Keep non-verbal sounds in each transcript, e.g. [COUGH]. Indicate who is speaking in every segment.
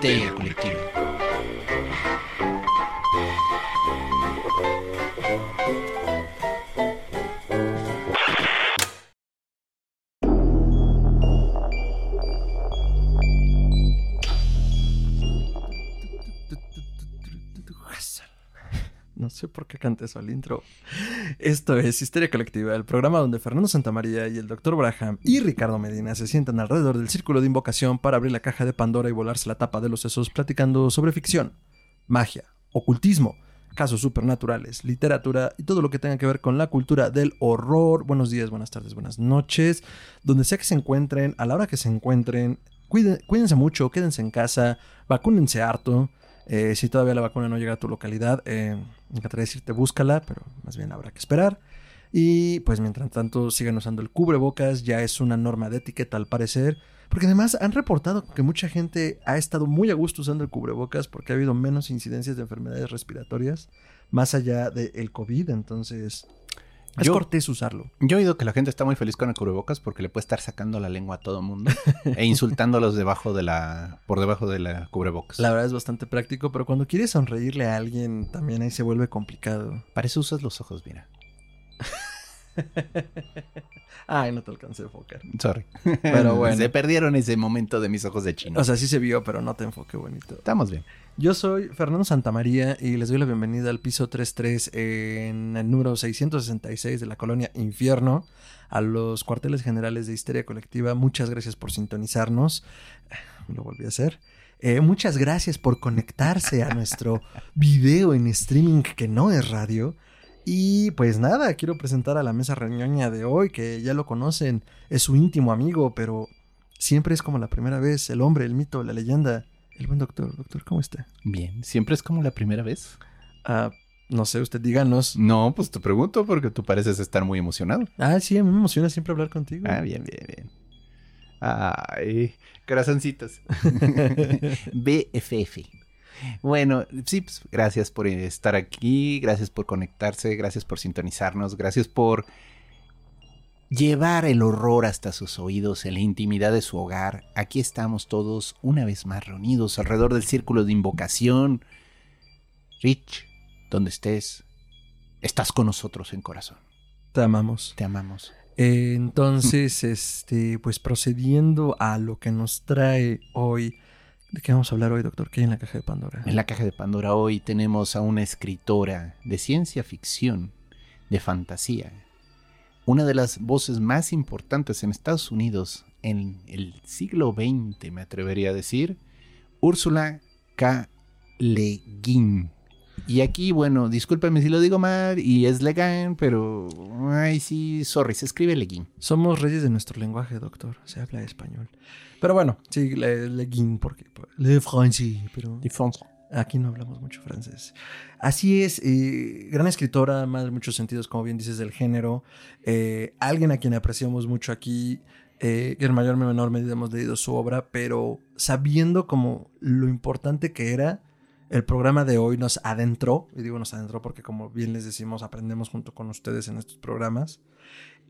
Speaker 1: Colectiva.
Speaker 2: No sé por qué canté eso al intro. Esto es Histeria Colectiva, el programa donde Fernando Santamaría y el Dr. Braham y Ricardo Medina se sientan alrededor del círculo de invocación para abrir la caja de Pandora y volarse la tapa de los sesos platicando sobre ficción, magia, ocultismo, casos supernaturales, literatura y todo lo que tenga que ver con la cultura del horror. Buenos días, buenas tardes, buenas noches. Donde sea que se encuentren, a la hora que se encuentren, cuídense mucho, quédense en casa, vacúnense harto. Eh, si todavía la vacuna no llega a tu localidad, eh, me encantaría decirte búscala, pero más bien habrá que esperar. Y pues mientras tanto sigan usando el cubrebocas, ya es una norma de etiqueta al parecer. Porque además han reportado que mucha gente ha estado muy a gusto usando el cubrebocas porque ha habido menos incidencias de enfermedades respiratorias más allá del COVID. Entonces es
Speaker 1: Yo-
Speaker 2: cortés usarlo.
Speaker 1: Yo he oído que la gente está muy feliz con el cubrebocas porque le puede estar sacando la lengua a todo mundo [LAUGHS] e insultándolos debajo de la, por debajo de la cubrebocas.
Speaker 2: La verdad es bastante práctico, pero cuando quieres sonreírle a alguien también ahí se vuelve complicado.
Speaker 1: Para eso usas los ojos, mira. [LAUGHS]
Speaker 2: Ay, no te alcancé a enfocar.
Speaker 1: Sorry.
Speaker 2: Pero [LAUGHS] bueno.
Speaker 1: Se perdieron ese momento de mis ojos de chino.
Speaker 2: O sea, sí se vio, pero no te enfoqué bonito.
Speaker 1: Estamos bien.
Speaker 2: Yo soy Fernando Santamaría y les doy la bienvenida al piso 33 en el número 666 de la colonia Infierno, a los cuarteles generales de Histeria Colectiva. Muchas gracias por sintonizarnos. Lo volví a hacer. Eh, muchas gracias por conectarse a nuestro [LAUGHS] video en streaming que no es radio. Y pues nada, quiero presentar a la mesa reñoña de hoy, que ya lo conocen, es su íntimo amigo, pero siempre es como la primera vez, el hombre, el mito, la leyenda, el buen doctor. Doctor, ¿cómo está?
Speaker 1: Bien. ¿Siempre es como la primera vez?
Speaker 2: Ah, no sé, usted díganos.
Speaker 1: No, pues te pregunto porque tú pareces estar muy emocionado.
Speaker 2: Ah, sí, a mí me emociona siempre hablar contigo.
Speaker 1: Ah, bien, bien, bien. Ay, corazoncitos. [LAUGHS] BFF. Bueno, sí, pues gracias por estar aquí, gracias por conectarse, gracias por sintonizarnos, gracias por llevar el horror hasta sus oídos en la intimidad de su hogar. Aquí estamos todos una vez más reunidos alrededor del círculo de invocación. Rich, donde estés, estás con nosotros en corazón.
Speaker 2: Te amamos.
Speaker 1: Te amamos.
Speaker 2: Eh, entonces, [LAUGHS] este, pues procediendo a lo que nos trae hoy. ¿De qué vamos a hablar hoy, doctor? ¿Qué hay en la caja de Pandora?
Speaker 1: En la caja de Pandora hoy tenemos a una escritora de ciencia ficción, de fantasía, una de las voces más importantes en Estados Unidos en el siglo XX, me atrevería a decir, Úrsula K. Le Guin. Y aquí, bueno, discúlpeme si lo digo mal y es Legan, pero ay sí, sorry, se escribe Le Guin.
Speaker 2: Somos reyes de nuestro lenguaje, doctor. Se habla español. Pero bueno, sí, le, le guin, porque le francés, pero aquí no hablamos mucho francés. Así es, eh, gran escritora, más en muchos sentidos, como bien dices, del género. Eh, alguien a quien apreciamos mucho aquí, eh, en mayor o menor medida hemos leído su obra, pero sabiendo como lo importante que era, el programa de hoy nos adentró, y digo nos adentró porque como bien les decimos, aprendemos junto con ustedes en estos programas,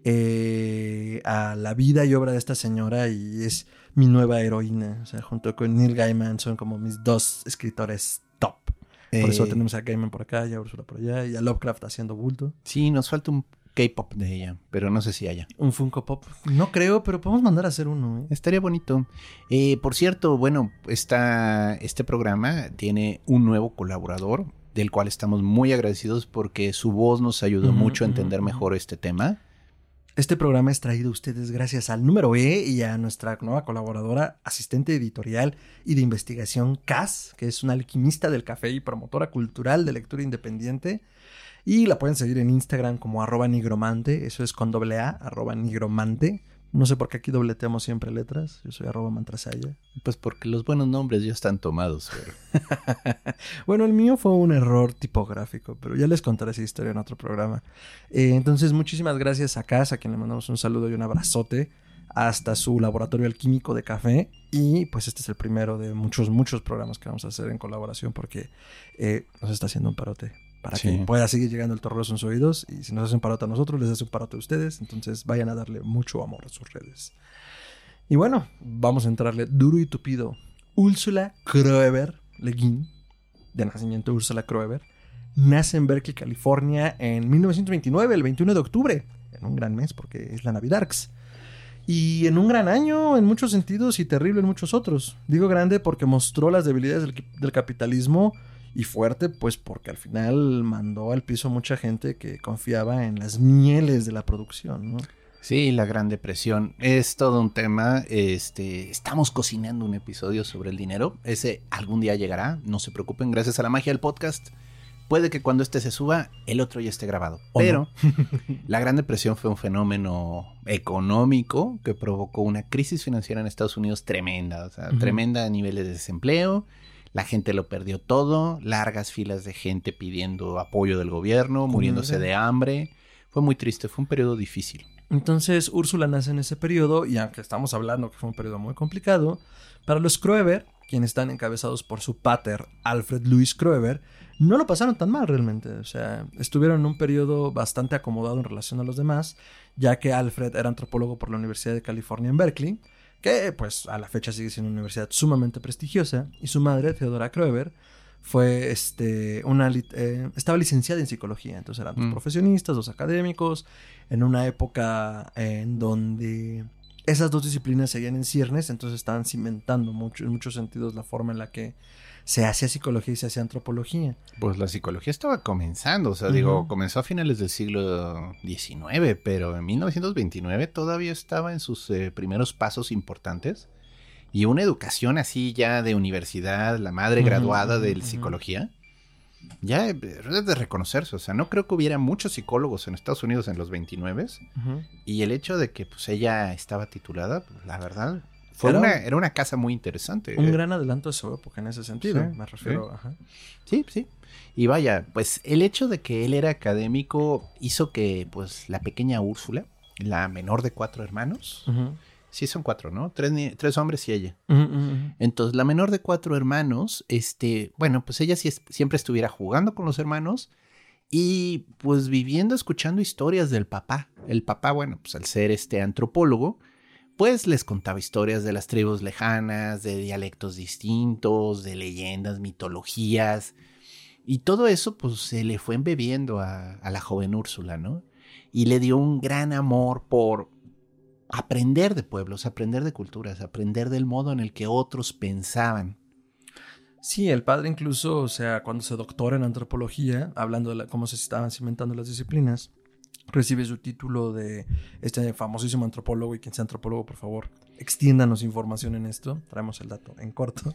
Speaker 2: eh, a la vida y obra de esta señora y es mi nueva heroína, o sea, junto con Neil Gaiman son como mis dos escritores top. Por eso
Speaker 1: Eh,
Speaker 2: tenemos a Gaiman por acá y a Ursula por allá y a Lovecraft haciendo bulto.
Speaker 1: Sí, nos falta un K-pop de ella, pero no sé si haya.
Speaker 2: Un Funko Pop. No creo, pero podemos mandar a hacer uno. ¿eh?
Speaker 1: Estaría bonito. Eh, por cierto, bueno, esta, este programa tiene un nuevo colaborador, del cual estamos muy agradecidos porque su voz nos ayudó mucho a entender mejor este tema.
Speaker 2: Este programa es traído a ustedes gracias al número E y a nuestra nueva colaboradora, asistente editorial y de investigación, Cass, que es una alquimista del café y promotora cultural de lectura independiente. Y la pueden seguir en Instagram como arroba nigromante, eso es con doble A, arroba nigromante. No sé por qué aquí dobleteamos siempre letras, yo soy arroba mantrasaya.
Speaker 1: Pues porque los buenos nombres ya están tomados. pero- [LAUGHS]
Speaker 2: Bueno, el mío fue un error tipográfico, pero ya les contaré esa historia en otro programa. Eh, entonces, muchísimas gracias a Casa, a quien le mandamos un saludo y un abrazote, hasta su laboratorio alquímico de café. Y pues este es el primero de muchos, muchos programas que vamos a hacer en colaboración porque eh, nos está haciendo un parote para
Speaker 1: Sí.
Speaker 2: que pueda seguir llegando el torroso en sus oídos. Y si nos hacen parote a nosotros, les hace un parote a ustedes. Entonces, vayan a darle mucho amor a sus redes. Y bueno, vamos a entrarle duro y tupido Úrsula Kroeber Le Guin, de nacimiento Úrsula Kroeber, nace en Berkeley, California en 1929, el 21 de octubre, en un gran mes porque es la Navidarks. Y en un gran año en muchos sentidos y terrible en muchos otros. Digo grande porque mostró las debilidades del, del capitalismo y fuerte pues porque al final mandó al piso a mucha gente que confiaba en las mieles de la producción, ¿no?
Speaker 1: Sí, la Gran Depresión es todo un tema. Este, estamos cocinando un episodio sobre el dinero. Ese algún día llegará. No se preocupen, gracias a la magia del podcast. Puede que cuando este se suba, el otro ya esté grabado.
Speaker 2: ¿O
Speaker 1: Pero [LAUGHS] la Gran Depresión fue un fenómeno económico que provocó una crisis financiera en Estados Unidos tremenda. O sea, tremenda a niveles de desempleo. La gente lo perdió todo. Largas filas de gente pidiendo apoyo del gobierno, muriéndose de hambre. Fue muy triste, fue un periodo difícil.
Speaker 2: Entonces Úrsula nace en ese periodo y aunque estamos hablando que fue un periodo muy complicado, para los Kroeber, quienes están encabezados por su pater Alfred Louis Kroeber, no lo pasaron tan mal realmente. O sea, estuvieron en un periodo bastante acomodado en relación a los demás, ya que Alfred era antropólogo por la Universidad de California en Berkeley, que pues a la fecha sigue siendo una universidad sumamente prestigiosa, y su madre, Theodora Kroeber, fue este, una, eh, estaba licenciada en psicología, entonces eran dos
Speaker 1: Mm.
Speaker 2: profesionistas, dos académicos, en una época en donde esas dos disciplinas seguían en ciernes, entonces estaban cimentando mucho, en muchos sentidos la forma en la que se hacía psicología y se hacía antropología.
Speaker 1: Pues la psicología estaba comenzando, o sea,
Speaker 2: Ujú.
Speaker 1: digo, comenzó a finales del siglo XIX, pero en 1929 todavía estaba en sus eh, primeros pasos importantes. Y una educación así ya de universidad, la madre graduada de psicología, ya eh, es de reconocerse. O sea, no creo que hubiera muchos psicólogos en Estados Unidos en los 29 y el hecho de que pues ella estaba titulada, pues, la verdad, fue
Speaker 2: Era
Speaker 1: una,
Speaker 2: un-
Speaker 1: era una casa muy interesante.
Speaker 2: Un
Speaker 1: Eh,
Speaker 2: gran adelanto de su época en ese sentido,
Speaker 1: Sí,
Speaker 2: me refiero. ajá.
Speaker 1: Sí, sí. Y vaya, pues el hecho de que él era académico hizo que pues la pequeña Úrsula, la menor de cuatro hermanos,
Speaker 2: Ujú.
Speaker 1: sí son cuatro, ¿no? Tres, tres hombres y ella. Entonces, la menor de cuatro hermanos, este, bueno, pues ella sí es- siempre estuviera jugando con los hermanos y pues viviendo, escuchando historias del papá. El papá, bueno, pues al ser este antropólogo, pues les contaba historias de las tribus lejanas, de dialectos distintos, de leyendas, mitologías. Y todo eso pues se le fue embebiendo a, la joven Úrsula, ¿no? Y le dio un gran amor por aprender de pueblos, aprender de culturas, aprender del modo en el que otros pensaban.
Speaker 2: Sí, el padre incluso, o sea, cuando se doctora en antropología, hablando de cómo se estaban cimentando las disciplinas, recibe su título de este famosísimo antropólogo, y quien sea antropólogo, por favor, extiéndanos información en esto, traemos el dato en corto.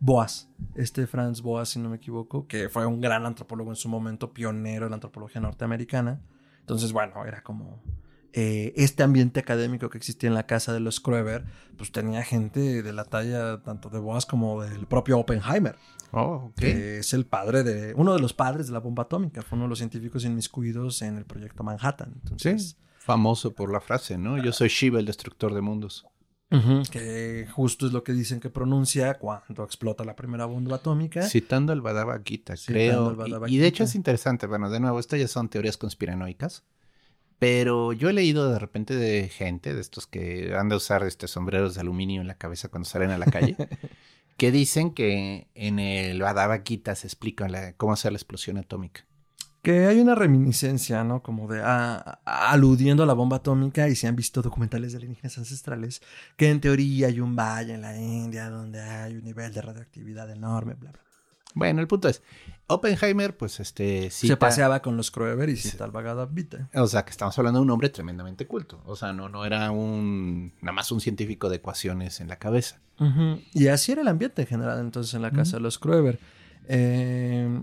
Speaker 2: Boas, este Franz Boas, si no me equivoco, que fue un gran antropólogo en su momento, pionero en la antropología norteamericana. Entonces, bueno, era como eh, este ambiente académico que existía en la casa de los Kroeber, pues tenía gente de la talla tanto de Boas como del propio Oppenheimer,
Speaker 1: Oh,
Speaker 2: que es el padre de, uno de los padres de la bomba atómica, fue uno de los científicos inmiscuidos en el proyecto Manhattan. Entonces,
Speaker 1: Sí, famoso por la frase, ¿no? Yo soy Shiva, el destructor de mundos.
Speaker 2: que justo es lo que dicen que pronuncia cuando explota la primera bomba atómica.
Speaker 1: Citando al
Speaker 2: Citando
Speaker 1: creo.
Speaker 2: al
Speaker 1: Y-
Speaker 2: Bhagavad
Speaker 1: y, de hecho es interesante, bueno, de nuevo, estas ya son teorías conspiranoicas. Pero yo he leído de repente de gente, de estos que han de usar este sombreros de aluminio en la cabeza cuando salen a la calle, [LAUGHS] que dicen que en el Gita se explica la- cómo hacer la explosión atómica.
Speaker 2: Que hay una reminiscencia, ¿no? Como de ah, ah, aludiendo a la bomba atómica y se han visto documentales de alienígenas ancestrales que en teoría hay un valle en la India donde hay un nivel de radioactividad enorme, bla, bla.
Speaker 1: Bueno, el punto es, Oppenheimer, pues este,
Speaker 2: Se
Speaker 1: cita-
Speaker 2: paseaba con los Kroeber y cita al Bhagavad.
Speaker 1: O sea, que estamos hablando de un hombre tremendamente culto. O sea, no, no era un, nada más un científico de ecuaciones en la cabeza.
Speaker 2: Y así era el ambiente en general entonces en la casa de los Kroeber. Eh,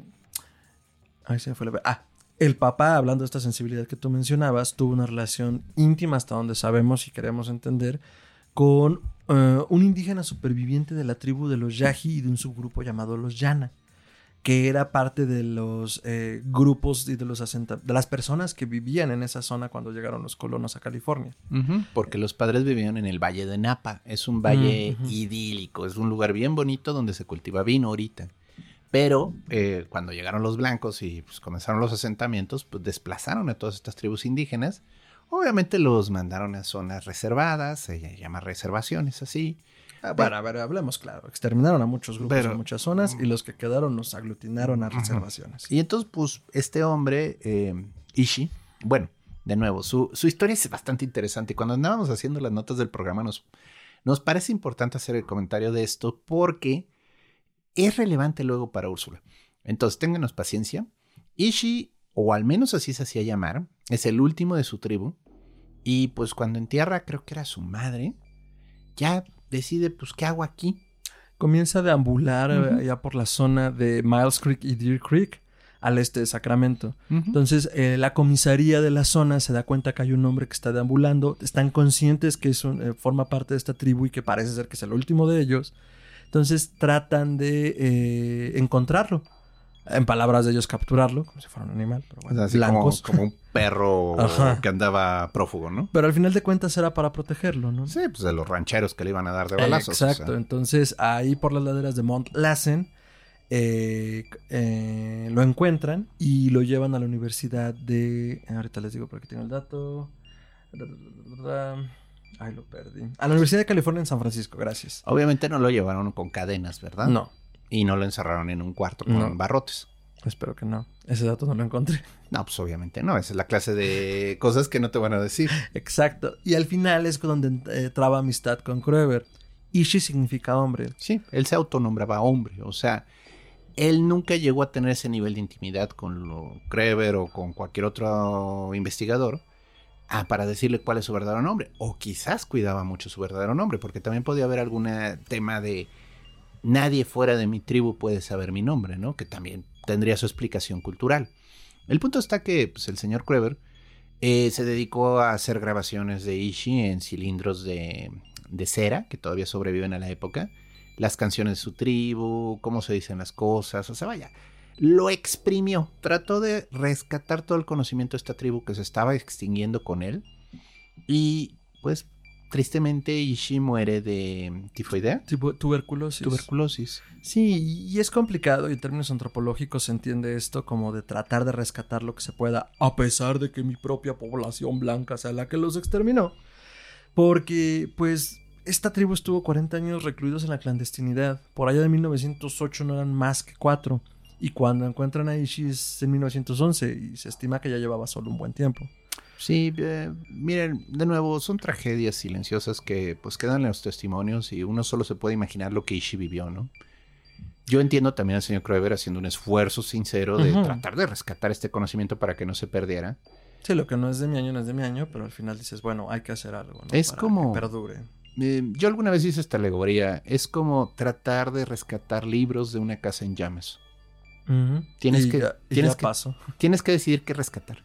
Speaker 2: Ahí se me fue la... Ah, el papá, hablando de esta sensibilidad que tú mencionabas, tuvo una relación íntima hasta donde sabemos y queremos entender con eh, un indígena superviviente de la tribu de los Yaji y de un subgrupo llamado los Yana, que era parte de los eh, grupos y de, los asenta- de las personas que vivían en esa zona cuando llegaron los colonos a California.
Speaker 1: Porque los padres vivían en el Valle de Napa. Es un valle
Speaker 2: Mm,
Speaker 1: idílico. Es un lugar bien bonito donde se cultiva vino ahorita. Pero eh, cuando llegaron los blancos y pues, comenzaron los asentamientos, pues desplazaron a todas estas tribus indígenas Obviamente los mandaron a zonas reservadas, se llama reservaciones así.
Speaker 2: Ah, bueno, a ver, hablemos claro. Exterminaron a muchos grupos
Speaker 1: Pero-
Speaker 2: en muchas zonas y los que quedaron los aglutinaron a reservaciones.
Speaker 1: Y entonces, pues, este hombre, eh, Ishi, bueno, de nuevo, su, su historia es bastante interesante. Y cuando andábamos haciendo las notas del programa, nos, nos parece importante hacer el comentario de esto porque es relevante luego para Úrsula. Entonces, ténganos paciencia. Ishi, o al menos así se hacía llamar, es el último de su tribu. Y pues cuando entierra, creo que era su madre, ya decide, pues, ¿qué hago aquí?
Speaker 2: Comienza a deambular eh,
Speaker 1: Ujú.
Speaker 2: allá por la zona de Miles Creek y Deer Creek, al este de Sacramento. Entonces, eh, la comisaría de la zona se da cuenta que hay un hombre que está deambulando. Están conscientes que es un- eh, forma parte de esta tribu y que parece ser que es el último de ellos. Entonces, tratan de eh, encontrarlo. En palabras de ellos, capturarlo, como si fuera un animal, pero
Speaker 1: O
Speaker 2: bueno,
Speaker 1: sea, así como,
Speaker 2: blancos.
Speaker 1: como un perro [LAUGHS]
Speaker 2: Ajá.
Speaker 1: que andaba prófugo, ¿no?
Speaker 2: Pero al final de cuentas era para protegerlo, ¿no?
Speaker 1: Sí, pues de los rancheros que le iban a dar de balazos. o
Speaker 2: Exacto.
Speaker 1: sea.
Speaker 2: Entonces, ahí por las laderas de Mont Lassen eh, eh, lo encuentran y lo llevan a la universidad de. Ahorita les digo por aquí tengo el dato. Ay, lo perdí. A la Universidad de California en San Francisco, gracias.
Speaker 1: Obviamente no lo llevaron con cadenas, ¿verdad?
Speaker 2: No,
Speaker 1: Y no lo encerraron en un cuarto con
Speaker 2: No.
Speaker 1: barrotes.
Speaker 2: espero que no. Ese dato no lo encontré.
Speaker 1: No, pues obviamente no. Esa es la clase de cosas que no te van a decir. [LAUGHS]
Speaker 2: Exacto. Y al final es donde eh, traba amistad con Krueber. Ishi significa hombre.
Speaker 1: Sí, él se autonombraba hombre. O sea, él nunca llegó a tener ese nivel de intimidad con lo Kreber o con cualquier otro investigador ah, para decirle cuál es su verdadero nombre. O quizás cuidaba mucho su verdadero nombre, porque también podía haber algún tema de nadie fuera de mi tribu puede saber mi nombre, ¿no? Que también tendría su explicación cultural. El punto está que pues, el señor Kreber eh, se dedicó a hacer grabaciones de Ishi en cilindros de, de cera, que todavía sobreviven a la época, las canciones de su tribu, cómo se dicen las cosas, o sea, vaya, lo exprimió, trató de rescatar todo el conocimiento de esta tribu que se estaba extinguiendo con él, y pues tristemente Ishi muere de tifoidea,
Speaker 2: Tipo tuberculosis.
Speaker 1: tuberculosis.
Speaker 2: Sí, y es complicado y en términos antropológicos se entiende esto como de tratar de rescatar lo que se pueda, a pesar de que mi propia población blanca sea la que los exterminó. Porque, pues, esta tribu estuvo 40 años recluidos en la clandestinidad. Por allá de 1908 no eran más que cuatro. Y cuando encuentran a Ishi es en 1911 y se estima que ya llevaba solo un buen tiempo.
Speaker 1: Sí, eh, miren, de nuevo, son tragedias silenciosas que pues quedan en los testimonios y uno solo se puede imaginar lo que Ishi vivió, ¿no? Yo entiendo también al señor Kroeber haciendo un esfuerzo sincero de tratar de rescatar este conocimiento para que no se perdiera.
Speaker 2: Sí, lo que no es de mi año no es de mi año, pero al final dices, bueno, hay que hacer algo, ¿no?
Speaker 1: Es
Speaker 2: Para
Speaker 1: como-
Speaker 2: que perdure.
Speaker 1: Eh, yo alguna vez hice esta alegoría, es como tratar de rescatar libros de una casa en llamas. Tienes
Speaker 2: Y
Speaker 1: que-
Speaker 2: ya-
Speaker 1: tienes
Speaker 2: ya
Speaker 1: que-. Tienes que decidir qué rescatar.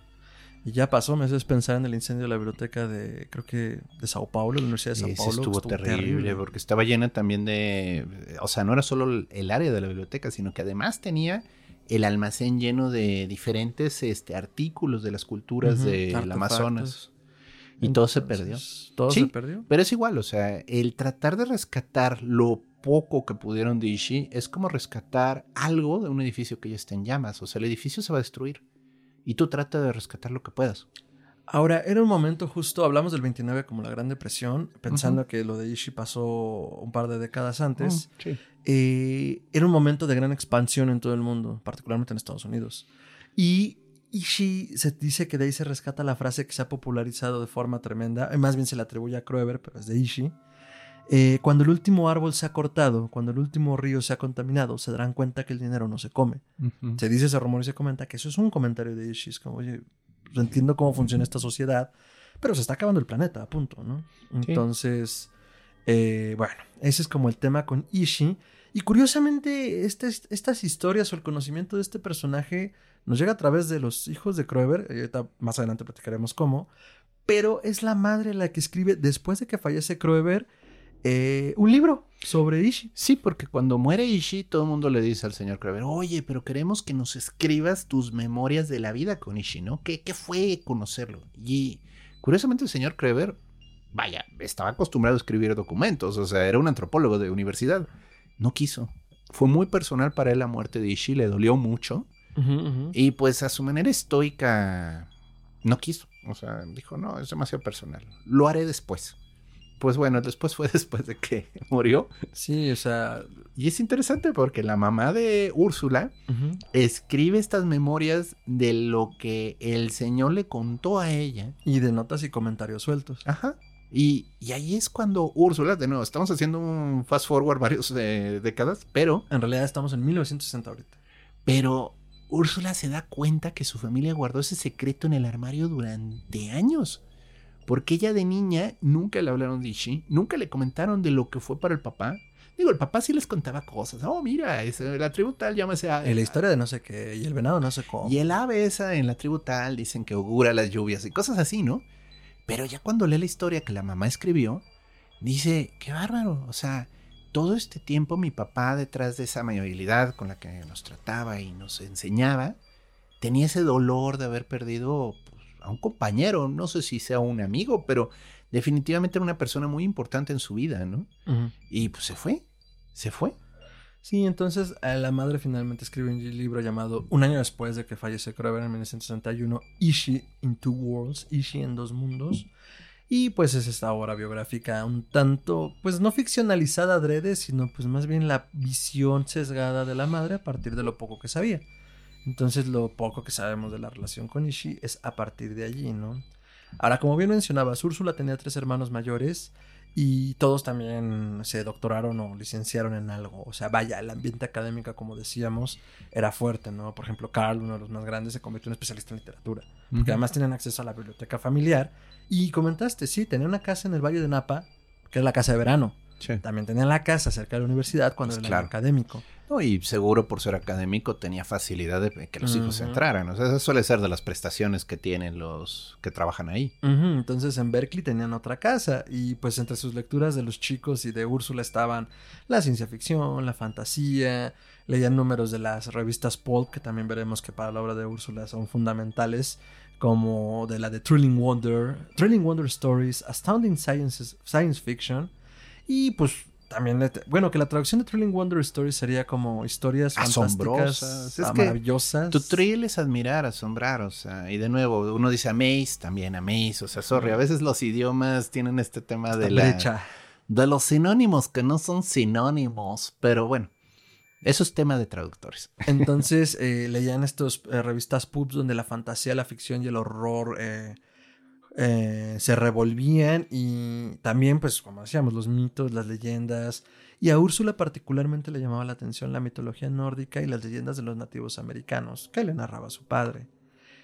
Speaker 2: Y ya pasó, me haces pensar en el incendio de la biblioteca de, creo que de Sao Paulo, la Universidad de Sao Paulo. que
Speaker 1: estuvo, terrible, porque estaba llena también de... O sea, no era solo el- área de la biblioteca, sino que además tenía el almacén lleno de diferentes este, artículos de las culturas
Speaker 2: Ujú,
Speaker 1: del. Amazonas. Y todo se perdió.
Speaker 2: Todo
Speaker 1: Sí.
Speaker 2: se perdió.
Speaker 1: Pero es igual, o sea, el tratar de rescatar lo poco que pudieron de Ishi es como rescatar algo de un edificio que ya está en llamas. O sea, el edificio se va a destruir. Y tú trata de rescatar lo que puedas.
Speaker 2: Ahora, era un momento justo, hablamos del 29 como la Gran Depresión, pensando que lo de Ishi pasó un par de décadas antes.
Speaker 1: Mm, sí.
Speaker 2: eh, era un momento de gran expansión en todo el mundo, particularmente en Estados Unidos. Y Ishi se dice que de ahí se rescata la frase que se ha popularizado de forma tremenda, más bien se le atribuye a Kroeber, pero es de Ishi. Eh, cuando el último árbol se ha cortado, cuando el último río se ha contaminado, se darán cuenta que el dinero no se come.
Speaker 1: Ujú.
Speaker 2: Se dice, se rumor y se comenta que eso es un comentario de Ishi. Es como, oye, pues entiendo cómo funciona esta sociedad, pero se está acabando el planeta, a punto, ¿no? Entonces, eh, bueno, ese es como el tema con Ishi. Y curiosamente, este- estas historias o el conocimiento de este personaje nos llega a través de los hijos de Kroeber. ahorita más adelante platicaremos cómo. Pero es la madre la que escribe, después de que fallece Kroeber, eh, un libro sobre Ishi.
Speaker 1: Sí, porque cuando muere Ishi, todo el mundo le dice al señor Kramer, oye, pero queremos que nos escribas tus memorias de la vida con Ishi, ¿no? ¿Qué, qué fue conocerlo? Y curiosamente el señor Kreber, vaya, estaba acostumbrado a escribir documentos, o sea, era un antropólogo de universidad. No quiso. Fue muy personal para él la muerte de Ishi, le dolió mucho. Y pues a su manera estoica, no quiso. O sea, dijo, no, es demasiado personal. Lo haré después. Pues bueno, después fue [LAUGHS] después de que [LAUGHS] murió.
Speaker 2: Sí, o sea.
Speaker 1: Y es interesante porque la mamá de Úrsula escribe estas memorias de lo que el señor le contó a ella.
Speaker 2: Y de notas y comentarios sueltos.
Speaker 1: Ajá. Y, y ahí es cuando Úrsula, de nuevo, estamos haciendo un fast forward varias décadas, pero,
Speaker 2: En realidad estamos en 1960 ahorita.
Speaker 1: pero Úrsula se da cuenta que su familia guardó ese secreto en el armario durante años. Porque ella de niña nunca le hablaron de Ishi, nunca le comentaron de lo que fue para el papá. Digo, el papá sí les contaba cosas. Oh, mira, es, la tribu tal llámase a...
Speaker 2: En la historia de no sé qué, y el venado no sé cómo.
Speaker 1: Y el ave esa en la tribu tal dicen que augura las lluvias y cosas así, ¿no? Pero ya cuando lee la historia que la mamá escribió, dice, qué bárbaro, o sea, todo este tiempo mi papá detrás de esa amabilidad con la que nos trataba y nos enseñaba, tenía ese dolor de haber perdido pues, a un compañero, no sé si sea un amigo, pero definitivamente era una persona muy importante en su vida, ¿no? Y pues se fue, se fue.
Speaker 2: Sí, entonces la madre finalmente escribe un libro llamado Un año después de que fallece Kroeber en 1961, Ishi in Two Worlds, Ishi en dos mundos. Y pues es esta obra biográfica un tanto, pues no ficcionalizada adrede, sino pues más bien la visión sesgada de la madre a partir de lo poco que sabía. Entonces lo poco que sabemos de la relación con Ishi es a partir de allí, ¿no? Ahora, como bien mencionabas, Úrsula tenía tres hermanos mayores y todos también se doctoraron o licenciaron en algo. O sea, vaya, el ambiente académico, como decíamos, era fuerte, ¿no? Por ejemplo, Carl, uno de los más grandes, se convirtió en especialista en literatura. Porque además tenían acceso a la biblioteca familiar. Y comentaste, sí, tenía una casa en el Valle de Napa, que es la casa de verano.
Speaker 1: Sí.
Speaker 2: También tenía la casa cerca de la universidad cuando
Speaker 1: Pues
Speaker 2: era
Speaker 1: claro.
Speaker 2: académico.
Speaker 1: No, y seguro por ser académico tenía facilidad de que los hijos entraran. O sea, eso suele ser de las prestaciones que tienen los que trabajan ahí.
Speaker 2: Entonces en Berkeley tenían otra casa y pues entre sus lecturas de los chicos y de Úrsula estaban la ciencia ficción, la fantasía, leían números de las revistas pulp que también veremos que para la obra de Úrsula son fundamentales como de la de Thrilling Wonder, Thrilling Wonder Stories, Astounding Sciences, Science Fiction y pues también, le- bueno, que la traducción de Thrilling Wonder Stories sería como historias
Speaker 1: Asombrosas.
Speaker 2: fantásticas,
Speaker 1: Es
Speaker 2: maravillosas.
Speaker 1: Tu thrill es admirar, asombrar, o sea, y de nuevo, uno dice amaze, también amaze, o sea, sorry, a veces los idiomas tienen este tema de
Speaker 2: Esta
Speaker 1: la,
Speaker 2: brecha.
Speaker 1: de los sinónimos que no son sinónimos, pero bueno, eso es tema de traductores. [LAUGHS]
Speaker 2: Entonces eh, leían estas revistas pubs donde la fantasía, la ficción y el horror eh, eh, se revolvían y también, pues, como decíamos, los mitos, las leyendas. Y a Úrsula particularmente le llamaba la atención la mitología nórdica y las leyendas de los nativos americanos, que le narraba su padre.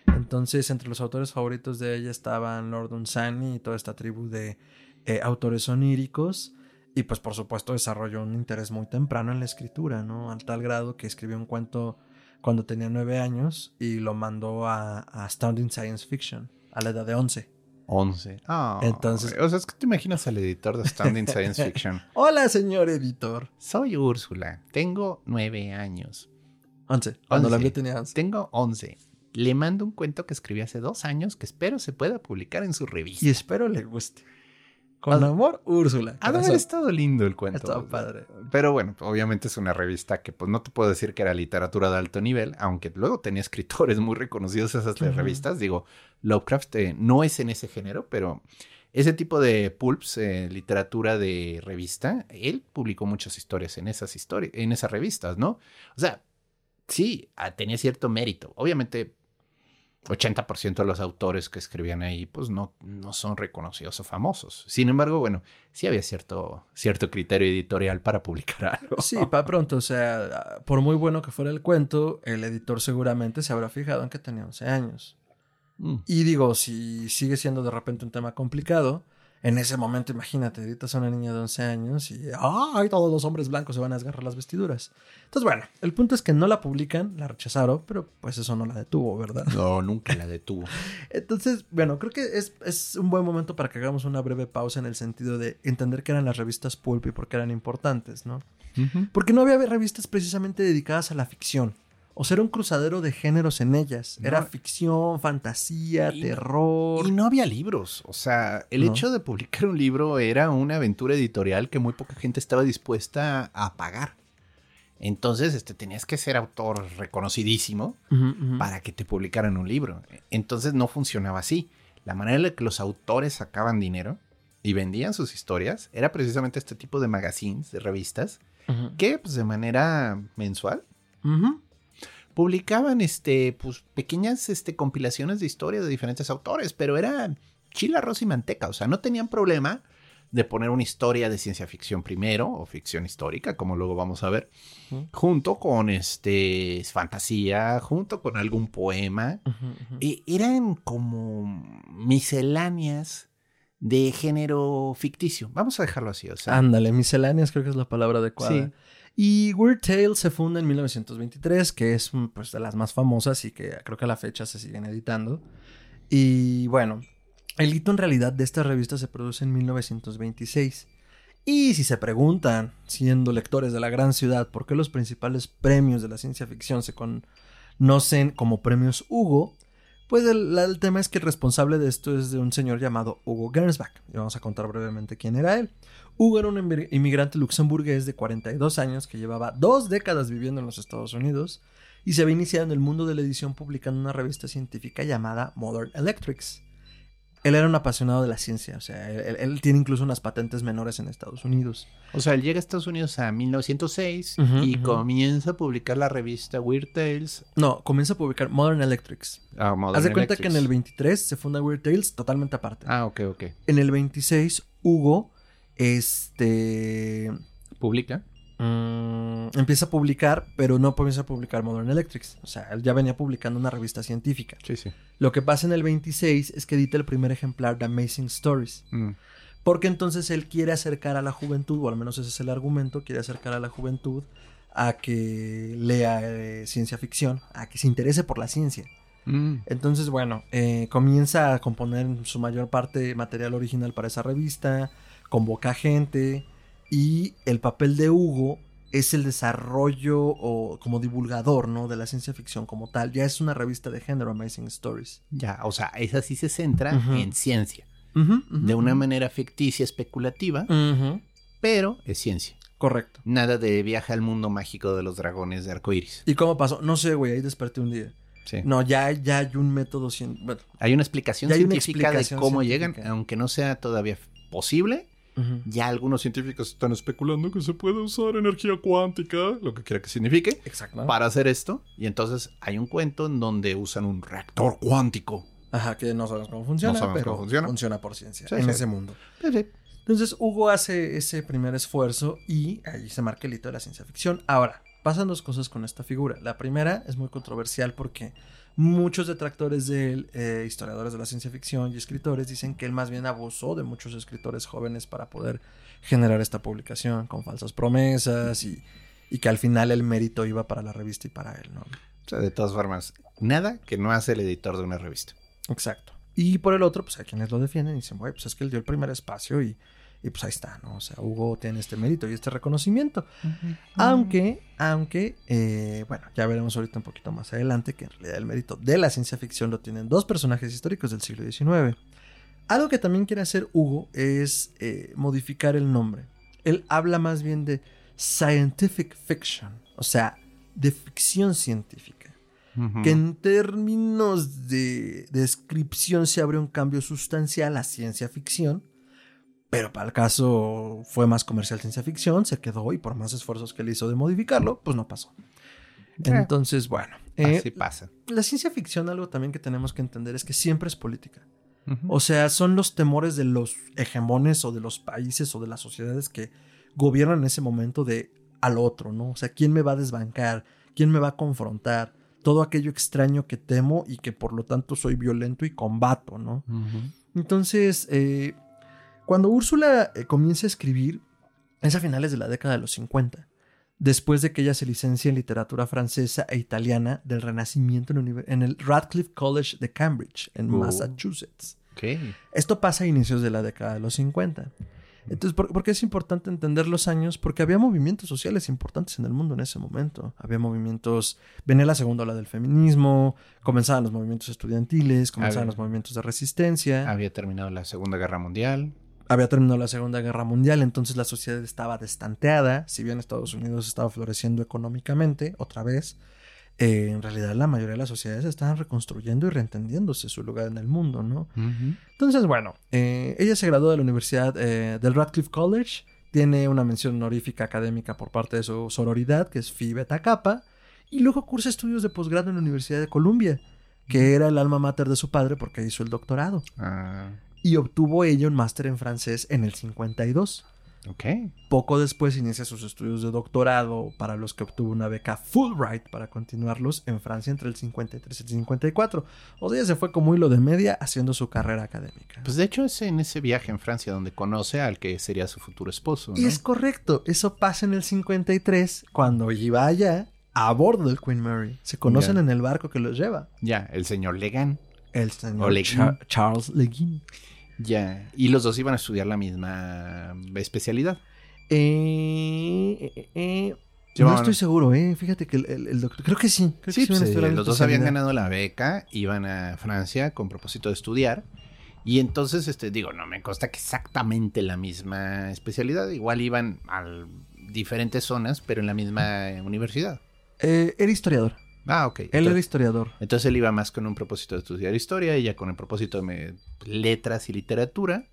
Speaker 2: Entonces, entre los autores favoritos de ella estaban Lord Dunsany y toda esta tribu de eh, autores oníricos. Y pues por supuesto desarrolló un interés muy temprano en la escritura, ¿no? Al tal grado que escribió un cuento cuando tenía nueve años y lo mandó a, Astounding Science Fiction a la edad de 11.
Speaker 1: 11. Ah,
Speaker 2: Entonces-
Speaker 1: O sea, es que te imaginas al editor de Standing Science [LAUGHS] Fiction.
Speaker 2: Hola, señor editor.
Speaker 1: Soy Úrsula, tengo nueve años.
Speaker 2: 11. Cuando la
Speaker 1: 11.
Speaker 2: envió tenía 11.
Speaker 1: Tengo 11. Le mando un cuento que escribí hace dos años que espero se pueda publicar en su revista.
Speaker 2: Y espero le guste. Con amor, Úrsula.
Speaker 1: Ha de haber estado lindo el cuento.
Speaker 2: Estaba padre.
Speaker 1: Pero bueno, obviamente es una revista que pues no te puedo decir que era literatura de alto nivel, aunque luego tenía escritores muy reconocidos esas revistas. Digo, Lovecraft eh, no es en ese género, pero ese tipo de pulps, eh, literatura de revista, él publicó muchas historias en esas historias, en esas revistas, ¿no? O sea, sí, ah, tenía cierto mérito. Obviamente, 80% de los autores que escribían ahí, pues no, no son reconocidos o famosos. Sin embargo, bueno, sí había cierto, cierto criterio editorial para publicar [LAUGHS] algo.
Speaker 2: Sí, para pronto. O sea, por muy bueno que fuera el cuento, el editor seguramente se habrá fijado en que tenía 11 años.
Speaker 1: Mm.
Speaker 2: Y digo, si sigue siendo de repente un tema complicado, en ese momento, imagínate, editas a una niña de 11 años y ¡ay! Todos los hombres blancos se van a desgarrar las vestiduras. Entonces, bueno, el punto es que no la publican, la rechazaron, pero pues eso no la detuvo, ¿verdad?
Speaker 1: No, nunca la detuvo. [LAUGHS]
Speaker 2: Entonces, bueno, creo que es, es un buen momento para que hagamos una breve pausa en el sentido de entender qué eran las revistas pulp y por qué eran importantes, ¿no? Porque no había revistas precisamente dedicadas a la ficción. O sea, era un cruzadero de géneros en ellas.
Speaker 1: No.
Speaker 2: Era ficción, fantasía,
Speaker 1: Y-
Speaker 2: terror.
Speaker 1: Y no había libros. O sea, el
Speaker 2: No.
Speaker 1: hecho de publicar un libro era una aventura editorial que muy poca gente estaba dispuesta a pagar. Entonces, este, tenías que ser autor reconocidísimo para que te publicaran un libro. Entonces no funcionaba así. la manera en la que los autores sacaban dinero y vendían sus historias era precisamente este tipo de magazines, de revistas, que pues de manera mensual publicaban este, pues, pequeñas este, compilaciones de historias de diferentes autores, pero era chile, arroz y manteca, o sea, no tenían problema de poner una historia de ciencia ficción primero, o ficción histórica, como luego vamos a ver, junto con este fantasía, junto con algún poema. Y eran como misceláneas de género ficticio. Vamos a dejarlo así, o sea.
Speaker 2: Ándale, misceláneas creo que es la palabra adecuada. Y Weird Tales se funda en 1923, que es pues, de las más famosas y que creo que a la fecha se siguen editando. Y bueno, el hito en realidad de esta revista se produce en 1926. Y si se preguntan, siendo lectores de la gran ciudad, por qué los principales premios de la ciencia ficción se conocen como premios Hugo, pues el, tema es que el responsable de esto es de un señor llamado Hugo Gernsback. Y vamos a contar brevemente quién era él. Hugo era un inmigrante luxemburgués de 42 años que llevaba dos décadas viviendo en los Estados Unidos y se había iniciado en el mundo de la edición publicando una revista científica llamada Modern Electrics. Él era un apasionado de la ciencia, o sea, él, tiene incluso unas patentes menores en Estados Unidos.
Speaker 1: O sea, él llega a Estados Unidos a 1906 y comienza a publicar la revista Weird Tales.
Speaker 2: No, comienza a publicar Modern Electrics. Ah, Modern Haz de cuenta que en el 23 se funda Weird Tales totalmente aparte.
Speaker 1: Ah, ok, ok.
Speaker 2: En el 26, Hugo, este...
Speaker 1: ¿Publica?
Speaker 2: Mm, empieza a publicar, pero no comienza a publicar Modern Electrics. O sea, él ya venía publicando una revista científica.
Speaker 1: Sí, sí.
Speaker 2: Lo que pasa en el 26 es que edita el primer ejemplar de Amazing Stories. Mm. Porque entonces él quiere acercar a la juventud, o al menos ese es el argumento, quiere acercar a la juventud a que lea eh, ciencia ficción, a que se interese por la ciencia. Mm. Entonces, bueno, eh, comienza a componer su mayor parte material original para esa revista, convoca gente, y el papel de Hugo es el desarrollo o como divulgador, ¿no? De la ciencia ficción como tal. Ya es una revista de género, Amazing Stories.
Speaker 1: Ya, o sea, esa sí se centra en ciencia. de una manera ficticia, especulativa, pero es ciencia.
Speaker 2: Correcto.
Speaker 1: Nada de viaje al mundo mágico de los dragones de arcoiris.
Speaker 2: ¿Y cómo pasó? No sé, güey, ahí desperté un día. Sí. No, ya, ya hay un método
Speaker 1: hay una explicación científica de cómo llegan, aunque no sea todavía posible, ya algunos científicos están especulando que se puede usar energía cuántica, lo que quiera que signifique, para hacer esto. Y entonces hay un cuento en donde usan un reactor cuántico.
Speaker 2: Ajá, que no sabemos cómo funciona, pero funciona. por ciencia en ese mundo. Entonces Hugo hace ese primer esfuerzo y ahí se marca el hito de la ciencia ficción. Ahora, pasan dos cosas con esta figura. La primera es muy controversial porque Muchos detractores de él, eh, historiadores de la ciencia ficción y escritores, dicen que él más bien abusó de muchos escritores jóvenes para poder generar esta publicación con falsas promesas y, que al final el mérito iba para la revista y para él, ¿no?
Speaker 1: O sea, de todas formas, nada que no hace el editor de una revista.
Speaker 2: Exacto. Y por el otro, pues hay quienes lo defienden y dicen, güey, pues es que él dio el primer espacio y y pues ahí está, ¿no? O sea, Hugo tiene este mérito y este reconocimiento. Aunque, aunque, eh, bueno, ya veremos ahorita un poquito más adelante que en realidad el mérito de la ciencia ficción lo tienen dos personajes históricos del siglo XIX. Algo que también quiere hacer Hugo es eh, modificar el nombre. Él habla más bien de scientific fiction, o sea, de ficción científica. Que en términos de descripción se abre un cambio sustancial a ciencia ficción pero para el caso fue más comercial ciencia ficción, se quedó y por más esfuerzos que le hizo de modificarlo, pues no pasó. Entonces, bueno.
Speaker 1: Eh, Así pasa.
Speaker 2: La ciencia ficción, algo también que tenemos que entender es que siempre es política. O sea, son los temores de los hegemones o de los países o de las sociedades que gobiernan en ese momento de al otro, ¿no? O sea, ¿quién me va a desbancar? ¿Quién me va a confrontar? Todo aquello extraño que temo y que por lo tanto soy violento y combato, ¿no? Entonces, eh, cuando Úrsula eh, comienza a escribir, es a finales de la década de los 50, después de que ella se licencia en literatura francesa e italiana del Renacimiento en, el Radcliffe College de Cambridge, en oh. Massachusetts. Esto pasa a inicios de la década de los 50. Entonces, ¿por, qué es importante entender los años? Porque había movimientos sociales importantes en el mundo en ese momento. Había movimientos, venía la segunda ola del feminismo, comenzaban los movimientos estudiantiles, comenzaban los movimientos de resistencia.
Speaker 1: Había terminado la Segunda Guerra Mundial
Speaker 2: había terminado la Segunda Guerra Mundial, entonces la sociedad estaba destanteada, si bien Estados Unidos estaba floreciendo económicamente, otra vez, eh, en realidad la mayoría de las sociedades estaban reconstruyendo y reentendiéndose su lugar en el mundo, ¿no? Entonces, bueno, eh, ella se graduó de la Universidad eh, del Radcliffe College, tiene una mención honorífica académica por parte de su sororidad, que es Phi Beta Kappa, y luego cursa estudios de posgrado en la Universidad de Columbia, que era el alma mater de su padre porque hizo el doctorado.
Speaker 1: Ah,
Speaker 2: Y obtuvo ella un máster en francés en el 52.
Speaker 1: ok.
Speaker 2: Poco después inicia sus estudios de doctorado, para los que obtuvo una beca Fulbright para continuarlos en Francia entre el 53 y el 54. O sea, se fue como hilo de media haciendo su carrera académica.
Speaker 1: Pues de hecho es en ese viaje en Francia donde conoce al que sería su futuro esposo. ¿no?
Speaker 2: Y es correcto, eso pasa en el 53, cuando iba allá a bordo del Queen Mary. Se conocen en el barco que los lleva.
Speaker 1: Ya, el señor Legan.
Speaker 2: El señor
Speaker 1: O Leguin.
Speaker 2: Cha- Charles Leguin.
Speaker 1: Ya. Y los dos iban a estudiar la misma especialidad.
Speaker 2: Eh, eh, eh, no
Speaker 1: Llevaban-
Speaker 2: estoy seguro, eh. Fíjate que el, el- el doctor. Creo que sí. Creo
Speaker 1: Sí,
Speaker 2: que sí
Speaker 1: pues, eh, los dos habían ganado la beca, iban a Francia con propósito de estudiar. Y entonces, este, digo, no me consta que exactamente la misma especialidad. Igual iban a diferentes zonas, pero en la misma eh, universidad.
Speaker 2: Eh, era historiador.
Speaker 1: Ah, ok.
Speaker 2: Él era
Speaker 1: Entonces,
Speaker 2: historiador.
Speaker 1: entonces él iba más con un propósito de estudiar historia, ella con el propósito de letras y literatura.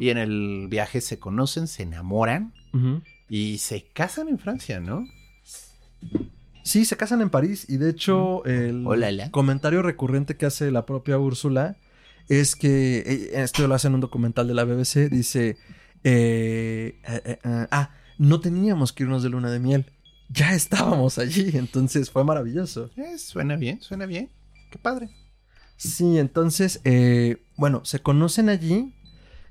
Speaker 1: Y en el viaje se conocen, se enamoran y se casan en Francia, ¿no?
Speaker 2: Sí, se casan en París y de hecho el comentario recurrente que hace la propia Úrsula es que eh, esto lo hace en un documental de la BBC, dice, eh, eh, ah, no teníamos que irnos de luna de miel, ya estábamos allí, entonces fue maravilloso.
Speaker 1: Eh, suena bien, suena bien. Qué padre.
Speaker 2: Sí, entonces, eh, bueno, se conocen allí,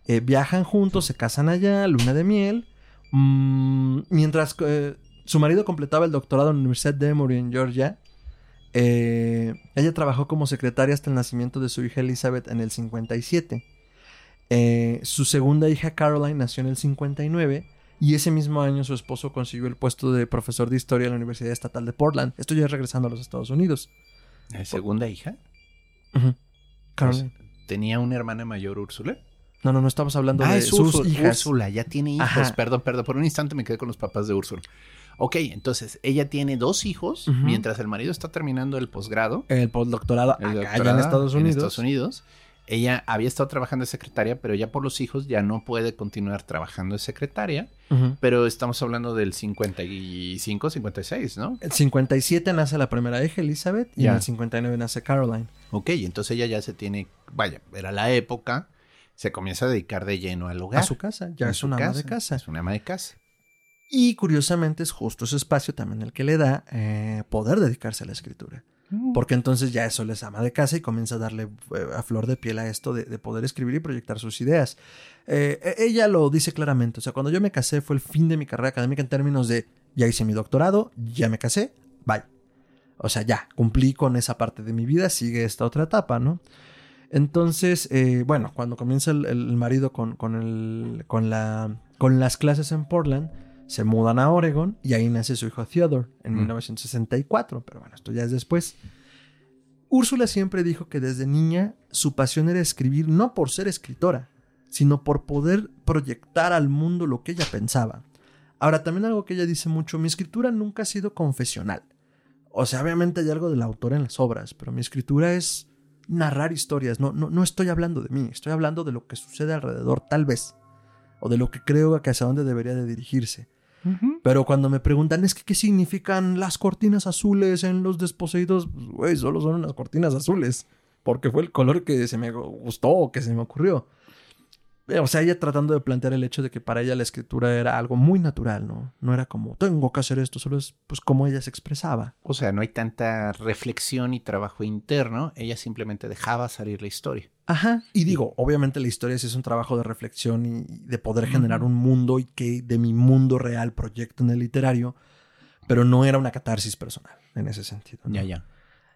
Speaker 2: eh, viajan juntos, se casan allá, luna de miel, mm, mientras su marido completaba el doctorado en la Universidad de Emory en Georgia. ella trabajó como secretaria hasta el nacimiento de su hija Elizabeth en el 57. Eh, su segunda hija Caroline nació en el 59 y ese mismo año su esposo consiguió el puesto de profesor de historia en la Universidad Estatal de Portland. Esto ya es regresando a los Estados Unidos.
Speaker 1: ¿La segunda hija?
Speaker 2: Caroline.
Speaker 1: ¿Tenía una hermana mayor, Úrsula?
Speaker 2: No, no, no estamos hablando
Speaker 1: Ah,
Speaker 2: de sus
Speaker 1: Úrsula.
Speaker 2: hijas.
Speaker 1: Úrsula, ya tiene hijos.
Speaker 2: Ajá.
Speaker 1: Perdón, perdón. Por un instante me quedé con los papás de Úrsula. Ok, entonces ella tiene dos hijos mientras el marido está terminando el posgrado.
Speaker 2: El postdoctorado
Speaker 1: el
Speaker 2: acá ya
Speaker 1: doctorado
Speaker 2: en Estados Unidos.
Speaker 1: Estados Unidos. Ella había estado trabajando de secretaria, pero ya por los hijos ya no puede continuar trabajando de secretaria. Pero estamos hablando del 55, 56, ¿no?
Speaker 2: El 57 nace la primera hija, Elizabeth, y en el 59 nace Caroline.
Speaker 1: Ok, entonces ella ya se tiene, vaya, era la época, se comienza a dedicar de lleno al hogar.
Speaker 2: A su casa, ya es una ama de casa.
Speaker 1: Es una ama de casa.
Speaker 2: Y curiosamente es justo ese espacio también el que le da eh, poder dedicarse a la escritura. Porque entonces ya eso les ama de casa y comienza a darle eh, a flor de piel a esto de, de poder escribir y proyectar sus ideas. Eh, e- ella lo dice claramente. O sea, cuando yo me casé fue el fin de mi carrera académica en términos de ya hice mi doctorado, ya me casé, bye. O sea, ya cumplí con esa parte de mi vida, sigue esta otra etapa, ¿no? Entonces, eh, bueno, cuando comienza el, el marido con, con, el, con, la, con las clases en Portland, se mudan a Oregon y ahí nace su hijo Theodore en
Speaker 1: Mm.
Speaker 2: 1964, pero bueno, esto ya es después. Úrsula siempre dijo que desde niña su pasión era escribir no por ser escritora, sino por poder proyectar al mundo lo que ella pensaba. Ahora, también algo que ella dice mucho, mi escritura nunca ha sido confesional. O sea, obviamente hay algo del autor en las obras, pero mi escritura es narrar historias. No, no, no estoy hablando de mí, estoy hablando de lo que sucede alrededor, tal vez. O de lo que creo que hacia dónde debería de dirigirse. Pero cuando me preguntan, es que qué significan las cortinas azules en los desposeídos, pues, güey, solo son unas cortinas azules. Porque fue el color que se me gustó que se me ocurrió. Eh, O sea, ella tratando de plantear el hecho de que para ella la escritura era algo muy natural, ¿no? No era como, tengo que hacer esto, solo es pues como ella se expresaba.
Speaker 1: O sea, no hay tanta reflexión y trabajo interno, ella simplemente dejaba salir la historia.
Speaker 2: Ajá. Y digo, obviamente la historia sí es un trabajo de reflexión y de poder generar un mundo y que de mi mundo real proyecto en el literario, pero no era una catarsis personal en ese sentido. ¿no?
Speaker 1: Ya, ya.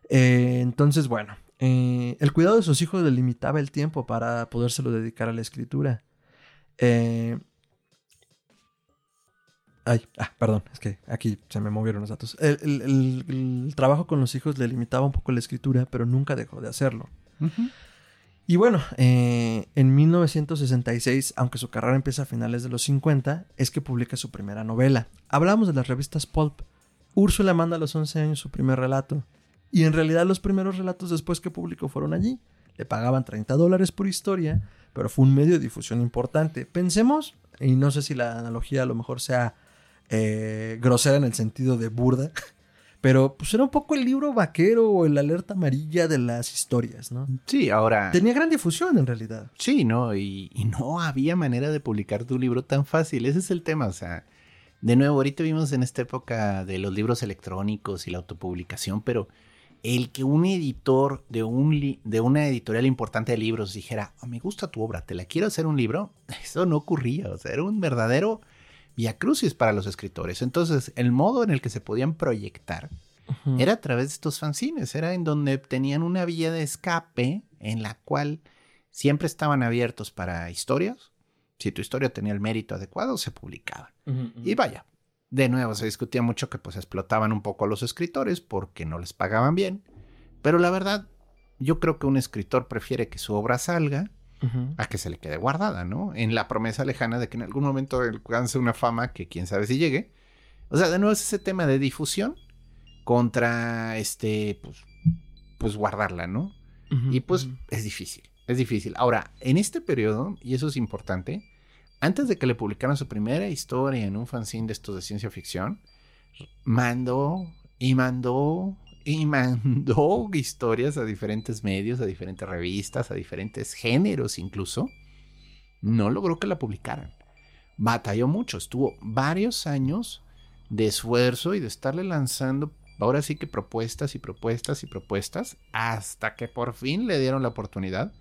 Speaker 2: Eh, entonces, bueno, eh, el cuidado de sus hijos le limitaba el tiempo para podérselo dedicar a la escritura. Eh, ay, ah, perdón, es que aquí se me movieron los datos. El, el- el- el trabajo con los hijos le limitaba un poco la escritura, pero nunca dejó de hacerlo. Y bueno, eh, en 1966, aunque su carrera empieza a finales de los 50, es que publica su primera novela. Hablamos de las revistas Pulp. Úrsula manda a los 11 años su primer relato. Y en realidad los primeros relatos después que publicó fueron allí. Le pagaban 30 dólares por historia, pero fue un medio de difusión importante. Pensemos, y no sé si la analogía a lo mejor sea eh, grosera en el sentido de burda, [LAUGHS] pero pues era un poco el libro vaquero o el alerta amarilla de las historias, ¿no?
Speaker 1: Sí, ahora...
Speaker 2: Tenía gran difusión en realidad.
Speaker 1: Sí, ¿no? Y, y no había manera de publicar tu libro tan fácil. Ese es el tema, o sea... De nuevo, ahorita vimos en esta época de los libros electrónicos y la autopublicación, pero el que un editor de, un de una editorial importante de libros dijera, oh, me gusta tu obra, te la quiero hacer un libro, [LAUGHS] eso no ocurría, o sea, era un verdadero crucis para los escritores. Entonces, el modo en el que se podían proyectar era a través de estos fanzines, era en donde tenían una vía de escape en la cual siempre estaban abiertos para historias. Si tu historia tenía el mérito adecuado, se publicaba. Y vaya, de nuevo se discutía mucho que pues explotaban un poco a los escritores porque no les pagaban bien. Pero la verdad, yo creo que un escritor prefiere que su obra salga a que se le quede guardada, ¿no? En la promesa lejana de que en algún momento alcance una fama que quién sabe si llegue. O sea, de nuevo es ese tema de difusión contra este, pues, pues guardarla, ¿no? y pues es difícil, es difícil. Ahora, en este periodo, y eso es importante, antes de que le publicaran su primera historia en un fanzine de estos de ciencia ficción, mandó y mandó y [LAUGHS] mandó historias a diferentes medios, a diferentes revistas, a diferentes géneros incluso. No logró que la publicaran. Batalló mucho, estuvo varios años de esfuerzo y de estarle lanzando ahora sí que propuestas y propuestas y propuestas hasta que por fin le dieron la oportunidad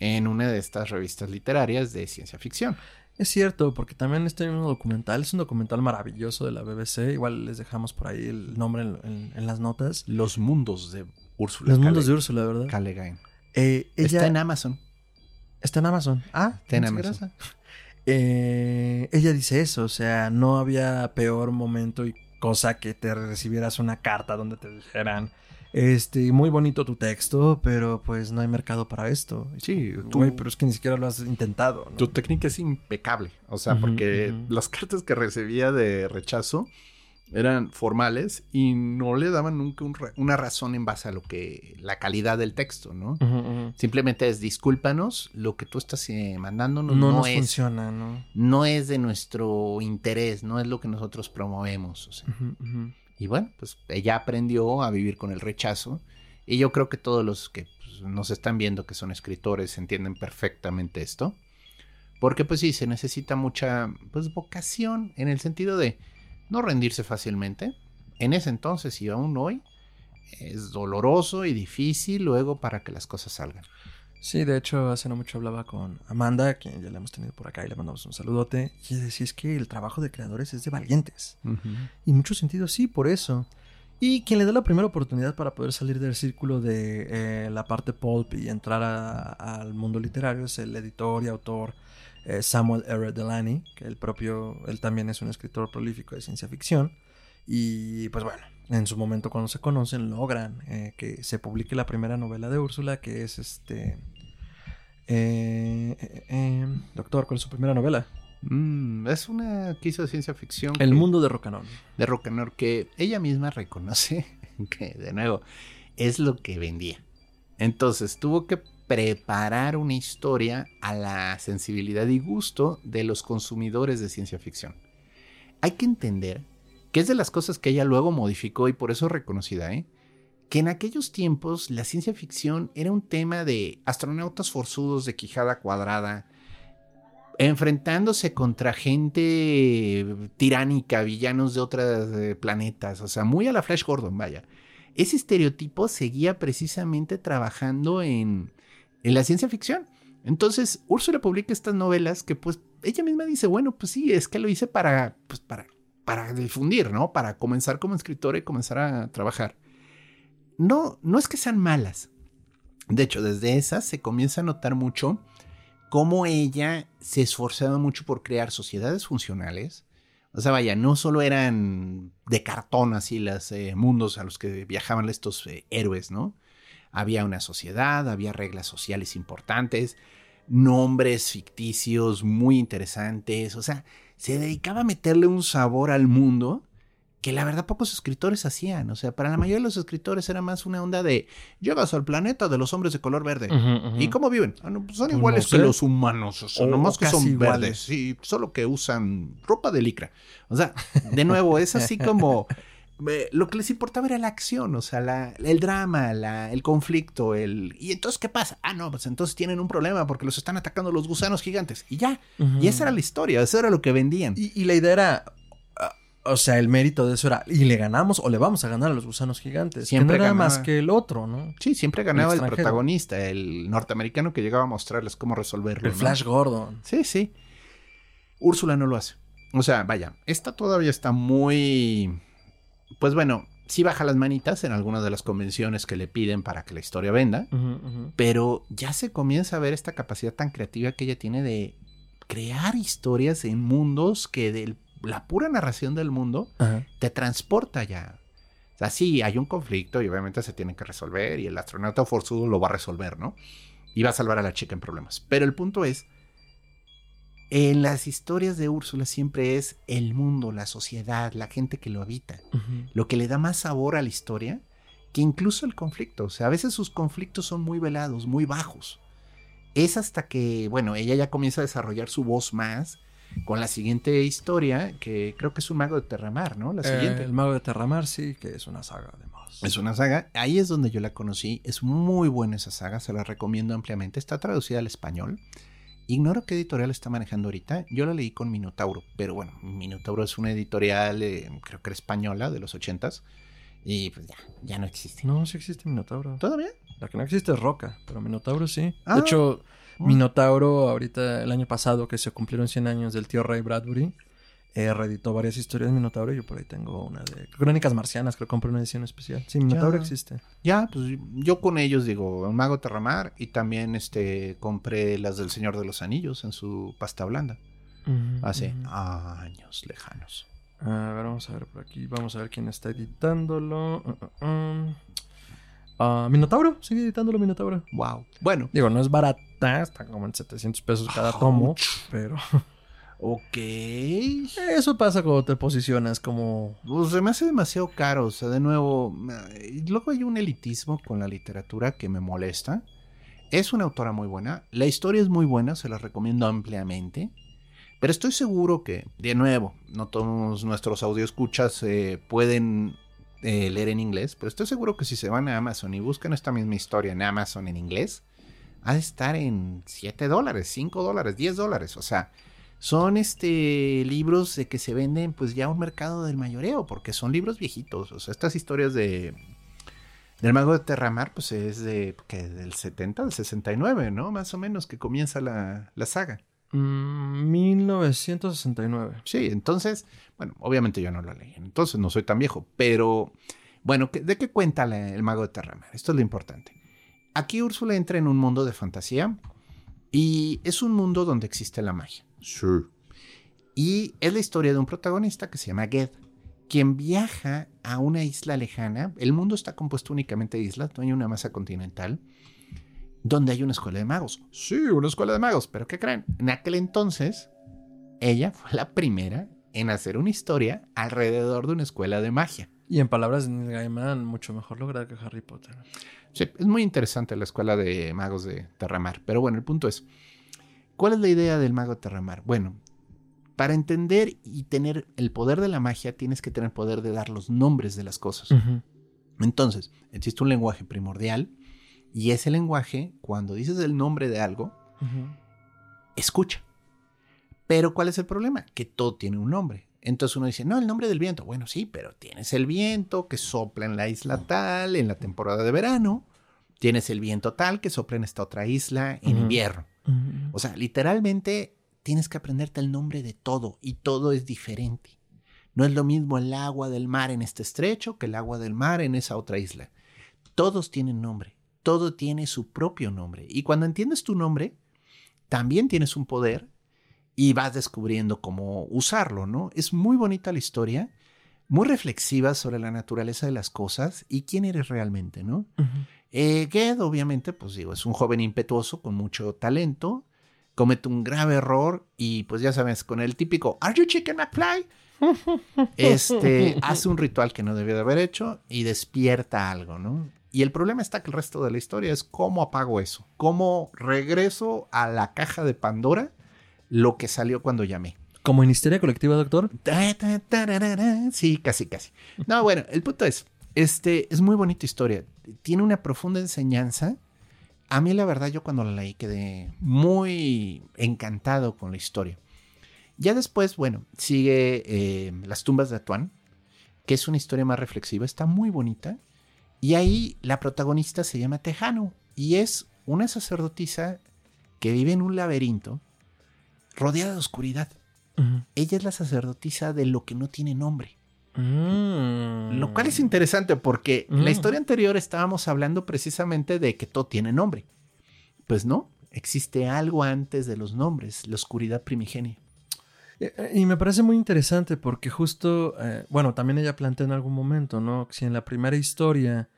Speaker 1: en una de estas revistas literarias de ciencia ficción.
Speaker 2: Es cierto, porque también este mismo documental es un documental maravilloso de la BBC. Igual les dejamos por ahí el nombre en, las notas.
Speaker 1: Los mundos de Úrsula.
Speaker 2: Los mundos de Úrsula, ¿verdad?
Speaker 1: Calegain.
Speaker 2: Eh,
Speaker 1: está en Amazon.
Speaker 2: Está en Amazon. Ah,
Speaker 1: está en Amazon. [LAUGHS]
Speaker 2: Eh, ella dice eso, o sea, no había peor momento y cosa que te recibieras una carta donde te dijeran este, muy bonito tu texto, pero pues no hay mercado para esto.
Speaker 1: Sí,
Speaker 2: tú, pero es que ni siquiera lo has intentado.
Speaker 1: Tu técnica es impecable. O sea, porque las cartas que recibía de rechazo eran formales y no le daban nunca una razón en base a lo que la calidad del texto, ¿no? Simplemente es discúlpanos, lo que tú estás eh, mandándonos no, no es,
Speaker 2: funciona, ¿no?
Speaker 1: No es de nuestro interés, no es lo que nosotros promovemos. O sea. Y bueno, pues ella aprendió a vivir con el rechazo. Y yo creo que todos los que pues, nos están viendo que son escritores entienden perfectamente esto. Porque pues sí, se necesita mucha pues, vocación en el sentido de no rendirse fácilmente. En ese entonces y aún hoy es doloroso y difícil luego para que las cosas salgan.
Speaker 2: Sí, de hecho, hace no mucho hablaba con Amanda, quien ya la hemos tenido por acá y le mandamos un saludote. Y decía es que el trabajo de creadores es de valientes. Y en muchos sentidos sí, por eso. Y quien le da la primera oportunidad para poder salir del círculo de eh, la parte pulp y entrar al mundo literario es el editor y autor eh, Samuel R. Delany, que el propio, él también es un escritor prolífico de ciencia ficción. Y pues bueno, en su momento cuando se conocen logran eh, que se publique la primera novela de Úrsula, que es este eh, eh, eh, doctor, ¿cuál es su primera novela?
Speaker 1: Mm, es una quiso de ciencia ficción.
Speaker 2: El mundo de Rocanor.
Speaker 1: De Rocanor, que ella misma reconoce [LAUGHS] que, de nuevo, es lo que vendía. Entonces tuvo que preparar una historia a la sensibilidad y gusto de los consumidores de ciencia ficción. Hay que entender que es de las cosas que ella luego modificó y por eso reconocida, ¿eh? Que en aquellos tiempos la ciencia ficción era un tema de astronautas forzudos de quijada cuadrada, enfrentándose contra gente tiránica, villanos de otros eh, planetas, o sea, muy a la Flash Gordon, vaya. Ese estereotipo seguía precisamente trabajando en, la ciencia ficción. Entonces, Úrsula publica estas novelas que pues ella misma dice, bueno, pues sí, es que lo hice para, pues para, para difundir, ¿no? Para comenzar como escritora y comenzar a trabajar no, no es que sean malas. De hecho, desde esas se comienza a notar mucho cómo ella se esforzaba mucho por crear sociedades funcionales. O sea, vaya, no solo eran de cartón así los eh, mundos a los que viajaban estos eh, héroes, ¿no? Había una sociedad, había reglas sociales importantes, nombres ficticios muy interesantes, o sea, se dedicaba a meterle un sabor al mundo que la verdad pocos escritores hacían. O sea, para la mayoría de los escritores era más una onda de llegas al planeta de los hombres de color verde. ¿Y cómo viven? Ah, no, pues son
Speaker 2: Pues
Speaker 1: iguales
Speaker 2: no
Speaker 1: que los humanos, o sea,
Speaker 2: O
Speaker 1: nomás que son
Speaker 2: iguales.
Speaker 1: verdes. Sí, solo que usan ropa de licra. O sea, de nuevo, es así como eh, lo que les importaba era la acción, o sea, la- el drama, la- el conflicto, el... ¿Y entonces qué pasa? Ah, no, pues entonces tienen un problema porque los están atacando los gusanos gigantes. Y ya, y esa era la historia, eso era lo que vendían.
Speaker 2: Y, y la idea era. O sea, el mérito de eso era. Y le ganamos o le vamos a ganar a los gusanos gigantes.
Speaker 1: Siempre
Speaker 2: que no era
Speaker 1: ganaba.
Speaker 2: más que el otro, ¿no?
Speaker 1: Sí, siempre ganaba el, protagonista, el norteamericano que llegaba a mostrarles cómo resolverlo.
Speaker 2: El
Speaker 1: ¿no?
Speaker 2: Flash Gordon.
Speaker 1: Sí, sí. Úrsula no lo hace. O sea, vaya, esta todavía está muy... Pues bueno, sí baja las manitas en algunas de las convenciones que le piden para que la historia venda, pero ya se comienza a ver esta capacidad tan creativa que ella tiene de crear historias en mundos que de la pura narración del mundo
Speaker 2: Ajá.
Speaker 1: te transporta ya. O sea, sí, hay un conflicto y obviamente se tiene que resolver y el astronauta forzudo lo va a resolver, ¿no? Y va a salvar a la chica en problemas. Pero el punto es, en las historias de Úrsula siempre es el mundo, la sociedad, la gente que lo habita, lo que le da más sabor a la historia que incluso el conflicto. O sea, a veces sus conflictos son muy velados, muy bajos. Es hasta que, bueno, ella ya comienza a desarrollar su voz más con la siguiente historia, que creo que es un mago de Terramar, ¿no? La siguiente.
Speaker 2: Eh, el Mago de Terramar, sí, que es una saga además.
Speaker 1: Es una saga, ahí es donde yo la conocí, es muy buena esa saga, se la recomiendo ampliamente, está traducida al español. Ignoro qué editorial está manejando ahorita, yo la leí con Minotauro, pero bueno, Minotauro es una editorial, eh, creo que era española, de los ochentas, y pues ya, ya no existe.
Speaker 2: No, sí existe Minotauro.
Speaker 1: ¿Todavía?
Speaker 2: La que no existe es Roca, pero Minotauro sí.
Speaker 1: Ah.
Speaker 2: De hecho,
Speaker 1: Oh.
Speaker 2: Minotauro, ahorita el año pasado que se cumplieron 100 años del tío Ray Bradbury, eh, reeditó varias historias de Minotauro yo por ahí tengo una de Crónicas Marcianas, creo que compré una edición especial. Sí, Minotauro
Speaker 1: Ya.
Speaker 2: existe.
Speaker 1: Ya, pues yo con ellos digo, mago Terramar, y también este compré las del Señor de los Anillos en su pasta blanda, hace años lejanos.
Speaker 2: A ver, vamos a ver por aquí. Vamos a ver quién está editándolo. Uh, uh, um. Ah, Minotauro, sigue editándolo Minotauro.
Speaker 1: Wow. Bueno,
Speaker 2: Digo, no es barata, está como en 700 pesos cada tomo,
Speaker 1: Ouch.
Speaker 2: pero
Speaker 1: ok.
Speaker 2: eso pasa cuando te posicionas como...
Speaker 1: Pues se me hace demasiado caro. O sea, de nuevo, luego hay un elitismo con la literatura que me molesta. Es una autora muy buena. La historia es muy buena, se la recomiendo ampliamente. Pero estoy seguro que, de nuevo, no todos nuestros audioscuchas eh, pueden eh, leer en inglés, pero estoy seguro que si se van a Amazon y buscan esta misma historia en Amazon en inglés, ha de estar en 7 dólares, 5 dólares, 10 dólares. O sea, son este libros de que se venden pues ya a un mercado del mayoreo, porque son libros viejitos. O sea, estas historias de del mago de Terramar, pues es de que del 70 al 69, ¿no? Más o menos que comienza la, la saga.
Speaker 2: mm, 1969.
Speaker 1: Sí, entonces, bueno, obviamente yo no la leí, entonces no soy tan viejo, pero bueno, ¿qué- ¿de qué cuenta la- el mago de Terramar? Esto es lo importante. Aquí Úrsula entra en un mundo de fantasía y es un mundo donde existe la magia. Sí. Y es la historia de un protagonista que se llama Ged, quien viaja a una isla lejana. El mundo está compuesto únicamente de islas, no hay una masa continental, donde hay una escuela de magos. Sí, una escuela de magos, pero ¿qué creen? En aquel entonces, ella fue la primera en hacer una historia alrededor de una escuela de magia.
Speaker 2: Y en palabras de Neil Gaiman, mucho mejor lograda que Harry Potter.
Speaker 1: Sí, es muy interesante la escuela de magos de Terramar. Pero bueno, el punto es, ¿cuál es la idea del mago de Terramar? Bueno, para entender y tener el poder de la magia, tienes que tener poder de dar los nombres de las cosas. Entonces, existe un lenguaje primordial y ese lenguaje, cuando dices el nombre de algo, escucha. Pero ¿cuál es el problema? Que todo tiene un nombre. Entonces uno dice, no, el nombre del viento. Bueno, sí, pero tienes el viento que sopla en la isla tal en la temporada de verano. Tienes el viento tal que sopla en esta otra isla en invierno. O sea, literalmente tienes que aprenderte el nombre de todo y todo es diferente. No es lo mismo el agua del mar en este estrecho que el agua del mar en esa otra isla. Todos tienen nombre, todo tiene su propio nombre. Y cuando entiendes tu nombre, también tienes un poder y vas descubriendo cómo usarlo, ¿no? Es muy bonita la historia, muy reflexiva sobre la naturaleza de las cosas y quién eres realmente, ¿no?
Speaker 2: Ujú.
Speaker 1: Eh, Ged, obviamente, pues digo, es un joven impetuoso con mucho talento, comete un grave error y pues ya sabes, con el típico ¿Are you chicken McFly? [LAUGHS] Este hace un ritual que no debió de haber hecho y despierta algo, ¿no? Y el problema está que el resto de la historia es cómo apago eso, cómo regreso a la caja de Pandora lo que salió cuando llamé.
Speaker 2: ¿Como en histeria colectiva, doctor?
Speaker 1: Sí, casi, casi. No, bueno, el punto es, este, es muy bonita historia. Tiene una profunda enseñanza. A mí, la verdad, yo cuando la leí quedé muy encantado con la historia. Ya después, bueno, sigue eh, Las tumbas de Atuán, que es una historia más reflexiva, está muy bonita. Y ahí la protagonista se llama Tejano y es una sacerdotisa que vive en un laberinto rodeada de oscuridad. Ella es la sacerdotisa de lo que no tiene nombre.
Speaker 2: Mm.
Speaker 1: Lo cual es interesante porque
Speaker 2: Mm.
Speaker 1: la historia anterior estábamos hablando precisamente de que todo tiene nombre. Pues no, existe algo antes de los nombres, la oscuridad primigenia.
Speaker 2: Eh, Y me parece muy interesante porque justo, eh, bueno, también ella plantea en algún momento, ¿no? Si en la primera historia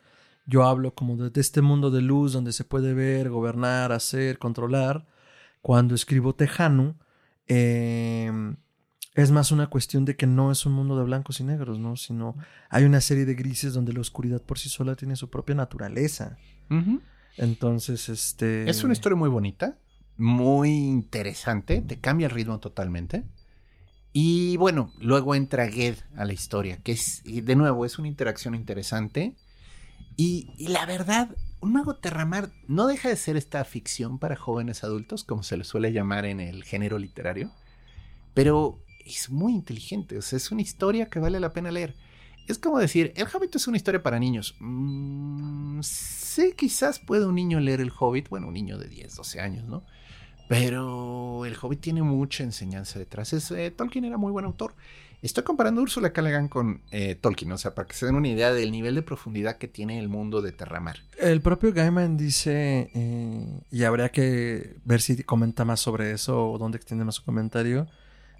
Speaker 2: yo hablo como de, de este mundo de luz donde se puede ver, gobernar, hacer, controlar, cuando escribo Tejano, eh, es más una cuestión de que no es un mundo de blancos y negros, ¿no? Sino hay una serie de grises donde la oscuridad por sí sola tiene su propia naturaleza. Entonces, este...
Speaker 1: Es una historia muy bonita, muy interesante, te cambia el ritmo totalmente. Y bueno, luego entra Ged a la historia, que es, de nuevo, es una interacción interesante. Y, y la verdad, un mago Terramar no deja de ser esta ficción para jóvenes adultos, como se le suele llamar en el género literario, pero es muy inteligente, o sea, es una historia que vale la pena leer. Es como decir, El Hobbit es una historia para niños. Mm, sí, quizás puede un niño leer El Hobbit, bueno, un niño de 10, 12 años, ¿no? Pero El Hobbit tiene mucha enseñanza detrás. Eh, Tolkien era muy buen autor. Estoy comparando Úrsula K. Le Guin con eh, Tolkien, o sea, para que se den una idea del nivel de profundidad que tiene el mundo de Terramar.
Speaker 2: El propio Gaiman dice, eh, y habría que ver si comenta más sobre eso o dónde extiende más su comentario.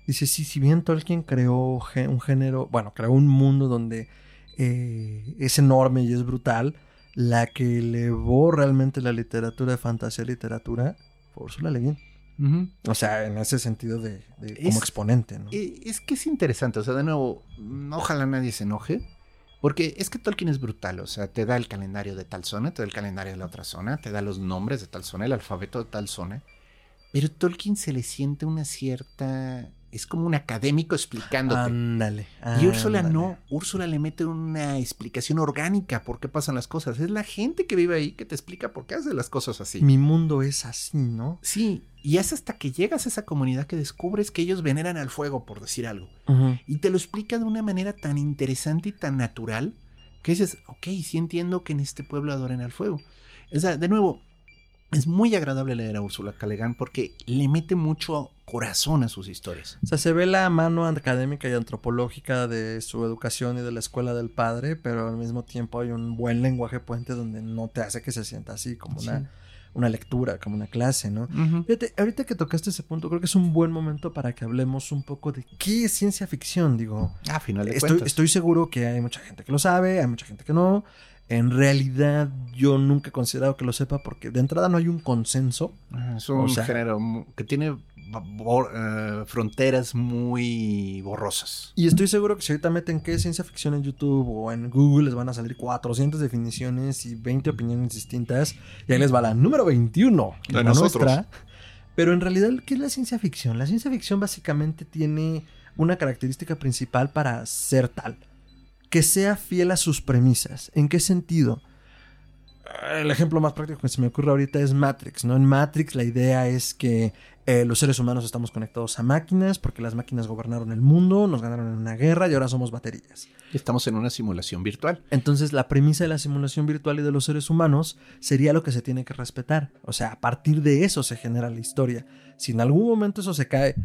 Speaker 2: Dice, sí, si bien Tolkien creó un género, bueno, creó un mundo donde eh, es enorme y es brutal, la que elevó realmente la literatura de fantasía a literatura fue Ursula Le Guin. O sea, en ese sentido de, de como exponente, ¿no?
Speaker 1: Eh, Es que es interesante, o sea, de nuevo, mm, ojalá nadie se enoje, porque es que Tolkien es brutal, o sea, te da el calendario de tal zona, te da el calendario de la otra zona, te da los nombres de tal zona, el alfabeto de tal zona, pero Tolkien se le siente una cierta, es como un académico explicándote.
Speaker 2: Ándale.
Speaker 1: Y Úrsula no, Úrsula le mete una explicación orgánica por qué pasan las cosas. Es la gente que vive ahí que te explica por qué hace las cosas así.
Speaker 2: Mi mundo es así, ¿no?
Speaker 1: Sí, y es hasta que llegas a esa comunidad que descubres que ellos veneran al fuego, por decir algo. Y te lo explica de una manera tan interesante y tan natural que dices, ok, sí entiendo que en este pueblo adoren al fuego. O sea, de nuevo, es muy agradable leer a Úrsula Calegán porque le mete mucho corazón a sus historias.
Speaker 2: O sea, se ve la mano académica y antropológica de su educación y de la escuela del padre, pero al mismo tiempo hay un buen lenguaje puente donde no te hace que se sienta así como
Speaker 1: Sí.
Speaker 2: una, una lectura, como una clase, ¿no? Fíjate, ahorita que tocaste ese punto, creo que es un buen momento para que hablemos un poco de qué es ciencia ficción, digo.
Speaker 1: A final de
Speaker 2: Estoy,
Speaker 1: cuentas.
Speaker 2: estoy seguro que hay mucha gente que lo sabe, hay mucha gente que no. En realidad, yo nunca he considerado que lo sepa porque de entrada no hay un consenso.
Speaker 1: Es un
Speaker 2: O sea-
Speaker 1: género que tiene eh, fronteras muy borrosas.
Speaker 2: Y estoy seguro que si ahorita meten qué es ciencia ficción en YouTube o en Google, les van a salir 400 definiciones y 20 opiniones distintas. Y ahí les va la número 21, que
Speaker 1: De nosotros.
Speaker 2: nuestra. Pero en realidad, ¿qué es la ciencia ficción? La ciencia ficción básicamente tiene una característica principal para ser tal. Que sea fiel a sus premisas. ¿En qué sentido? El ejemplo más práctico que se me ocurre ahorita es Matrix, ¿no? En Matrix la idea es que eh, los seres humanos estamos conectados a máquinas porque las máquinas gobernaron el mundo, nos ganaron en una guerra y ahora somos baterías.
Speaker 1: Estamos en una simulación virtual.
Speaker 2: Entonces la premisa de la simulación virtual y de los seres humanos sería lo que se tiene que respetar. O sea, a partir de eso se genera la historia. Si en algún momento eso se cae,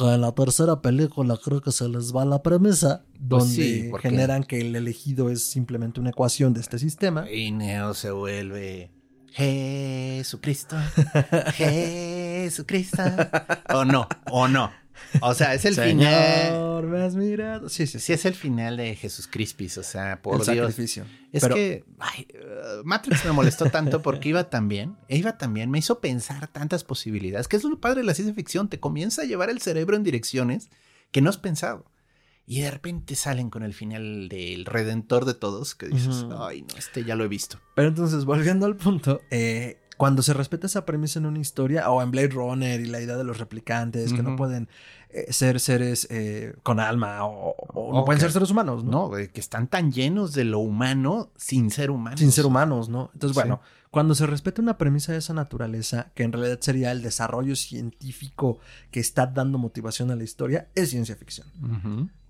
Speaker 2: en la tercera película creo que se les va la premisa,
Speaker 1: Pues
Speaker 2: donde
Speaker 1: sí,
Speaker 2: generan que el elegido es simplemente una ecuación de este sistema.
Speaker 1: Y Neo se vuelve Jesucristo. [LAUGHS] Jesucristo. O no, o no. O sea, es el final.
Speaker 2: Señor, me has mirado. Sí, sí, sí.
Speaker 1: Sí, es el final de Jesús Crispis. O sea, por
Speaker 2: el
Speaker 1: Dios.
Speaker 2: sacrificio.
Speaker 1: Es
Speaker 2: Pero-
Speaker 1: que ay, uh, Matrix me molestó tanto porque iba tan bien, e iba tan bien, me hizo pensar tantas posibilidades, que es lo padre de la ciencia ficción, te comienza a llevar el cerebro en direcciones que no has pensado. Y de repente salen con el final del Redentor de todos, que dices,
Speaker 2: Ujú.
Speaker 1: ay, no, este ya lo he visto.
Speaker 2: Pero entonces, volviendo al punto, eh, cuando se respeta esa premisa en una historia, o en Blade Runner y la idea de los replicantes, que no pueden eh, ser seres eh, con alma o, o no pueden ser seres humanos, ¿no?
Speaker 1: No, que están tan llenos de lo humano sin ser humanos.
Speaker 2: Sin ser humanos, ¿no? Entonces,
Speaker 1: Sí.
Speaker 2: Cuando se respeta una premisa de esa naturaleza, que en realidad sería el desarrollo científico que está dando motivación a la historia, es ciencia ficción.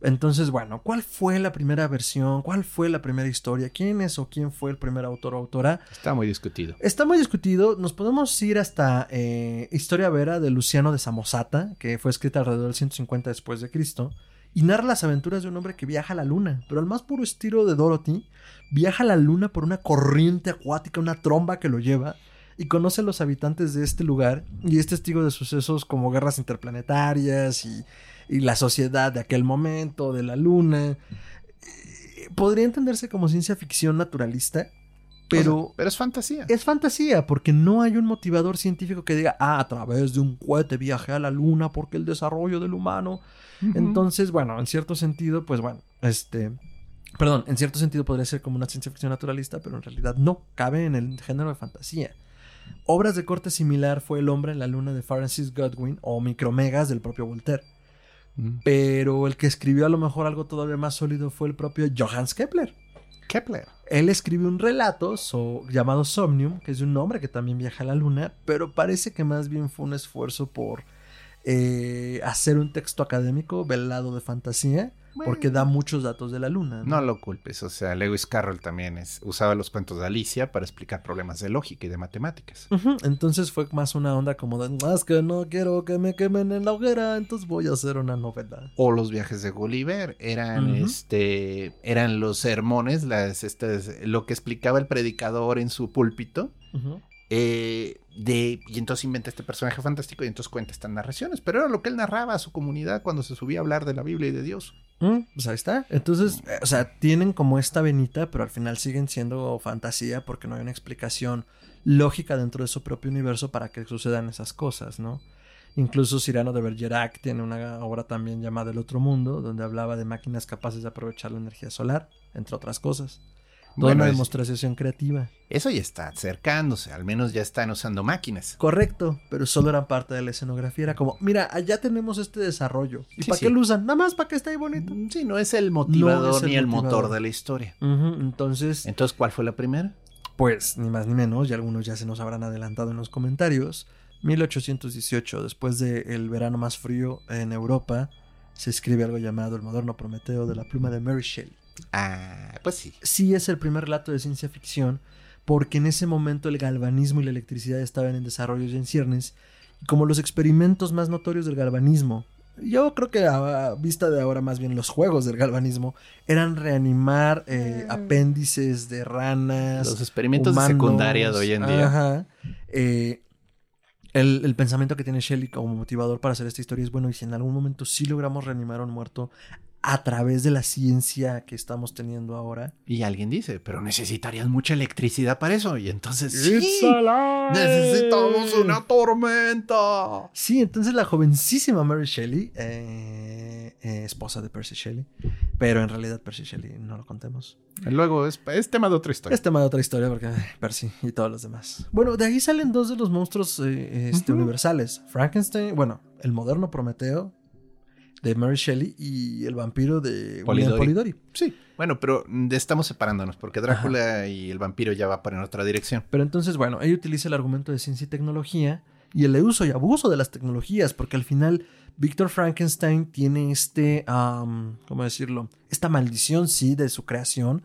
Speaker 2: Entonces, bueno, ¿cuál fue la primera versión? ¿Cuál fue la primera historia? ¿Quién es o quién fue el primer autor o autora?
Speaker 1: Está muy discutido.
Speaker 2: Está muy discutido. Nos podemos ir hasta eh, Historia Vera de Luciano de Samosata, que fue escrita alrededor del 150 después de Cristo, y narra las aventuras de un hombre que viaja a la luna, pero al más puro estilo de Dorothy, viaja a la luna por una corriente acuática, una tromba que lo lleva, y conoce a los habitantes de este lugar, y es testigo de sucesos como guerras interplanetarias y, y la sociedad de aquel momento, de la luna. Eh, Podría entenderse como ciencia ficción naturalista, pero...
Speaker 1: O sea, pero es fantasía.
Speaker 2: Es fantasía, porque no hay un motivador científico que diga, ah, a través de un cohete viajé a la luna porque el desarrollo del humano. Entonces, bueno, en cierto sentido, pues bueno, este. Perdón, en cierto sentido podría ser como una ciencia ficción naturalista, pero en realidad no, cabe en el género de fantasía. Obras de corte similar fue El hombre en la luna de Francis Godwin o Micromegas del propio Voltaire.
Speaker 1: Mm.
Speaker 2: Pero el que escribió a lo mejor algo todavía más sólido fue el propio Johannes Kepler.
Speaker 1: Kepler.
Speaker 2: Él escribe un relato so- llamado Somnium, que es de un hombre que también viaja a la luna, pero parece que más bien fue un esfuerzo por eh, hacer un texto académico velado de fantasía, porque da muchos datos de la luna.
Speaker 1: No lo culpes, o sea, Lewis Carroll también es, usaba los cuentos de Alicia para explicar problemas de lógica y de matemáticas.
Speaker 2: Entonces fue más una onda como de, más que no quiero que me quemen en la hoguera, entonces voy a hacer una novela.
Speaker 1: O los viajes de Gulliver eran este eran los sermones, las estas, lo que explicaba el predicador en su púlpito.
Speaker 2: Ujú.
Speaker 1: Eh, de, y entonces inventa este personaje fantástico y entonces cuenta estas narraciones. Pero era lo que él narraba a su comunidad cuando se subía a hablar de la Biblia y de Dios.
Speaker 2: Mm, pues ahí está. Entonces, eh, o sea, tienen como esta venita, pero al final siguen siendo fantasía porque no hay una explicación lógica dentro de su propio universo para que sucedan esas cosas, ¿no? Incluso Cyrano de Bergerac tiene una obra también llamada El Otro Mundo, donde hablaba de máquinas capaces de aprovechar la energía solar, entre otras cosas. Toda
Speaker 1: Bueno,
Speaker 2: una
Speaker 1: es-
Speaker 2: demostración creativa.
Speaker 1: eso ya está acercándose, al menos ya están usando máquinas.
Speaker 2: Correcto, pero solo eran parte de la escenografía. Era como, mira, allá tenemos este desarrollo. ¿Y
Speaker 1: Sí,
Speaker 2: para
Speaker 1: sí.
Speaker 2: qué lo usan? Nada más para que esté ahí bonito.
Speaker 1: Mm, Sí, no es el motivador
Speaker 2: No es el
Speaker 1: ni el
Speaker 2: motivador.
Speaker 1: motor de la historia.
Speaker 2: Entonces,
Speaker 1: Entonces, ¿cuál fue la primera?
Speaker 2: Pues, ni más ni menos, y algunos ya se nos habrán adelantado en los comentarios. 1818, después del verano más frío en Europa, se escribe algo llamado El moderno Prometeo de la pluma de Mary Shelley.
Speaker 1: Ah, pues sí.
Speaker 2: Sí es el primer relato de ciencia ficción, porque en ese momento el galvanismo y la electricidad estaban en desarrollo y en ciernes, y como los experimentos más notorios del galvanismo, yo creo que a vista de ahora más bien los juegos del galvanismo, eran reanimar eh,
Speaker 1: Mm.
Speaker 2: apéndices de ranas,
Speaker 1: Los experimentos
Speaker 2: humanos,
Speaker 1: de secundaria de hoy en día.
Speaker 2: Ajá. Eh, el, el pensamiento que tiene Shelley como motivador para hacer esta historia es bueno, y si en algún momento sí logramos reanimar a un muerto a través de la ciencia que estamos teniendo ahora.
Speaker 1: Y alguien dice, pero necesitarías mucha electricidad para eso. Y entonces, sí, necesitamos una tormenta.
Speaker 2: Sí, entonces la jovencísima Mary Shelley, eh, eh, esposa de Percy Shelley, pero en realidad Percy Shelley no lo contemos.
Speaker 1: Luego es, es tema de otra historia.
Speaker 2: Es tema de otra historia porque ay, Percy y todos los demás. Bueno, de ahí salen dos de los monstruos eh, este,
Speaker 1: Ujú.
Speaker 2: universales. Frankenstein, bueno, el moderno Prometeo de Mary Shelley y el vampiro de William
Speaker 1: Polidori.
Speaker 2: Polidori.
Speaker 1: Sí, bueno, pero mm, estamos separándonos porque Drácula y el vampiro ya va para en otra dirección.
Speaker 2: Pero entonces, bueno, ella utiliza el argumento de ciencia y tecnología y el uso y abuso de las tecnologías, porque al final Víctor Frankenstein tiene este, ¿cómo decirlo? Esta maldición, sí, de su creación,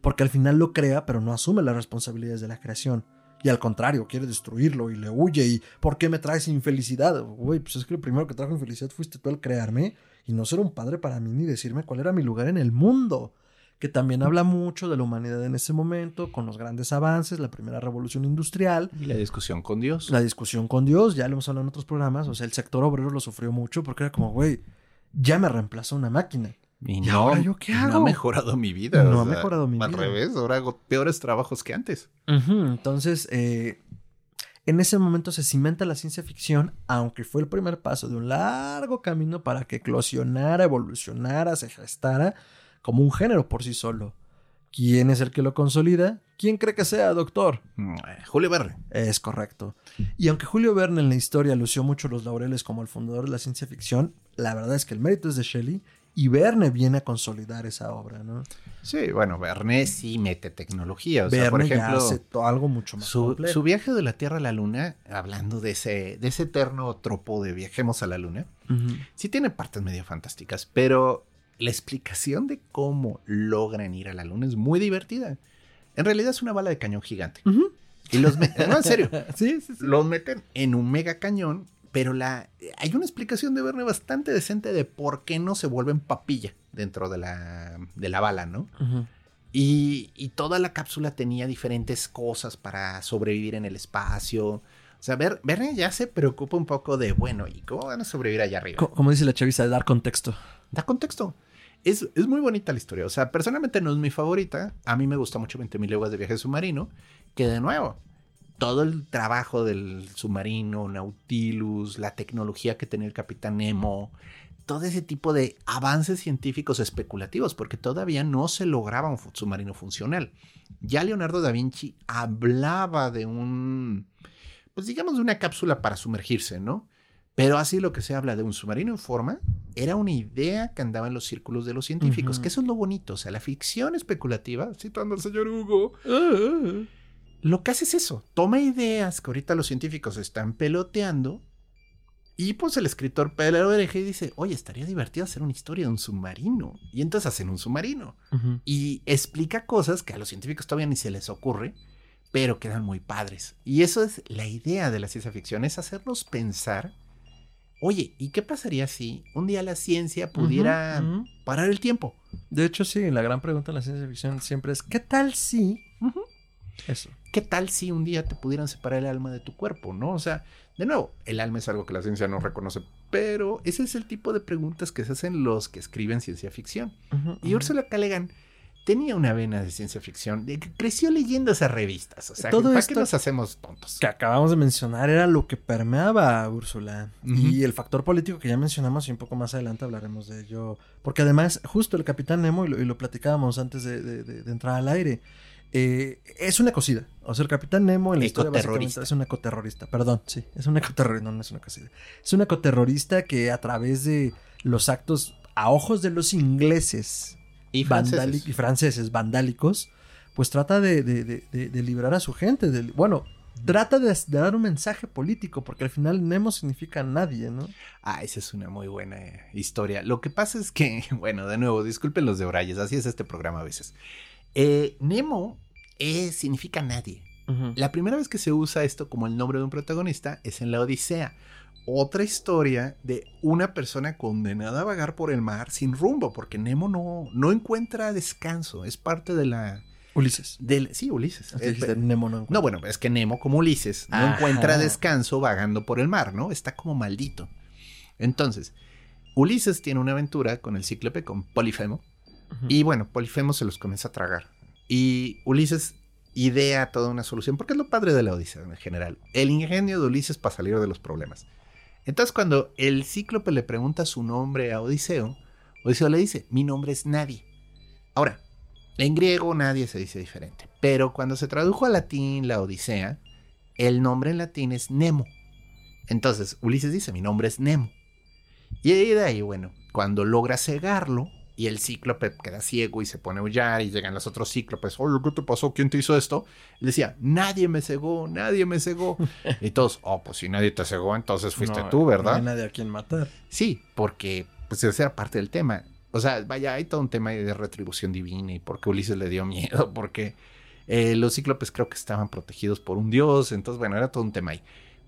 Speaker 2: porque al final lo crea, pero no asume las responsabilidades de la creación. Y al contrario, quiere destruirlo y le huye. ¿Y por qué me traes infelicidad? Güey, pues es que lo primero que trajo infelicidad fuiste tú al crearme y no ser un padre para mí ni decirme cuál era mi lugar en el mundo que también habla mucho de la humanidad en ese momento, con los grandes avances, la primera revolución industrial,
Speaker 1: Y la discusión con Dios.
Speaker 2: la discusión con Dios, ya lo hemos hablado en otros programas, o sea, el sector obrero lo sufrió mucho porque era como, güey, ya me reemplazó una máquina.
Speaker 1: Y
Speaker 2: ¿Y
Speaker 1: no,
Speaker 2: ahora yo qué
Speaker 1: no
Speaker 2: hago?
Speaker 1: ha mejorado mi vida.
Speaker 2: No
Speaker 1: o
Speaker 2: ha
Speaker 1: sea,
Speaker 2: mejorado mi
Speaker 1: al
Speaker 2: vida.
Speaker 1: revés, ahora hago peores trabajos que antes.
Speaker 2: Entonces, eh, En ese momento se cimenta la ciencia ficción, aunque fue el primer paso de un largo camino para que eclosionara, evolucionara, se gestara como un género por sí solo. ¿Quién es el que lo consolida? ¿Quién cree que sea, doctor?
Speaker 1: Mm, Julio Verne.
Speaker 2: Es correcto. Y aunque Julio Verne en la historia lució mucho los laureles como el fundador de la ciencia ficción, la verdad es que el mérito es de Shelley y Verne viene a consolidar esa obra, ¿no?
Speaker 1: Sí, bueno, Verne sí mete tecnología. O sea,
Speaker 2: Verne
Speaker 1: por
Speaker 2: ya
Speaker 1: ejemplo,
Speaker 2: hace algo mucho más
Speaker 1: su,
Speaker 2: complejo.
Speaker 1: su viaje de la Tierra a la Luna, hablando de ese, de ese eterno tropo de viajemos a la Luna, sí tiene partes medio fantásticas, pero la explicación de cómo logran ir a la Luna es muy divertida. En realidad es una bala de cañón gigante. Y los meten, no, en serio, [LAUGHS]
Speaker 2: Sí, sí, sí.
Speaker 1: los meten en un mega cañón, pero la, hay una explicación de Verne bastante decente de por qué no se vuelven papilla dentro de la, de la bala, ¿no? Y, y toda la cápsula tenía diferentes cosas para sobrevivir en el espacio. O sea, Ver- Verne ya se preocupa un poco de, bueno, ¿y cómo van a sobrevivir allá arriba?
Speaker 2: Co- Como dice la chaviza, de dar contexto.
Speaker 1: Da contexto. Es, es muy bonita la historia. O sea, personalmente no es mi favorita. A mí me gusta mucho 20.000 leguas de viaje submarino. Que de nuevo, todo el trabajo del submarino, Nautilus, la tecnología que tenía el capitán Nemo, todo ese tipo de avances científicos especulativos, porque todavía no se lograba un submarino funcional. Ya Leonardo da Vinci hablaba de un, pues digamos, de una cápsula para sumergirse, ¿no? Pero así lo que se habla de un submarino en forma era una idea que andaba en los círculos de los científicos, que eso es lo bonito, o sea, la ficción especulativa, citando al señor Hugo, lo que hace es eso, toma ideas que ahorita los científicos están peloteando y pues el escritor pela la oreja y dice, oye, estaría divertido hacer una historia de un submarino. Y entonces hacen un submarino y explica cosas que a los científicos todavía ni se les ocurre, pero quedan muy padres. Y eso es la idea de la ciencia ficción, es hacernos pensar, oye, ¿y qué pasaría si un día la ciencia pudiera parar el tiempo?
Speaker 2: De hecho, sí, la gran pregunta en la ciencia ficción siempre es: ¿qué tal si? Eso.
Speaker 1: ¿Qué tal si un día te pudieran separar el alma de tu cuerpo, no? O sea, de nuevo, el alma es algo que la ciencia no reconoce, pero ese es el tipo de preguntas que se hacen los que escriben ciencia ficción. Y. Ursula K. Le Guin tenía una vena de ciencia ficción, de que creció leyendo esas revistas, o sea,
Speaker 2: Todo
Speaker 1: ¿para
Speaker 2: esto-
Speaker 1: qué nos hacemos tontos?
Speaker 2: que acabamos de mencionar era lo que permeaba a Úrsula. Y el factor político que ya mencionamos y un poco más adelante hablaremos de ello. Porque además, justo el Capitán Nemo, y lo, y lo platicábamos antes de, de- de- de entrar al aire, eh, es una cocida. O sea, el Capitán Nemo en la historia básicamente es un ecoterrorista. Perdón, sí, es un ecoterrorista, no, no es una cocida. Es un ecoterrorista que a través de los actos a ojos de los ingleses
Speaker 1: Y franceses.
Speaker 2: y franceses vandálicos, pues trata de, de, de- de- liberar a su gente. bueno, trata de, dar un mensaje político, porque al final Nemo significa nadie, ¿no?
Speaker 1: Ah, esa es una muy buena historia. Lo que pasa es que, [LAUGHS] bueno, de nuevo, disculpen los de Orayes, así es este programa a veces. Eh, Nemo eh, significa nadie. La primera vez que se usa esto como el nombre de un protagonista es en la Odisea. Otra historia de una persona condenada a vagar por el mar sin rumbo, porque Nemo no, no encuentra descanso. Es parte de la.
Speaker 2: Ulises.
Speaker 1: Del, sí, Ulises.
Speaker 2: Nemo no.
Speaker 1: no, bueno, es que Nemo, como Ulises, no encuentra descanso vagando por el mar, ¿no? Está como maldito. Entonces, Ulises tiene una aventura con el cíclope, con Polifemo, y bueno, Polifemo se los comienza a tragar. Y Ulises idea toda una solución, porque es lo padre de la Odisea en general. El ingenio de Ulises para salir de los problemas. Entonces, cuando el cíclope le pregunta su nombre a Odiseo, Odiseo le dice: Mi nombre es nadie. Ahora, en griego nadie se dice diferente, pero cuando se tradujo al latín la Odisea, el nombre en latín es Nemo. Entonces, Ulises dice: Mi nombre es Nemo. Y de ahí, bueno, cuando logra cegarlo y el cíclope queda ciego y se pone a aullar y llegan los otros cíclopes, oye, ¿qué te pasó? ¿Quién te hizo esto? Él decía, nadie me cegó, nadie me cegó. y todos, oh, pues si nadie te cegó, entonces fuiste
Speaker 2: No,
Speaker 1: tú,
Speaker 2: No
Speaker 1: ¿verdad?
Speaker 2: hay nadie a quien matar.
Speaker 1: Sí, porque pues esa era parte del tema. O sea, vaya, hay todo un tema de retribución divina y porque Ulises le dio miedo, porque eh, los cíclopes creo que estaban protegidos por un dios, entonces bueno, era todo un tema ahí.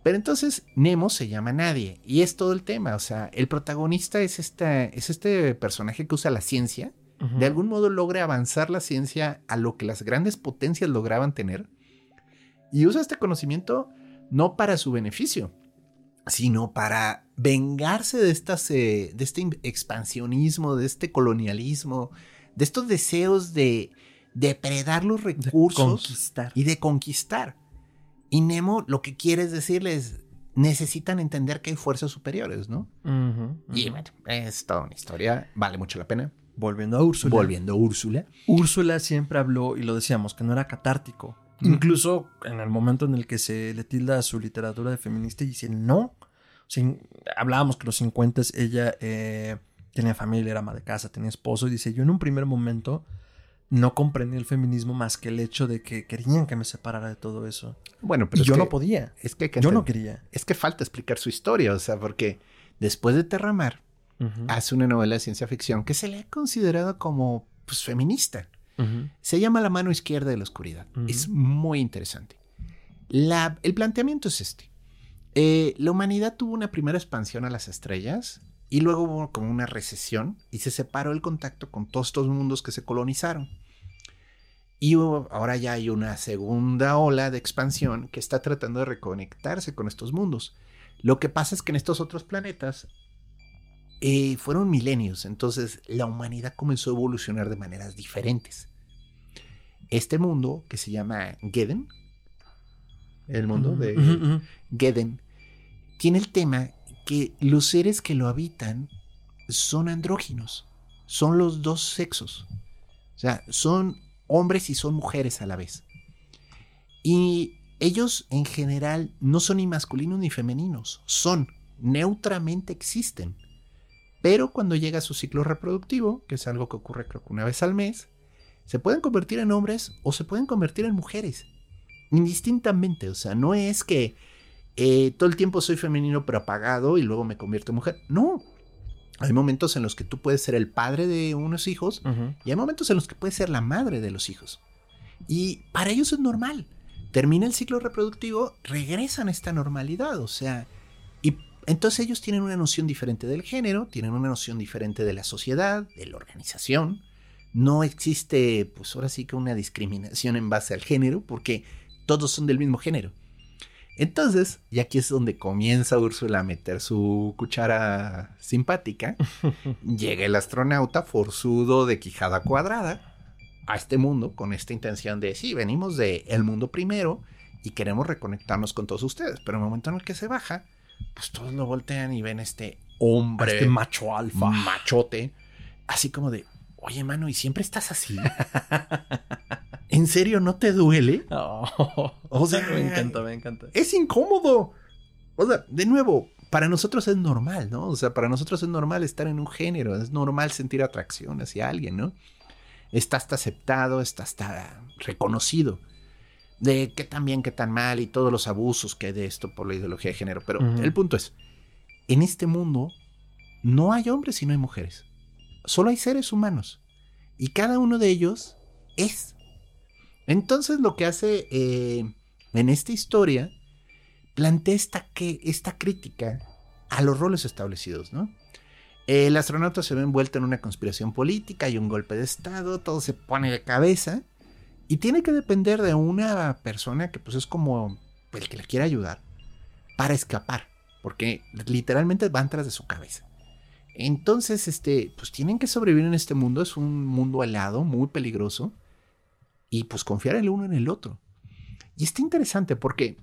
Speaker 1: Pero entonces Nemo se llama nadie y es todo el tema, o sea, el protagonista es, esta, es este personaje que usa la ciencia, de algún modo logra avanzar la ciencia a lo que las grandes potencias lograban tener y usa este conocimiento no para su beneficio, sino para vengarse de, estas, eh, de este expansionismo, de este colonialismo, de estos deseos de depredar los recursos
Speaker 2: conquistar.
Speaker 1: y de conquistar. Y Nemo lo que quiere es decirles, necesitan entender que hay fuerzas superiores, ¿no? Y bueno, es toda una historia, vale mucho la pena.
Speaker 2: Volviendo a Úrsula.
Speaker 1: Volviendo a Úrsula.
Speaker 2: Úrsula siempre habló, y lo decíamos, que no era catártico. Incluso en el momento en el que se le tilda su literatura de feminista y dice no. hablábamos que los 50 ella eh, tenía familia, era ama de casa, tenía esposo, y dice, yo en un primer momento no comprendí el feminismo más que el hecho de que querían que me separara de todo eso.
Speaker 1: Bueno, pero
Speaker 2: yo no podía.
Speaker 1: Es que,
Speaker 2: yo no quería.
Speaker 1: Es que falta explicar su historia, o sea, porque después de Terramar hace una novela de ciencia ficción que se le ha considerado como pues, feminista. Se llama La mano izquierda de la oscuridad. Es muy interesante. La, el planteamiento es este. Eh, la humanidad tuvo una primera expansión a las estrellas y luego hubo como una recesión y se separó el contacto con todos estos mundos que se colonizaron. Y ahora ya hay una segunda ola de expansión que está tratando de reconectarse con estos mundos. Lo que pasa es que en estos otros planetas eh, fueron milenios, entonces la humanidad comenzó a evolucionar de maneras diferentes. Este mundo que se llama Geden, el mundo de Geden, tiene el tema que los seres que lo habitan son andróginos, son los dos sexos. O sea, son hombres y son mujeres a la vez. Y ellos en general no son ni masculinos ni femeninos, son, neutramente existen. Pero cuando llega su ciclo reproductivo, que es algo que ocurre creo que una vez al mes, se pueden convertir en hombres o se pueden convertir en mujeres. Indistintamente, o sea, no es que eh, todo el tiempo soy femenino pero apagado y luego me convierto en mujer. No. Hay momentos en los que tú puedes ser el padre de unos hijos y hay momentos en los que puedes ser la madre de los hijos. Y para ellos es normal. Termina el ciclo reproductivo, regresan a esta normalidad. O sea, y entonces ellos tienen una noción diferente del género, tienen una noción diferente de la sociedad, de la organización. No existe, pues ahora sí que una discriminación en base al género, porque todos son del mismo género. Entonces, y aquí es donde comienza Úrsula a meter su cuchara simpática, [LAUGHS] llega el astronauta forzudo de quijada cuadrada a este mundo con esta intención de, sí, venimos del el mundo primero y queremos reconectarnos con todos ustedes, pero en el momento en el que se baja, pues todos lo voltean y ven este hombre,
Speaker 2: este macho alfa,
Speaker 1: machote, así como de, oye, mano, ¿y siempre estás así? [LAUGHS] ¿En serio no te duele?
Speaker 2: o sea, [LAUGHS] me encanta, me encanta.
Speaker 1: Es incómodo. O sea, de nuevo, para nosotros es normal, ¿no? O sea, para nosotros es normal estar en un género, es normal sentir atracción hacia alguien, ¿no? Está hasta aceptado, está hasta reconocido de qué tan bien, qué tan mal y todos los abusos que hay de esto por la ideología de género. Pero el punto es, en este mundo no hay hombres y no hay mujeres. Solo hay seres humanos. Y cada uno de ellos es entonces lo que hace eh, en esta historia, plantea esta, que, esta crítica a los roles establecidos, ¿no? El astronauta se ve envuelto en una conspiración política y un golpe de Estado, todo se pone de cabeza y tiene que depender de una persona que pues es como el que le quiere ayudar para escapar, porque literalmente van tras de su cabeza. Entonces, este, pues tienen que sobrevivir en este mundo, es un mundo helado, muy peligroso y pues confiar el uno en el otro. Y está interesante porque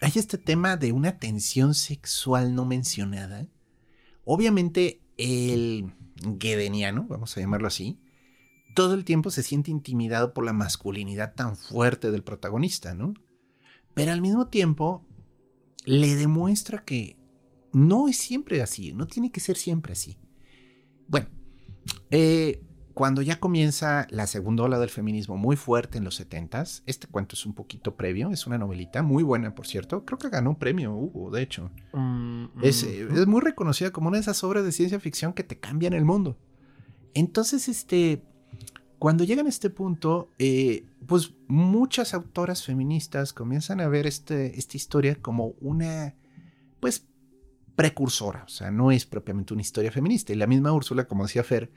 Speaker 1: hay este tema de una tensión sexual no mencionada. Obviamente el gedeniano, vamos a llamarlo así, todo el tiempo se siente intimidado por la masculinidad tan fuerte del protagonista, ¿no? Pero al mismo tiempo le demuestra que no es siempre así, no tiene que ser siempre así. Bueno, eh, cuando ya comienza la segunda ola del feminismo muy fuerte en los 70s, este cuento es un poquito previo, es una novelita muy buena, por cierto. Creo que ganó un premio, Hugo, de hecho. Mm, es, eh, es, muy reconocida como una de esas obras de ciencia ficción que te cambian el mundo. Entonces, este, cuando llegan a este punto, eh, pues muchas autoras feministas comienzan a ver este, esta historia como una, pues, precursora. O sea, no es propiamente una historia feminista. Y la misma Úrsula, como decía Fer,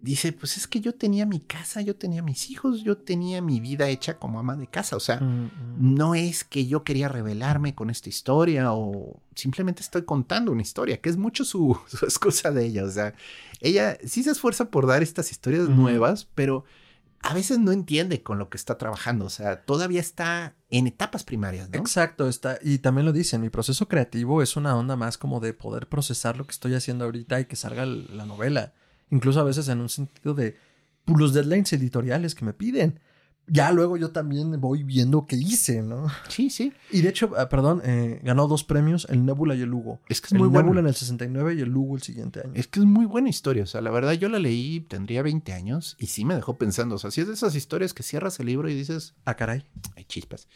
Speaker 1: dice, pues es que yo tenía mi casa, yo tenía mis hijos, yo tenía mi vida hecha como ama de casa. O sea, mm, mm. no es que yo quería revelarme con esta historia o simplemente estoy contando una historia, que es mucho su, [LAUGHS] excusa de ella. O sea, ella sí se esfuerza por dar estas historias nuevas, pero a veces no entiende con lo que está trabajando, o sea, todavía está en etapas primarias, ¿no?
Speaker 2: Exacto, está, y también lo dicen, mi proceso creativo es una onda más como de poder procesar lo que estoy haciendo ahorita y que salga la novela, incluso a veces en un sentido de pues, los deadlines editoriales que me piden ya luego yo también voy viendo qué hice, ¿no?
Speaker 1: Sí, sí.
Speaker 2: Y de hecho, ah, perdón, eh, ganó dos premios, el Nebula y el Hugo.
Speaker 1: Es que es muy
Speaker 2: el Nebula en el 69 y el Hugo el siguiente año.
Speaker 1: Es que es muy buena historia. O sea, la verdad yo la leí, tendría 20 años y sí me dejó pensando. O sea, si es de esas historias que cierras el libro y dices...
Speaker 2: Ah, caray.
Speaker 1: Hay chispas.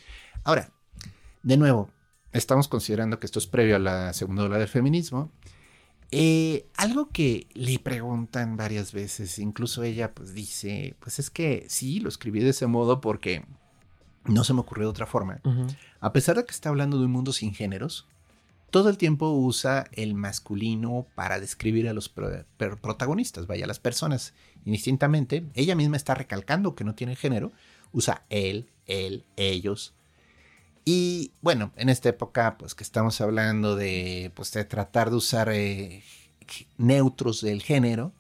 Speaker 1: Ahora, de nuevo, estamos considerando que esto es previo a la segunda ola del feminismo. Eh, algo que le preguntan varias veces, incluso ella pues dice, pues es que sí, lo escribí de ese modo porque no se me ocurrió de otra forma. A pesar de que está hablando de un mundo sin géneros, todo el tiempo usa el masculino para describir a los protagonistas, vaya, las personas. Indistintamente, ella misma está recalcando que no tiene género, usa él, él, ellos. Y bueno, en esta época, pues que estamos hablando de, pues, de tratar de usar eh, neutros del género,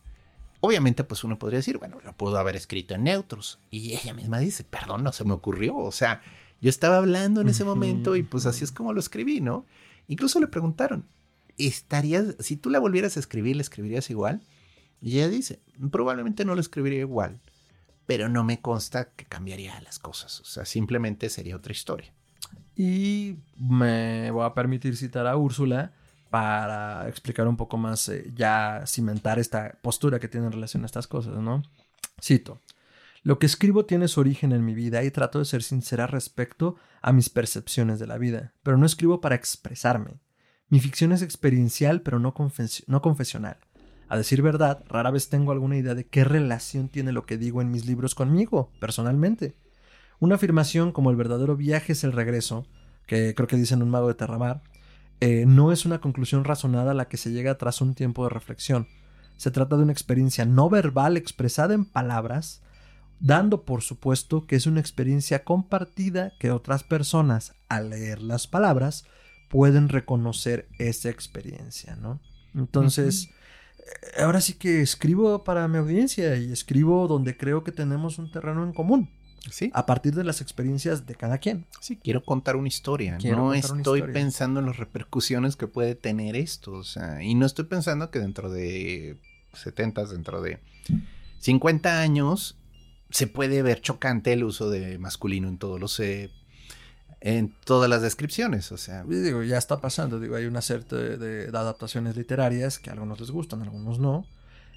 Speaker 1: obviamente, pues uno podría decir, bueno, lo puedo haber escrito en neutros. Y ella misma dice, perdón, no se me ocurrió. O sea, yo estaba hablando en ese momento y pues así es como lo escribí, ¿no? Incluso le preguntaron, ¿estarías, si tú la volvieras a escribir, le escribirías igual? Y ella dice, probablemente no lo escribiría igual, pero no me consta que cambiaría las cosas. O sea, simplemente sería otra historia.
Speaker 2: Y me voy a permitir citar a Úrsula para explicar un poco más, eh, ya cimentar esta postura que tiene en relación a estas cosas, ¿no? Cito. Lo que escribo tiene su origen en mi vida y trato de ser sincera respecto a mis percepciones de la vida, pero no escribo para expresarme. Mi ficción es experiencial, pero no, no confesional. A decir verdad, rara vez tengo alguna idea de qué relación tiene lo que digo en mis libros conmigo, personalmente. Una afirmación como el verdadero viaje es el regreso, que creo que dicen un mago de Terramar, eh, no es una conclusión razonada a la que se llega tras un tiempo de reflexión. Se trata de una experiencia no verbal expresada en palabras, dando por supuesto que es una experiencia compartida que otras personas, al leer las palabras, pueden reconocer esa experiencia, ¿no? Entonces, eh, ahora sí que escribo para mi audiencia y escribo donde creo que tenemos un terreno en común. A partir de las experiencias de cada quien.
Speaker 1: Sí, quiero contar una historia. no estoy pensando en las repercusiones que puede tener esto. O sea, y no estoy pensando que dentro de 70, dentro de 50 años, se puede ver chocante el uso de masculino en todos los. Eh, en todas las descripciones, o sea.
Speaker 2: Digo, ya está pasando, digo, hay una serie de, adaptaciones literarias que a algunos les gustan, a algunos no,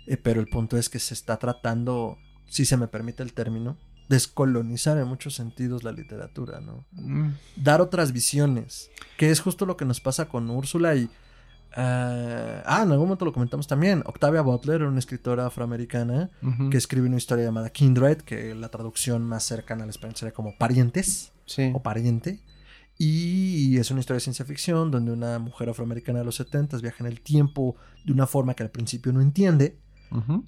Speaker 2: eh, pero el punto es que se está tratando, si se me permite el término, descolonizar en muchos sentidos la literatura, ¿no? Mm. Dar otras visiones, que es justo lo que nos pasa con Úrsula y... ah, ah en algún momento lo comentamos también. Octavia Butler era una escritora afroamericana que escribe una historia llamada Kindred, que la traducción más cercana al español sería como parientes o pariente. Y es una historia de ciencia ficción donde una mujer afroamericana de los 70 viaja en el tiempo de una forma que al principio no entiende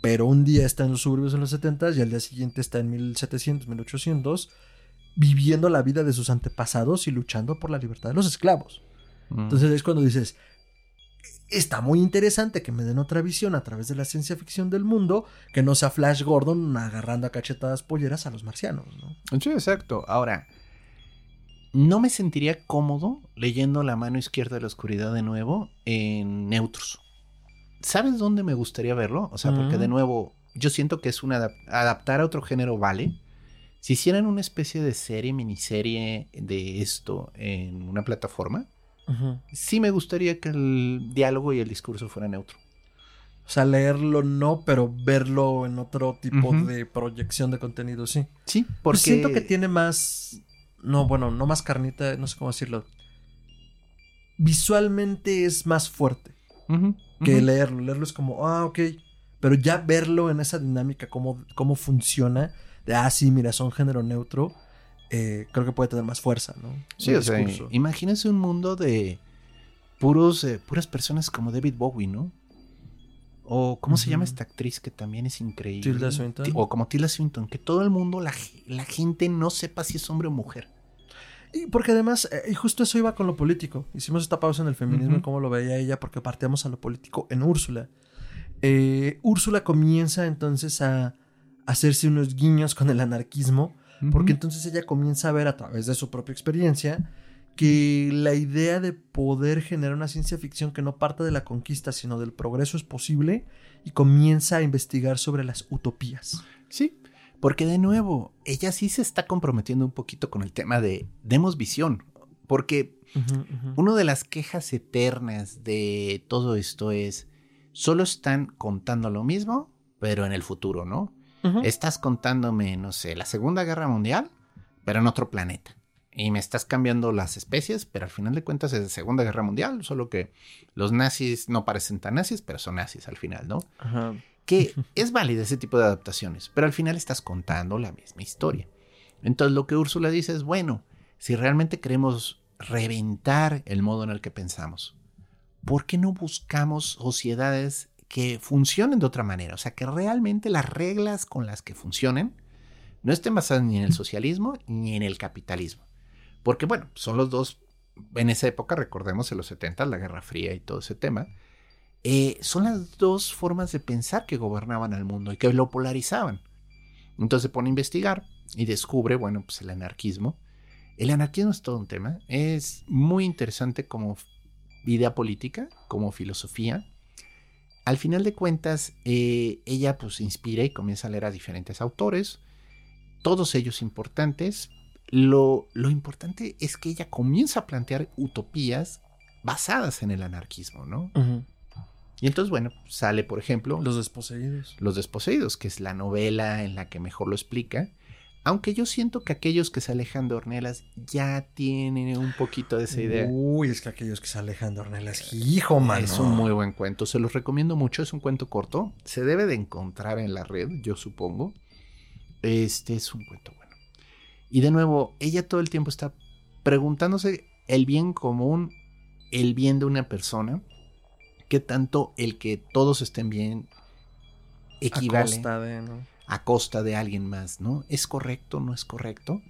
Speaker 2: pero un día está en los suburbios en los 70 y al día siguiente está en 1700, 1800, viviendo la vida de sus antepasados y luchando por la libertad de los esclavos. Mm. Entonces es cuando dices, está muy interesante que me den otra visión a través de la ciencia ficción del mundo, que no sea Flash Gordon agarrando a cachetadas polleras a los marcianos, ¿no?
Speaker 1: Sí, exacto. Ahora, no me sentiría cómodo leyendo La mano izquierda de la oscuridad de nuevo en neutros. ¿Sabes dónde me gustaría verlo? O sea, porque de nuevo, yo siento que es una adaptar a otro género vale. Si hicieran una especie de serie, miniserie de esto en una plataforma, sí me gustaría que el diálogo y el discurso fueran neutro.
Speaker 2: O sea, leerlo no, pero verlo en otro tipo de proyección de contenido, sí.
Speaker 1: Sí,
Speaker 2: pues porque... siento que tiene más... No, bueno, no más carnita, no sé cómo decirlo. Visualmente es más fuerte que leerlo. Leerlo es como, ah, ok. Pero ya verlo en esa dinámica, cómo, cómo funciona, de, ah, sí, mira, son género neutro, eh, creo que puede tener más fuerza, ¿no?
Speaker 1: Sí, o sea, imagínense un mundo de puros, eh, puras personas como David Bowie, ¿no? O, ¿cómo se llama esta actriz que también es increíble?
Speaker 2: Tilda Swinton.
Speaker 1: O como Tilda Swinton, que todo el mundo, la, la gente no sepa si es hombre o mujer.
Speaker 2: Y porque además, eh, y justo eso iba con lo político. Hicimos esta pausa en el feminismo y cómo lo veía ella, porque partíamos a lo político en Úrsula. Eh, Úrsula comienza entonces a, hacerse unos guiños con el anarquismo, porque entonces ella comienza a ver a través de su propia experiencia que la idea de poder generar una ciencia ficción que no parte de la conquista, sino del progreso es posible y comienza a investigar sobre las utopías.
Speaker 1: Sí, porque de nuevo, ella sí se está comprometiendo un poquito con el tema de demos visión, porque una de las quejas eternas de todo esto es, solo están contando lo mismo, pero en el futuro, ¿no? Estás contándome, no sé, la Segunda Guerra Mundial, pero en otro planeta y me estás cambiando las especies, pero al final de cuentas es de Segunda Guerra Mundial, solo que los nazis no parecen tan nazis, pero son nazis al final, ¿no? Ajá. Que es válido ese tipo de adaptaciones, pero al final estás contando la misma historia. Entonces lo que Úrsula dice es, bueno, si realmente queremos reventar el modo en el que pensamos, ¿por qué no buscamos sociedades que funcionen de otra manera? O sea, que realmente las reglas con las que funcionen no estén basadas ni en el socialismo ni en el capitalismo porque bueno, son los dos, en esa época, recordemos en los 70, la Guerra Fría y todo ese tema, eh, son las dos formas de pensar que gobernaban al mundo y que lo polarizaban. Entonces se pone a investigar y descubre, bueno, pues el anarquismo. El anarquismo es todo un tema, es muy interesante como idea política, como filosofía. Al final de cuentas, eh, ella pues inspira y comienza a leer a diferentes autores, todos ellos importantes, lo, importante es que ella comienza a plantear utopías basadas en el anarquismo, ¿no? Y entonces, bueno, sale, por ejemplo...
Speaker 2: Los desposeídos.
Speaker 1: Los desposeídos, que es la novela en la que mejor lo explica. Aunque yo siento que aquellos que se alejan de Ornelas ya tienen un poquito de esa idea.
Speaker 2: Uy, es que aquellos que se alejan de Ornelas, hijo, man.
Speaker 1: Es un muy buen cuento, se los recomiendo mucho, es un cuento corto, se debe de encontrar en la red, yo supongo. Este es un cuento bueno. Y de nuevo, ella todo el tiempo está preguntándose el bien común, el bien de una persona, que tanto el que todos estén bien equivale a costa de, a costa de alguien más, ¿no? ¿Es correcto? ¿No es correcto?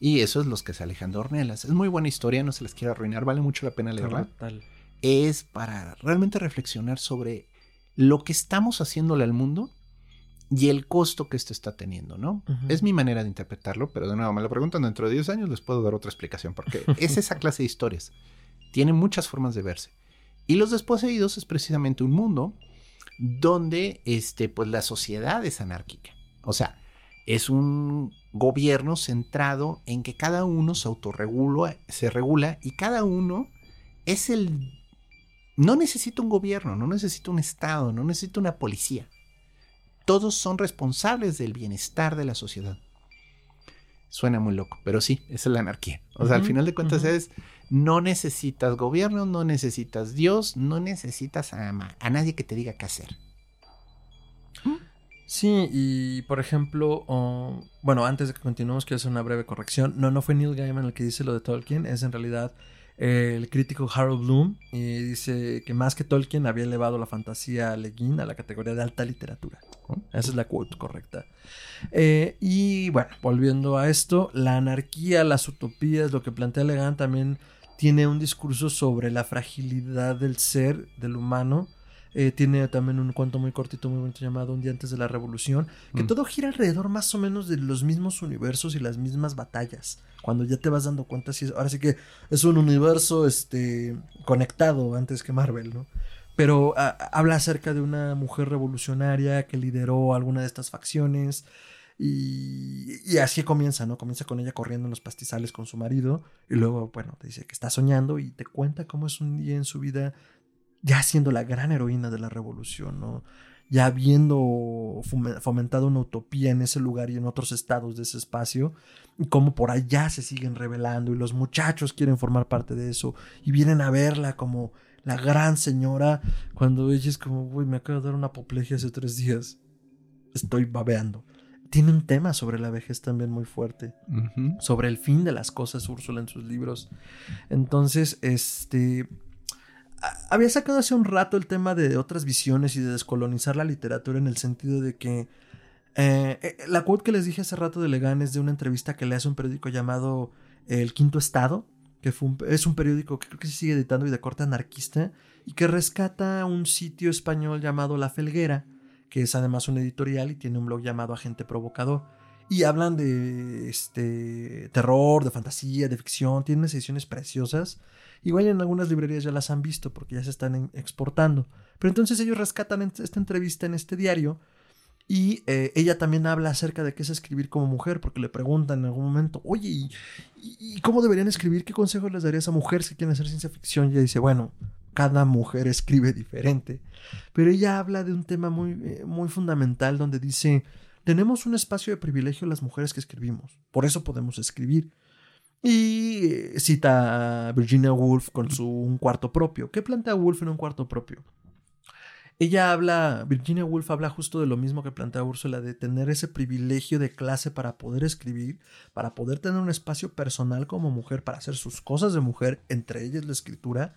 Speaker 1: Y eso es los que se alejan de Ornelas. Es muy buena historia, no se les quiero arruinar, vale mucho la pena leerla. Es para realmente reflexionar sobre lo que estamos haciéndole al mundo y el costo que esto está teniendo, ¿no? Es mi manera de interpretarlo, pero de nuevo me lo preguntan dentro de 10 años, les puedo dar otra explicación, porque es esa [LAUGHS] clase de historias. Tiene muchas formas de verse. Y Los Desposeídos es precisamente un mundo donde este, pues, la sociedad es anárquica. O sea, es un gobierno centrado en que cada uno se autorregula, se regula y cada uno es el... No necesita un gobierno, no necesita un Estado, no necesita una policía todos son responsables del bienestar de la sociedad. Suena muy loco, pero sí, esa es la anarquía. O sea, al final de cuentas es, no necesitas gobierno, no necesitas Dios, no necesitas a, a nadie que te diga qué hacer.
Speaker 2: Sí, y por ejemplo, bueno, antes de que continuemos, quiero hacer una breve corrección. No, no fue Neil Gaiman el que dice lo de Tolkien, es en realidad el crítico Harold Bloom y dice que más que Tolkien había elevado la fantasía Le Guin a la categoría de alta literatura. Esa es la quote correcta. Eh, y bueno, volviendo a esto, la anarquía, las utopías, lo que plantea Le también tiene un discurso sobre la fragilidad del ser, del humano, eh, tiene también un cuento muy cortito, muy bonito llamado Un día antes de la revolución, que mm. todo gira alrededor más o menos de los mismos universos y las mismas batallas. Cuando ya te vas dando cuenta, si ahora sí que es un universo este, conectado antes que Marvel, ¿no? Pero habla acerca de una mujer revolucionaria que lideró alguna de estas facciones. Y, y, así comienza, ¿no? Comienza con ella corriendo en los pastizales con su marido y luego, bueno, te dice que está soñando y te cuenta cómo es un día en su vida ya siendo la gran heroína de la revolución, ¿no? ya habiendo fomentado una utopía en ese lugar y en otros estados de ese espacio, y cómo por allá se siguen revelando y los muchachos quieren formar parte de eso y vienen a verla como la gran señora cuando ella es como, uy, me acabo de dar una apoplejía hace tres días, estoy babeando. Tiene un tema sobre la vejez también muy fuerte, sobre el fin de las cosas, Úrsula en sus libros. Entonces, este, había sacado hace un rato el tema de otras visiones y de descolonizar la literatura en el sentido de que eh, eh, la quote que les dije hace rato de Legan es de una entrevista que le hace un periódico llamado El Quinto Estado, que fue es un periódico que creo que se sigue editando y de corte anarquista, y que rescata un sitio español llamado La Felguera, que es además un editorial y tiene un blog llamado Agente Provocador. Y hablan de este terror, de fantasía, de ficción. Tienen unas ediciones preciosas. Igual en algunas librerías ya las han visto porque ya se están exportando. Pero entonces ellos rescatan esta entrevista en este diario y eh, ella también habla acerca de qué es escribir como mujer, porque le preguntan en algún momento, oye, ¿y, cómo deberían escribir? ¿Qué consejos les darías a mujeres que quieren hacer ciencia ficción? Y ella dice, bueno, cada mujer escribe diferente. Pero ella habla de un tema muy, eh, muy fundamental donde dice, tenemos un espacio de privilegio las mujeres que escribimos, por eso podemos escribir. Y eh, cita a Virginia Woolf con su un cuarto propio. ¿Qué plantea Woolf en un cuarto propio? Ella habla, Virginia Woolf habla justo de lo mismo que plantea Úrsula, de tener ese privilegio de clase para poder escribir, para poder tener un espacio personal como mujer, para hacer sus cosas de mujer, entre ellas la escritura.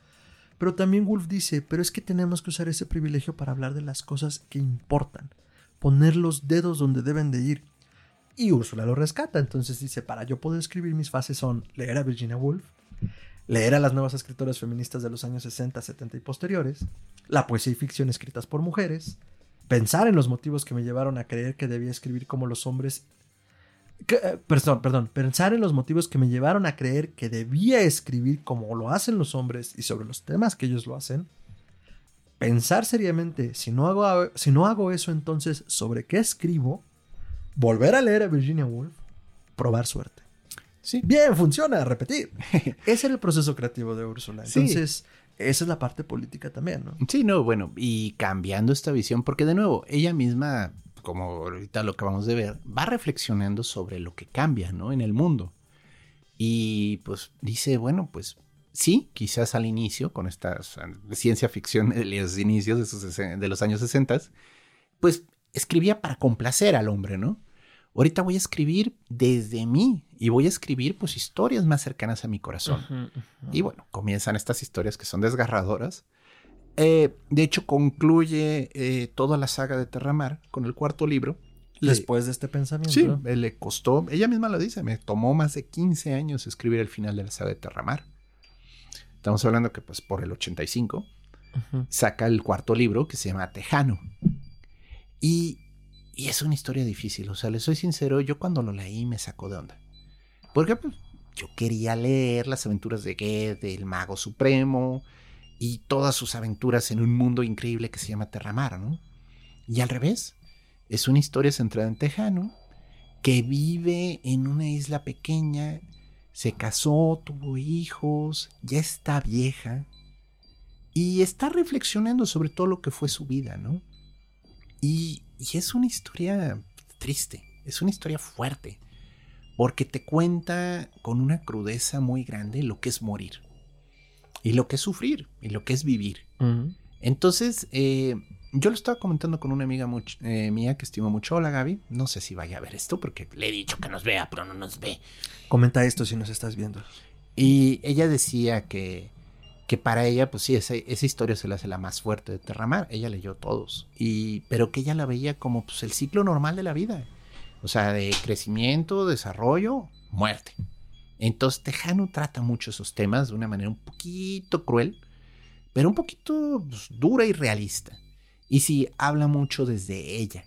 Speaker 2: Pero también Woolf dice, pero es que tenemos que usar ese privilegio para hablar de las cosas que importan, poner los dedos donde deben de ir. Y Úrsula lo rescata, entonces dice, para yo poder escribir mis fases son leer a Virginia Woolf, leer a las nuevas escritoras feministas de los años 60, 70 y posteriores, la poesía y ficción escritas por mujeres, pensar en los motivos que me llevaron a creer que debía escribir como los hombres. Eh, perdón, perdón, pensar en los motivos que me llevaron a creer que debía escribir como lo hacen los hombres y sobre los temas que ellos lo hacen. Pensar seriamente, si no hago, si no hago eso entonces, ¿sobre qué escribo? Volver a leer a Virginia Woolf, probar suerte. Sí. Bien, funciona, repetir. [LAUGHS] Ese era el proceso creativo de Úrsula. Entonces, esa es la parte política también, ¿no?
Speaker 1: Sí, no, bueno, y cambiando esta visión, porque de nuevo, ella misma, como ahorita lo acabamos de ver, va reflexionando sobre lo que cambia, ¿no? En el mundo. Y pues dice, bueno, pues sí, quizás al inicio, con esta ciencia ficción de los inicios de, de los años 60, pues escribía para complacer al hombre, ¿no? Ahorita voy a escribir desde mí y voy a escribir pues historias más cercanas a mi corazón. Y bueno, comienzan estas historias que son desgarradoras. Eh, de hecho, concluye eh, toda la saga de Terramar con el cuarto libro.
Speaker 2: Después de este pensamiento.
Speaker 1: Sí, le costó, ella misma lo dice, me tomó más de 15 años escribir el final de la saga de Terramar. Estamos hablando que pues por el 85 saca el cuarto libro que se llama Tejano. Y y es una historia difícil, o sea, le soy sincero, yo cuando lo leí me sacó de onda. Porque pues, yo quería leer las aventuras de Ged, del mago supremo, y todas sus aventuras en un mundo increíble que se llama Terramar, ¿no? Y al revés, es una historia centrada en Tejano, que vive en una isla pequeña, se casó, tuvo hijos, ya está vieja, y está reflexionando sobre todo lo que fue su vida, ¿no? Y y es una historia triste, es una historia fuerte, porque te cuenta con una crudeza muy grande lo que es morir, y lo que es sufrir, y lo que es vivir. Entonces, eh, yo lo estaba comentando con una amiga eh, mía que estimo mucho, hola Gaby, no sé si vaya a ver esto, porque le he dicho que nos vea, pero no nos ve.
Speaker 2: Comenta esto si nos estás viendo.
Speaker 1: Y ella decía que que para ella, pues sí, esa, historia se le hace la más fuerte de Terramar. Ella leyó todos. Y, pero que ella la veía como pues, el ciclo normal de la vida. O sea, de crecimiento, desarrollo, muerte. Entonces, Tejano trata mucho esos temas de una manera un poquito cruel, pero un poquito pues, dura y realista. Y sí, habla mucho desde ella.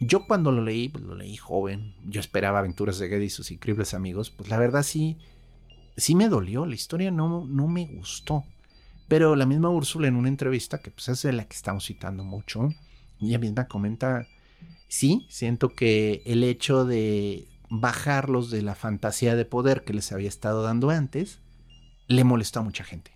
Speaker 1: Yo cuando lo leí, pues lo leí joven. Yo esperaba aventuras de Geddy y sus increíbles amigos. Pues la verdad sí, sí me dolió, la historia no, no me gustó. Pero la misma Úrsula en una entrevista, que pues es de la que estamos citando mucho, ella misma comenta, sí, siento que el hecho de bajarlos de la fantasía de poder que les había estado dando antes, le molestó a mucha gente.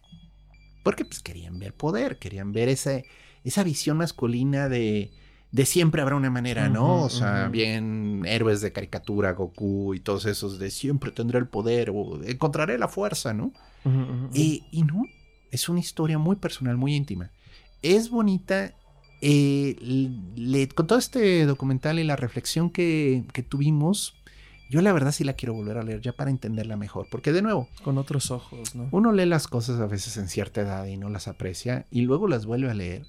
Speaker 1: Porque pues querían ver poder, querían ver esa, esa visión masculina de, de siempre habrá una manera, ¿no? o sea, bien héroes de caricatura, Goku y todos esos de siempre tendré el poder o encontraré la fuerza, ¿no? y, no, es una historia muy personal, muy íntima. Es bonita. Eh, con todo este documental y la reflexión que, que tuvimos, yo la verdad sí la quiero volver a leer ya para entenderla mejor, porque de nuevo,
Speaker 2: con otros ojos, ¿no?
Speaker 1: Uno lee las cosas a veces en cierta edad y no las aprecia y luego las vuelve a leer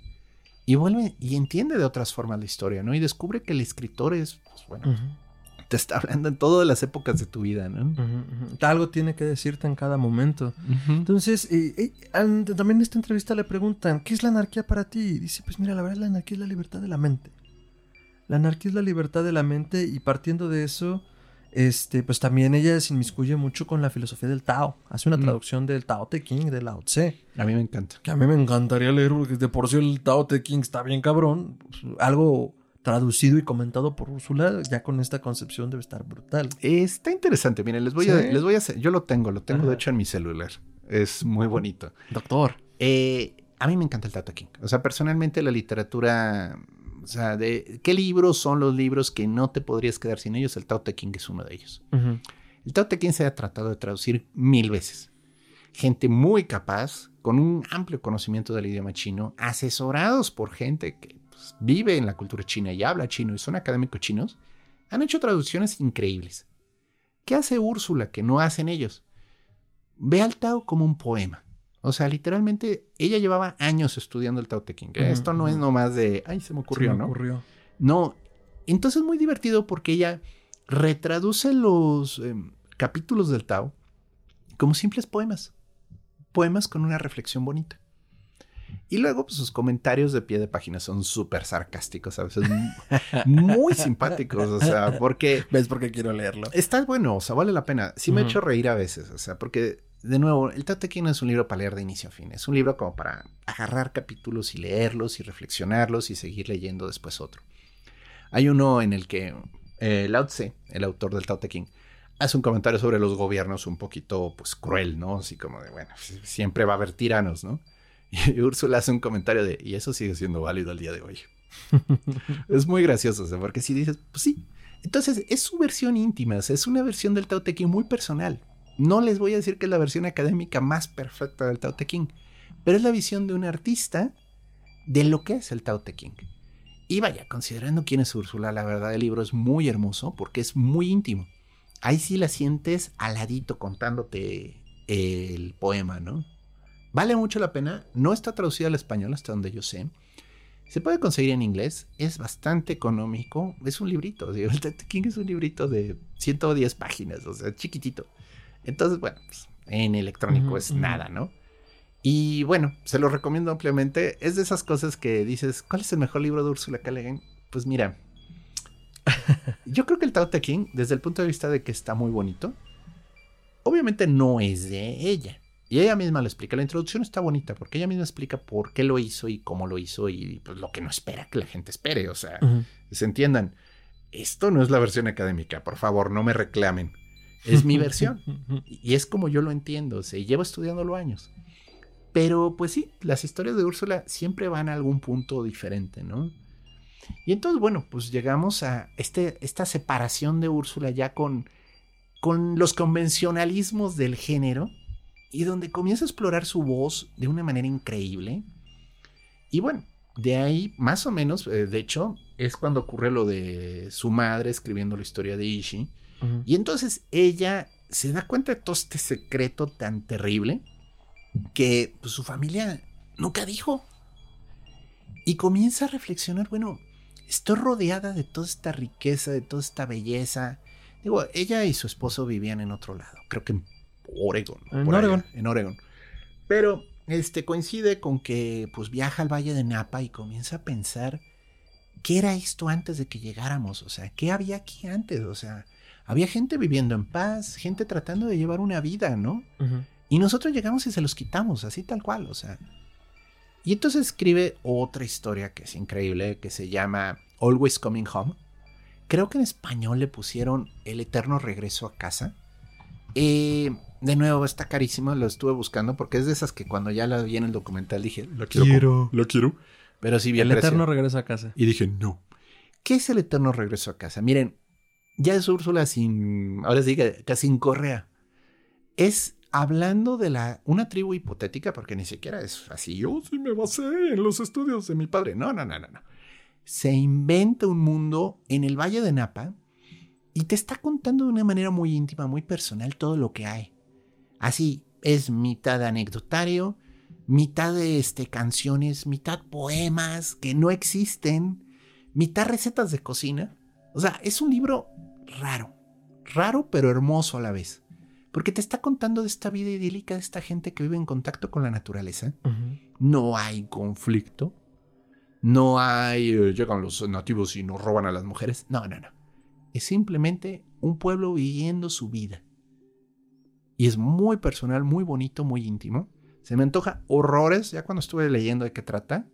Speaker 1: y vuelve y entiende de otras formas la historia, ¿no? Y descubre que el escritor es, pues, bueno, te está hablando en todas las épocas de tu vida, ¿no?
Speaker 2: Ujú, ujú. Algo tiene que decirte en cada momento. Entonces, eh, eh, también en esta entrevista le preguntan, ¿qué es la anarquía para ti? Y dice, pues mira, la verdad la anarquía es la libertad de la mente. La anarquía es la libertad de la mente y partiendo de eso, este, pues también ella se inmiscuye mucho con la filosofía del Tao. Hace una
Speaker 1: Mm.
Speaker 2: traducción del Tao Te Ching de Lao Tse.
Speaker 1: A mí me encanta.
Speaker 2: Que a mí me encantaría leer porque de por sí el Tao Te Ching está bien cabrón. Algo traducido y comentado por Úrsula, ya con esta concepción debe estar brutal.
Speaker 1: Está interesante, miren, les voy a, les voy a hacer, yo lo tengo, lo tengo
Speaker 2: Ajá.
Speaker 1: de hecho en mi celular. Es muy bonito.
Speaker 2: Doctor.
Speaker 1: Eh, a mí me encanta el Tao Te Ching. O sea, personalmente la literatura, o sea, de qué libros son los libros que no te podrías quedar sin ellos, el Tao Te Ching es uno de ellos. El Tao Te Ching se ha tratado de traducir mil veces. Gente muy capaz, con un amplio conocimiento del idioma chino, asesorados por gente que pues, vive en la cultura china y habla chino y son académicos chinos, han hecho traducciones increíbles. ¿Qué hace Úrsula que no hacen ellos? Ve al Tao como un poema. O sea, literalmente ella llevaba años estudiando el Tao Te Ching. Esto no es
Speaker 2: ujú.
Speaker 1: nomás de, ay, se me ocurrió,
Speaker 2: Se me
Speaker 1: ¿no?
Speaker 2: ocurrió.
Speaker 1: No, entonces es muy divertido porque ella retraduce los em, capítulos del Tao como simples poemas. Poemas con una reflexión bonita. Y luego, pues sus comentarios de pie de página son súper sarcásticos, a veces muy simpáticos, o sea, porque
Speaker 2: ¿Ves por qué quiero leerlo?
Speaker 1: está bueno, o sea, vale la pena. Sí me ha hecho reír a veces, o sea, porque, de nuevo, el Tao Te Ching no es un libro para leer de inicio a fin, es un libro como para agarrar capítulos y leerlos y reflexionarlos y seguir leyendo después otro. Hay uno en el que eh, Lao Tse, el autor del Tao Te Ching, hace un comentario sobre los gobiernos un poquito, pues, cruel, ¿no? Así como de, bueno, pues, siempre va a haber tiranos, ¿no? [LAUGHS] Y Úrsula hace un comentario de, y eso sigue siendo válido al día de hoy. [LAUGHS] es muy gracioso, o sea, porque si dices, pues sí. Entonces, es su versión íntima, o sea, es una versión del Tao Te Ching muy personal. No les voy a decir que es la versión académica más perfecta del Tao Te Ching, pero es la visión de un artista de lo que es el Tao Te Ching. Y vaya, considerando quién es Úrsula, la verdad el libro es muy hermoso porque es muy íntimo. Ahí sí la sientes aladito contándote el poema, ¿no? Vale mucho la pena. No está traducida al español hasta donde yo sé. Se puede conseguir en inglés. Es bastante económico. Es un librito. digo, El Ching es un librito de 110 páginas, o sea, chiquitito. Entonces, bueno, pues, en electrónico es nada, ¿no? Y bueno, se lo recomiendo ampliamente. Es de esas cosas que dices, ¿cuál es el mejor libro de Úrsula K. Le Guin? Pues mira, [LAUGHS] yo creo que el Tao Te Ching, desde el punto de vista de que está muy bonito, obviamente no es de ella. Y ella misma lo explica. La introducción está bonita porque ella misma explica por qué lo hizo y cómo lo hizo y pues, lo que no espera que la gente espere. O sea, se entiendan. Esto no es la versión académica, por favor, no me reclamen. Es mi versión. [LAUGHS] Y es como yo lo entiendo, o sea, y llevo estudiándolo años. Pero pues sí, las historias de Úrsula siempre van a algún punto diferente, ¿no? Y entonces, bueno, pues llegamos a este, esta separación de Úrsula ya con, con los convencionalismos del género y donde comienza a explorar su voz de una manera increíble. Y bueno, de ahí más o menos, eh, de hecho, es cuando ocurre lo de su madre escribiendo la historia de Ishi. Y entonces ella se da cuenta de todo este secreto tan terrible que pues, su familia nunca dijo. Y comienza a reflexionar, bueno, estoy rodeada de toda esta riqueza, de toda esta belleza. Digo, ella y su esposo vivían en otro lado, creo que en Oregon.
Speaker 2: En
Speaker 1: allá,
Speaker 2: Oregon.
Speaker 1: en Oregon. Pero este coincide con que pues viaja al Valle de Napa y comienza a pensar qué era esto antes de que llegáramos, o sea, qué había aquí antes, o sea, había gente viviendo en paz, gente tratando de llevar una vida, ¿no? Y nosotros llegamos y se los quitamos, así tal cual, o sea. Y entonces escribe otra historia que es increíble, que se llama Always Coming Home. Creo que en español le pusieron El Eterno Regreso a Casa. Eh, de nuevo, está carísimo, lo estuve buscando porque es de esas que cuando ya la vi en el documental dije, lo quiero. Lo quiero. Pero sí bien
Speaker 2: El
Speaker 1: precio.
Speaker 2: eterno regresa a casa.
Speaker 1: Y dije, no. ¿Qué es el eterno regreso a casa? Miren, ya es Úrsula sin, ahora sí que que sin correa. Es hablando de la, una tribu hipotética, porque ni siquiera es así, yo sí me basé en los estudios de mi padre. No, no, no, no, no. Se inventa un mundo en el Valle de Napa y te está contando de una manera muy íntima, muy personal todo lo que hay. Así, es mitad anecdotario, mitad de este, canciones, mitad poemas que no existen, mitad recetas de cocina. O sea, es un libro raro. Raro pero hermoso a la vez. Porque te está contando de esta vida idílica de esta gente que vive en contacto con la naturaleza. No hay conflicto. No hay... eh, llegan los nativos y nos roban a las mujeres. No, no, no. Es simplemente un pueblo viviendo su vida. Y es muy personal, muy bonito, muy íntimo. Se me antoja horrores. Ya cuando estuve leyendo de qué trata,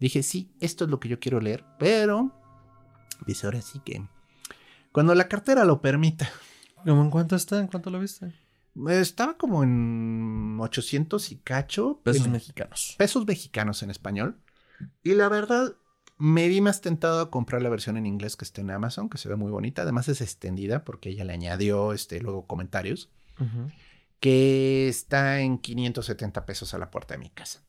Speaker 1: dije, sí, esto es lo que yo quiero leer. Pero, dice ahora sí que... Cuando la cartera lo permita.
Speaker 2: ¿Cómo en cuánto está? ¿En cuánto lo viste?
Speaker 1: Estaba como en 800 y cacho.
Speaker 2: Pesos
Speaker 1: en-
Speaker 2: mexicanos.
Speaker 1: pesos mexicanos en español. Y la verdad, me vi más tentado a comprar la versión en inglés que está en Amazon, que se ve muy bonita. Además es extendida porque ella le añadió este, luego comentarios, que está en 570 pesos a la puerta de mi casa.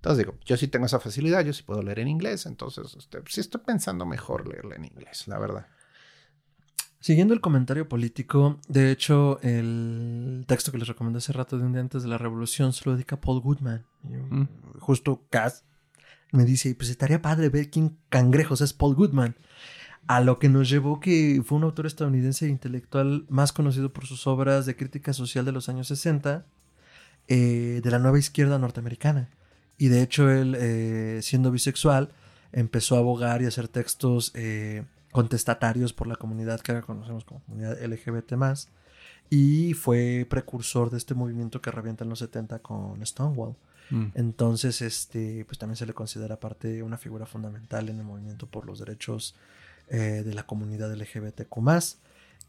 Speaker 1: Entonces digo, yo sí tengo esa facilidad, yo sí puedo leer en inglés, entonces este, sí estoy pensando mejor leerla en inglés, la verdad.
Speaker 2: Siguiendo el comentario político, de hecho, el texto que les recomendé hace rato de un día antes de la revolución se lo dedica a Paul Goodman.
Speaker 1: Mm.
Speaker 2: Justo Cass me dice, pues estaría padre ver quién cangrejos es Paul Goodman. A lo que nos llevó que fue un autor estadounidense e intelectual más conocido por sus obras de crítica social de los años 60, eh, de la nueva izquierda norteamericana. Y de hecho él, eh, siendo bisexual, empezó a abogar y hacer textos eh, contestatarios por la comunidad que ahora conocemos como comunidad LGBT+. Y fue precursor de este movimiento que revienta en los 70 con Stonewall.
Speaker 1: Mm.
Speaker 2: Entonces, este, pues también se le considera parte una figura fundamental en el movimiento por los derechos eh, de la comunidad LGBTQ+.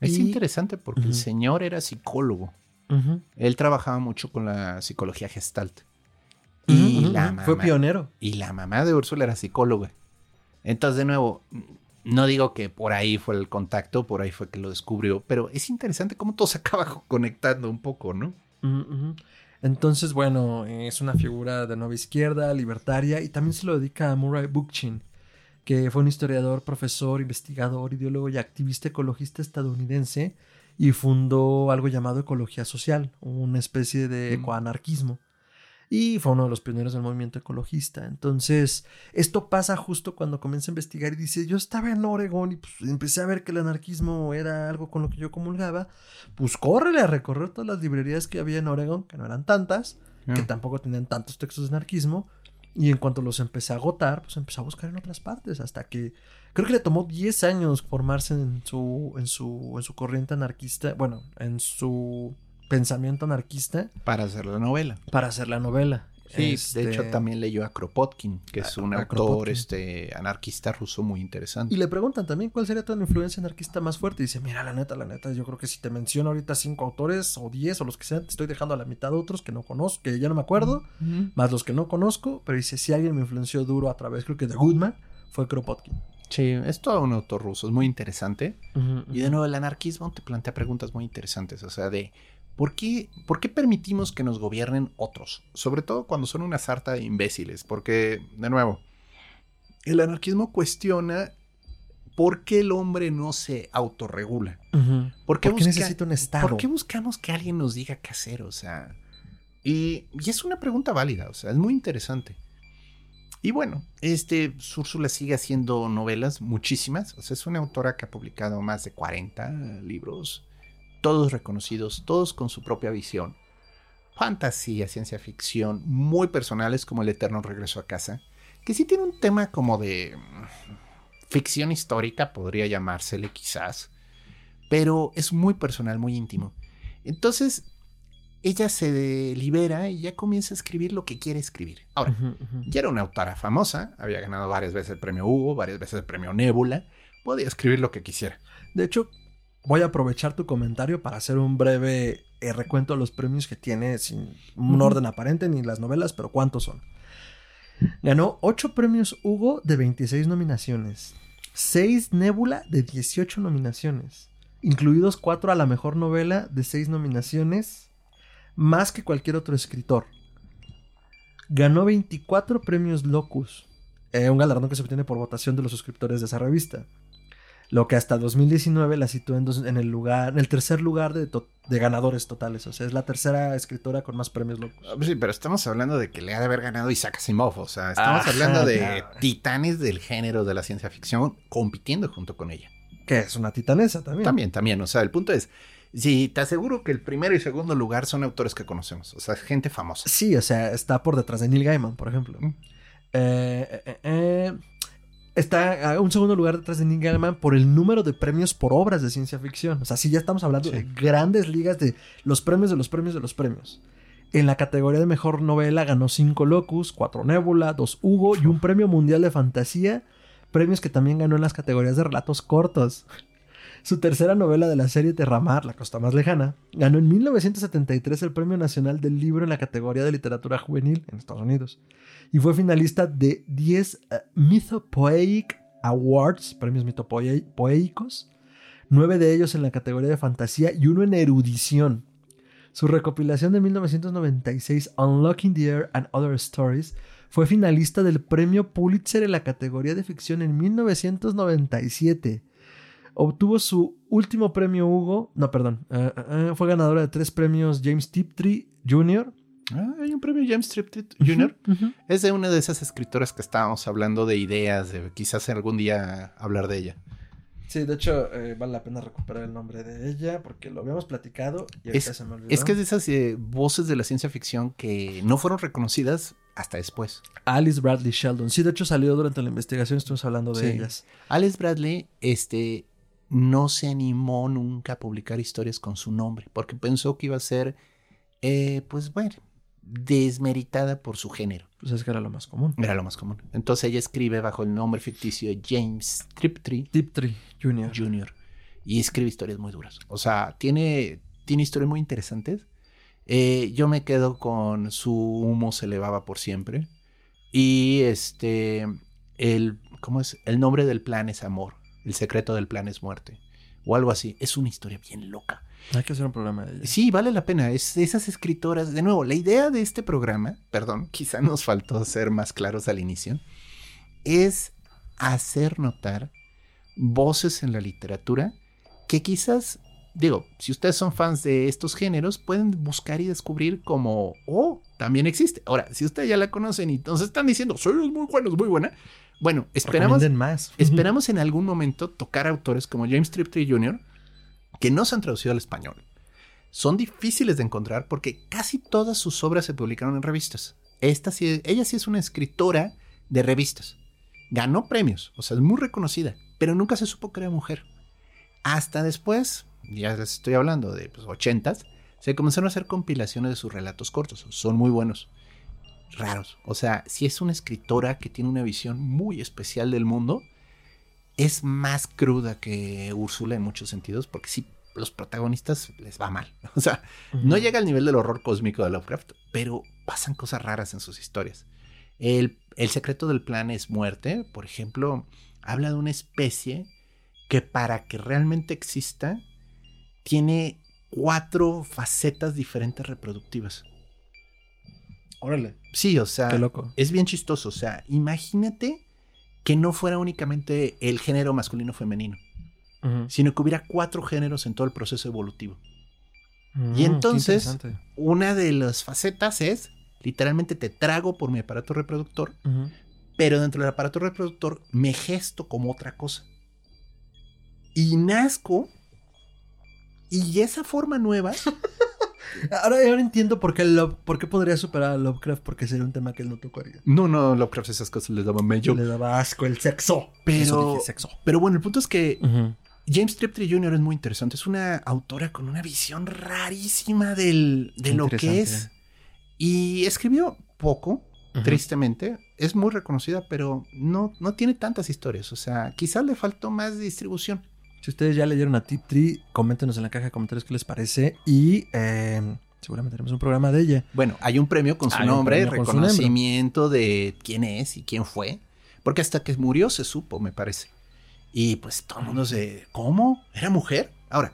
Speaker 1: Es
Speaker 2: Y-
Speaker 1: interesante porque el señor era psicólogo. Él trabajaba mucho con la psicología gestalt. Y la mamá,
Speaker 2: Fue pionero.
Speaker 1: Y la mamá de Úrsula era psicóloga. Entonces, de nuevo, no digo que por ahí fue el contacto, por ahí fue que lo descubrió, pero es interesante cómo todo se acaba [LAUGHS] conectando un poco, ¿no?
Speaker 2: Entonces, bueno, es una figura de nueva izquierda, libertaria, y también se lo dedica a Murray Bookchin, que fue un historiador, profesor, investigador, ideólogo y activista ecologista estadounidense, y fundó algo llamado ecología social, una especie de ecoanarquismo. Y fue uno de los pioneros del movimiento ecologista. Entonces, esto pasa justo cuando comienza a investigar y dice, yo estaba en Oregón y pues empecé a ver que el anarquismo era algo con lo que yo comulgaba. Pues córrele a recorrer todas las librerías que había en Oregón, que no eran tantas, que
Speaker 1: Ah.
Speaker 2: tampoco tenían tantos textos de anarquismo. Y en cuanto los empecé a agotar, pues empecé a buscar en otras partes, hasta que creo que le tomó 10 años formarse en su, en su, en su corriente anarquista, bueno, en su pensamiento anarquista
Speaker 1: Para hacer la novela.
Speaker 2: para hacer la novela.
Speaker 1: Sí,
Speaker 2: Este,
Speaker 1: de hecho también leyó a Kropotkin, que es un autor este, anarquista ruso muy interesante.
Speaker 2: Y le preguntan también cuál sería tu influencia anarquista más fuerte. Y dice, mira, la neta, la neta, yo creo que si te menciono ahorita cinco autores o diez o los que sean, te estoy dejando a la mitad otros que no conozco, que ya no me acuerdo, más los que no conozco. Pero dice, si alguien me influenció duro a través, creo que de Goodman, fue Kropotkin.
Speaker 1: Sí, es todo un autor ruso, es muy interesante. Y de nuevo, el anarquismo te plantea preguntas muy interesantes, o sea, de ¿por qué, ¿por qué permitimos que nos gobiernen otros? Sobre todo cuando son una sarta de imbéciles, porque, de nuevo, el anarquismo cuestiona por qué el hombre no se autorregula. ¿Por qué,
Speaker 2: ¿Por qué
Speaker 1: busca-
Speaker 2: necesita un estado?
Speaker 1: ¿Por qué buscamos que alguien nos diga qué hacer? O sea, y, y es una pregunta válida, o sea, es muy interesante. Y bueno, este Úrsula sigue haciendo novelas, muchísimas. O sea, es una autora que ha publicado más de 40 libros, todos reconocidos, todos con su propia visión. Fantasía, ciencia ficción, muy personales como El Eterno Regreso a Casa, que sí tiene un tema como de mm, ficción histórica, podría llamársele quizás, pero es muy personal, muy íntimo. Entonces, ella se libera y ya comienza a escribir lo que quiere escribir. Ahora,
Speaker 2: ujú.
Speaker 1: ya era una autora famosa, había ganado varias veces el premio Hugo, varias veces el premio Nebula, podía escribir lo que quisiera.
Speaker 2: De hecho, voy a aprovechar tu comentario para hacer un breve eh, recuento de los premios que tiene sin un orden aparente ni las novelas, pero ¿cuántos son? Ganó 8 premios Hugo de 26 nominaciones, 6 Nebula de 18 nominaciones, incluidos 4 a la mejor novela de 6 nominaciones, más que cualquier otro escritor. Ganó 24 premios Locus, eh, un galardón que se obtiene por votación de los suscriptores de esa revista lo que hasta 2019 la situó en, dos- en el lugar, en el tercer lugar de, to- de ganadores totales. O sea, es la tercera escritora con más premios locos.
Speaker 1: Ah, Sí, pero estamos hablando de que le ha de haber ganado Isaac Asimov, o sea, estamos
Speaker 2: Ajá,
Speaker 1: hablando de
Speaker 2: claro.
Speaker 1: titanes del género de la ciencia ficción compitiendo junto con ella.
Speaker 2: que es una titanesa también.
Speaker 1: También, también. O sea, el punto es, si te aseguro que el primero y segundo lugar son autores que conocemos. O sea, gente famosa.
Speaker 2: Sí, o sea, está por detrás de Neil Gaiman, por ejemplo.
Speaker 1: Mm.
Speaker 2: Eh, eh, eh, está a un segundo lugar detrás de Neil Gaiman por el número de premios por obras de ciencia ficción. O sea, sí, ya estamos hablando
Speaker 1: Sí.
Speaker 2: de grandes ligas de los premios de los premios de los premios. En la categoría de mejor novela ganó 5 Locus, 4 Nebula, 2 Hugo y un premio mundial de fantasía. Premios que también ganó en las categorías de relatos cortos. Su tercera novela de la serie Terramar, La Costa Más Lejana, ganó en 1973 el Premio Nacional del Libro en la categoría de literatura juvenil en Estados Unidos. Y fue finalista de 10 eh, Mythopoeic Awards, premios mitopoéicos, nueve de ellos en la categoría de fantasía y uno en erudición. Su recopilación de 1996, Unlocking the Air and Other Stories, fue finalista del premio Pulitzer en la categoría de ficción en 1997. Obtuvo su último premio Hugo, no, perdón, eh, eh, eh, fue ganadora de tres premios James Tiptree Jr.
Speaker 1: Ah, hay un premio James Triptett Jr. Es de una de esas escritoras que estábamos hablando de ideas, de quizás algún día hablar de ella.
Speaker 2: Sí, de hecho, eh, vale la pena recuperar el nombre de ella porque lo habíamos platicado y
Speaker 1: Es-
Speaker 2: se me olvidó.
Speaker 1: Es que es de esas eh, voces de la ciencia ficción que no fueron reconocidas hasta después.
Speaker 2: Alice Bradley Sheldon. Sí, de hecho salió durante la investigación, estuvimos hablando de
Speaker 1: Sí.
Speaker 2: ellas.
Speaker 1: Alice Bradley, este, no se animó nunca a publicar historias con su nombre, porque pensó que iba a ser, eh, pues bueno, desmeritada por su género.
Speaker 2: Pues es que era lo más común.
Speaker 1: Era lo más común. Entonces ella escribe bajo el nombre ficticio de James Triptree
Speaker 2: Tiptree Jr.
Speaker 1: Jr. y escribe historias muy duras. O sea, tiene, tiene historias muy interesantes. Eh, yo me quedo con su humo se elevaba por siempre. Y este, el, ¿cómo es? El nombre del plan es amor. El secreto del plan es muerte. O algo así. Es una historia bien loca.
Speaker 2: Hay que hacer un programa de ella.
Speaker 1: Sí, vale la pena. Es esas escritoras. De nuevo, la idea de este programa, perdón, [LAUGHS] quizá nos faltó ser más claros al inicio, es hacer notar voces en la literatura que quizás, digo, si ustedes son fans de estos géneros, pueden buscar y descubrir como, oh, también existe. Ahora, si ustedes ya la conocen y entonces están diciendo, soy muy buena, es muy buena. Bueno, esperamos,
Speaker 2: más.
Speaker 1: Esperamos en algún momento tocar autores como James Triptree Jr., que no se han traducido al español. Son difíciles de encontrar porque casi todas sus obras se publicaron en revistas. Esta sí, ella sí es una escritora de revistas. Ganó premios, o sea, es muy reconocida, pero nunca se supo que era mujer. Hasta después, ya les estoy hablando de pues, 80s, se comenzaron a hacer compilaciones de sus relatos cortos. Son muy buenos raros. O sea, si es una escritora que tiene una visión muy especial del mundo, es más cruda que Úrsula en muchos sentidos, porque sí, los protagonistas les va mal. [LAUGHS] O sea, no llega al nivel del horror cósmico de Lovecraft, pero pasan cosas raras en sus historias. El, el secreto del plan es muerte, por ejemplo, habla de una especie que para que realmente exista, tiene cuatro facetas diferentes reproductivas.
Speaker 2: Órale.
Speaker 1: Sí, o sea,
Speaker 2: Qué loco.
Speaker 1: es bien chistoso. O sea, imagínate que no fuera únicamente el género masculino femenino,
Speaker 2: Ujú.
Speaker 1: sino que hubiera cuatro géneros en todo el proceso evolutivo.
Speaker 2: Mm,
Speaker 1: Y entonces-. Una de las facetas es, literalmente te trago por mi aparato reproductor, pero dentro del aparato reproductor me gesto como otra cosa. Y nazco, y esa forma nueva, [LAUGHS]
Speaker 2: Ahora, ahora entiendo por qué, Love- por qué podría superar a Lovecraft, porque sería un tema que él no tocaría.
Speaker 1: no, no, Lovecraft esas cosas les daba medio.
Speaker 2: Le daba asco el sexo.
Speaker 1: Pero-
Speaker 2: Eso dije, sexo.
Speaker 1: Pero bueno, el punto es que. James Triptree Jr. es muy interesante. Es una autora con una visión rarísima del, de lo que es. Y escribió poco, tristemente. Es muy reconocida, pero no, no tiene tantas historias. O sea, quizás le faltó más distribución.
Speaker 2: Si ustedes ya leyeron a Tip Tree, coméntenos en la caja de comentarios qué les parece y eh, seguramente haremos un programa de ella.
Speaker 1: Bueno, hay un premio con su
Speaker 2: Hay
Speaker 1: nombre, reconocimiento de quién es y quién fue. Porque hasta que murió se supo, me parece. Y pues todo el mundo se... ¿Cómo? ¿Era mujer? Ahora,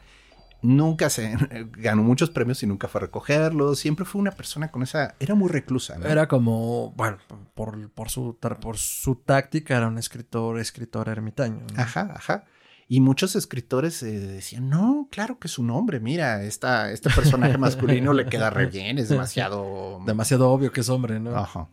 Speaker 1: nunca se [LAUGHS] ganó muchos premios y nunca fue a recogerlos. Siempre fue una persona con esa... Era muy reclusa, ¿no?
Speaker 2: Era como, bueno, por, por, su, por su táctica era un escritor, escritor ermitaño. ¿no?
Speaker 1: Ajá, ajá. Y muchos escritores eh, decían, no, claro que su nombre, mira, esta, este personaje masculino le queda re bien, es demasiado...
Speaker 2: Demasiado obvio que es hombre, ¿no?
Speaker 1: Ajá.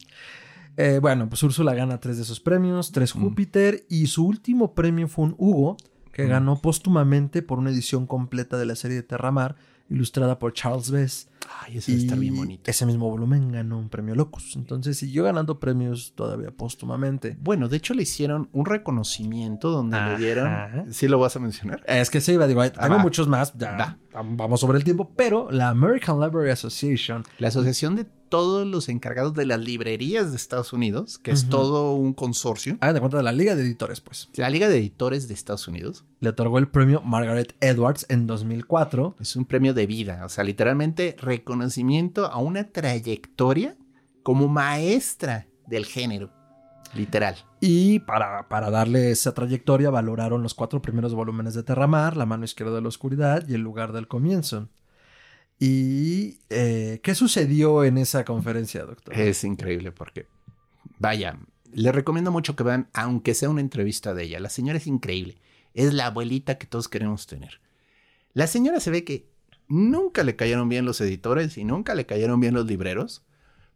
Speaker 2: Eh, bueno, pues Úrsula gana tres de esos premios, tres
Speaker 1: Mm.
Speaker 2: Júpiter y su último premio fue un Hugo que ganó póstumamente por una edición completa de la serie de Terramar, ilustrada por Charles Bess.
Speaker 1: Ay, eso está bien bonito.
Speaker 2: Ese mismo volumen ganó un premio Locus. Entonces siguió ganando premios todavía póstumamente.
Speaker 1: Bueno, de hecho le hicieron un reconocimiento donde le dieron. ¿Sí lo vas a mencionar?
Speaker 2: Es que sí, iba, digo,
Speaker 1: Ah,
Speaker 2: tengo
Speaker 1: va.
Speaker 2: muchos más. Ya, vamos sobre el tiempo. Pero la American Library Association
Speaker 1: La asociación de todos los encargados de las librerías de Estados Unidos, que es todo un consorcio.
Speaker 2: Hagan de cuenta de la Liga de Editores, pues.
Speaker 1: La Liga de Editores de Estados Unidos
Speaker 2: Le otorgó el premio Margaret Edwards en 2004.
Speaker 1: es un premio de vida, o sea, literalmente reconocimiento a una trayectoria como maestra del género, literal.
Speaker 2: Y para, para darle esa trayectoria valoraron los cuatro primeros volúmenes de Terramar, La mano izquierda de la oscuridad y El lugar del comienzo. ¿Y eh, qué sucedió en esa conferencia, doctor?
Speaker 1: Es increíble porque, vaya, les recomiendo mucho que vean, aunque sea una entrevista de ella. La señora es increíble. Es la abuelita que todos queremos tener. La señora se ve que nunca le cayeron bien los editores y nunca le cayeron bien los libreros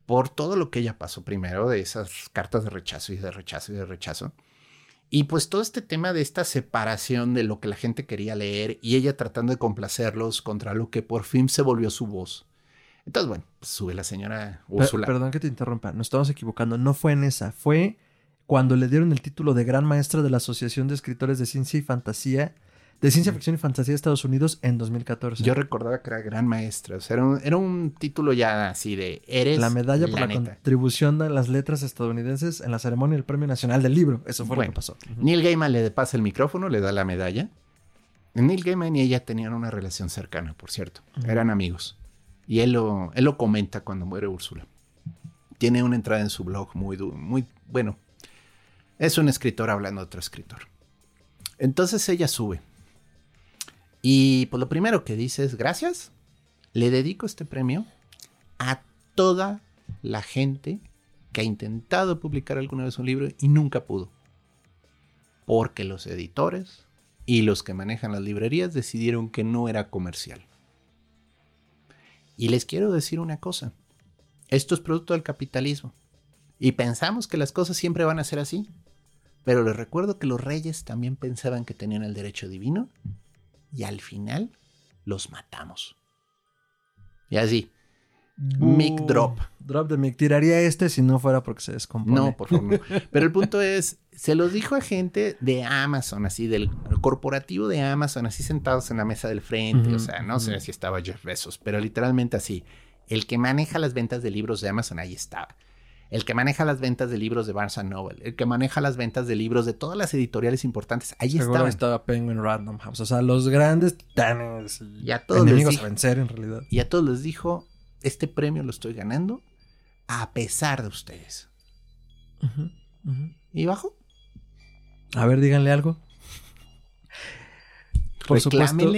Speaker 1: por todo lo que ella pasó primero de esas cartas de rechazo y de rechazo y de rechazo. Y pues todo este tema de esta separación de lo que la gente quería leer y ella tratando de complacerlos contra lo que por fin se volvió su voz. Entonces, bueno, pues sube la señora
Speaker 2: Per-
Speaker 1: Úrsula.
Speaker 2: perdón que te interrumpa, nos estamos equivocando. No fue en esa, fue cuando le dieron el título de Gran Maestra de la Asociación de Escritores de Ciencia y Fantasía, de Ciencia Ficción y Fantasía de Estados Unidos en 2014.
Speaker 1: Yo recordaba que era gran maestra. O sea, era un, era un título ya así de eres
Speaker 2: la medalla por la,
Speaker 1: neta.
Speaker 2: contribución de las letras estadounidenses en la ceremonia del Premio Nacional del Libro. Eso fue
Speaker 1: Bueno.
Speaker 2: lo que pasó.
Speaker 1: Neil Gaiman le pasa el micrófono, le da la medalla. Neil Gaiman y ella tenían una relación cercana, por cierto. Eran amigos. Y él lo, él lo comenta cuando muere Úrsula. Tiene una entrada en su blog muy, muy bueno. Es un escritor hablando de otro escritor. Entonces ella sube. Y pues lo primero que dice es, gracias, le dedico este premio a toda la gente que ha intentado publicar alguna vez un libro y nunca pudo. Porque los editores y los que manejan las librerías decidieron que no era comercial. Y les quiero decir una cosa. Esto es producto del capitalismo. Y pensamos que las cosas siempre van a ser así. Pero les recuerdo que los reyes también pensaban que tenían el derecho divino. Y al final los matamos. Y así. Mic
Speaker 2: Uh,
Speaker 1: drop.
Speaker 2: Drop de Mic. Tiraría este si no fuera porque se descompone.
Speaker 1: No, por favor, no. Pero el punto es, se los dijo a gente de Amazon, así del corporativo de Amazon, así sentados en la mesa del frente. O sea, no sé si estaba Jeff Bezos, pero literalmente así. El que maneja las ventas de libros de Amazon, ahí estaba. El que maneja las ventas de libros de Barnes Noble, el que maneja las ventas de libros de todas las editoriales importantes, ahí
Speaker 2: Seguro
Speaker 1: estaban.
Speaker 2: estaba Penguin Random House. O sea, los grandes titanes y
Speaker 1: a todos les
Speaker 2: enemigos a vencer en realidad.
Speaker 1: Y a todos les dijo, este premio lo estoy ganando a pesar de ustedes. Y bajó.
Speaker 2: A ver, díganle algo. Por supuesto.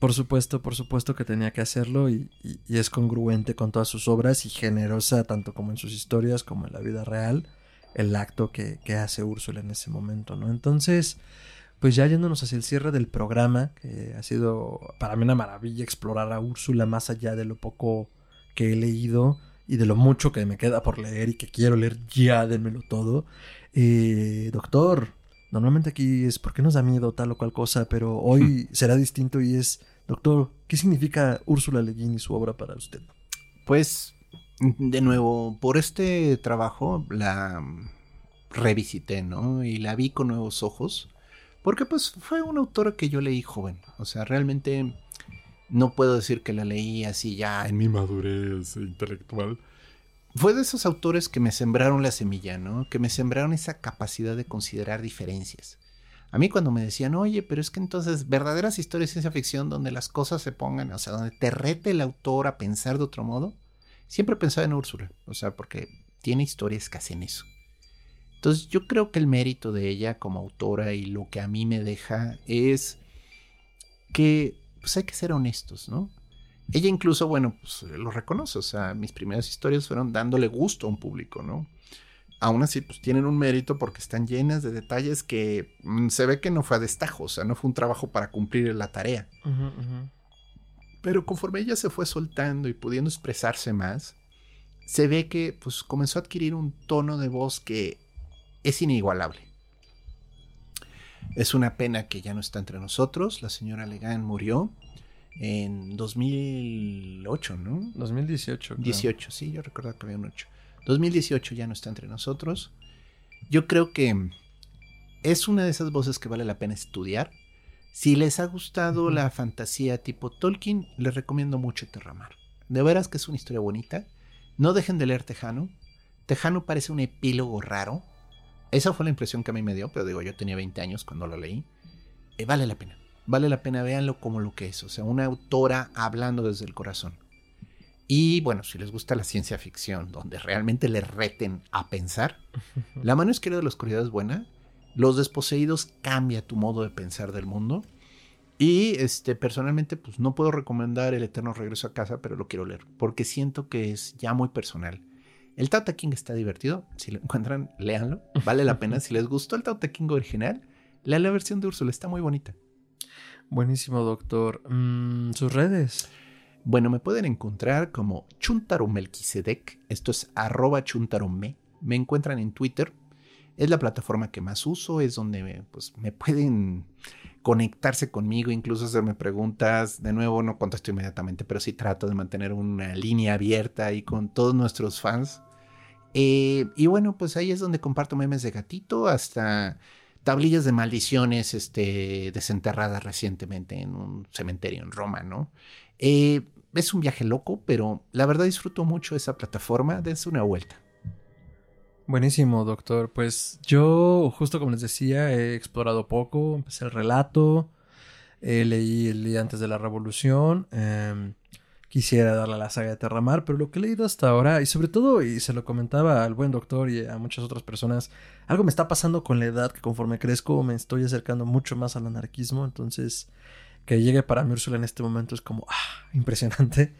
Speaker 2: Por supuesto, por supuesto que tenía que hacerlo y, y- y es congruente con todas sus obras y generosa tanto como en sus historias como en la vida real el acto que, que hace Úrsula en ese momento, ¿no? Entonces, pues ya yéndonos hacia el cierre del programa, que ha sido para mí una maravilla explorar a Úrsula más allá de lo poco que he leído y de lo mucho que me queda por leer y que quiero leer ya, dénmelo todo. Eh, doctor, normalmente aquí es porque nos da miedo tal o cual cosa, pero hoy [LAUGHS] será distinto y es, doctor, ¿qué significa Úrsula Le Guin y su obra para usted?
Speaker 1: Pues, de nuevo, por este trabajo la revisité, ¿no? Y la vi con nuevos ojos. Porque pues fue una autora que yo leí joven. O sea, realmente no puedo decir que la leí así ya en mi madurez intelectual. Fue de esos autores que me sembraron la semilla, ¿no? Que me sembraron esa capacidad de considerar diferencias. A mí cuando me decían, oye, pero es que entonces verdaderas historias de ciencia ficción donde las cosas se pongan, o sea, donde te rete el autor a pensar de otro modo, siempre pensaba en Úrsula, o sea, porque tiene historias que hacen eso. Entonces yo creo que el mérito de ella como autora y lo que a mí me deja es que pues hay que ser honestos, ¿no? Ella incluso, bueno, pues lo reconoce, o sea, mis primeras historias fueron dándole gusto a un público, ¿no? Aún así, pues tienen un mérito porque están llenas de detalles que mm, se ve que no fue a destajo, o sea, no fue un trabajo para cumplir la tarea. Pero conforme ella se fue soltando y pudiendo expresarse más, se ve que pues comenzó a adquirir un tono de voz que es inigualable. Es una pena que ya no está entre nosotros. La señora Legan murió en 2008, ¿no?
Speaker 2: 2018. creo.
Speaker 1: 18, sí, yo recuerdo que había un 8. 2018 ya no está entre nosotros. Yo creo que es una de esas voces que vale la pena estudiar. Si les ha gustado la fantasía tipo Tolkien, les recomiendo mucho Terramar. De veras que es una historia bonita. No dejen de leer Tejano. Tejano parece un epílogo raro. Esa fue la impresión que a mí me dio, pero digo, yo tenía 20 años cuando lo leí. Eh, vale la pena. Vale la pena, véanlo como lo que es. O sea, una autora hablando desde el corazón. Y bueno, si les gusta la ciencia ficción, donde realmente les reten a pensar, [LAUGHS] La mano izquierda de la oscuridad es buena. Los desposeídos cambia tu modo de pensar del mundo. Y este, personalmente, pues no puedo recomendar El Eterno Regreso a Casa, pero lo quiero leer, porque siento que es ya muy personal. El Tao Te King está divertido. Si lo encuentran, léanlo. Vale la pena. [LAUGHS] Si les gustó el Tao Te King original, lean la versión de Úrsula. Está muy bonita.
Speaker 2: Buenísimo, doctor. Mm, Sus redes.
Speaker 1: Bueno, me pueden encontrar como Chuntaro Melquisedec. Esto es arroba chuntarome. Me encuentran en Twitter. Es la plataforma que más uso. Es donde me, pues, me pueden conectarse conmigo, incluso hacerme preguntas. De nuevo, no contesto inmediatamente, pero sí trato de mantener una línea abierta ahí con todos nuestros fans. Eh, y bueno, pues ahí es donde comparto memes de gatito hasta tablillas de maldiciones este, desenterradas recientemente en un cementerio en Roma, ¿no? Eh, es un viaje loco, pero la verdad disfruto mucho esa plataforma. Dense una vuelta.
Speaker 2: Buenísimo, doctor. Pues yo, justo como les decía, he explorado poco. Empecé el relato. eh, leí el día antes de la revolución. em, quisiera darle a la saga de Terramar, pero lo que he leído hasta ahora, y sobre todo, y se lo comentaba al buen doctor y a muchas otras personas, algo me está pasando con la edad que conforme crezco me estoy acercando mucho más al anarquismo. Entonces, que llegue para mí Úrsula en este momento es como, ah, impresionante.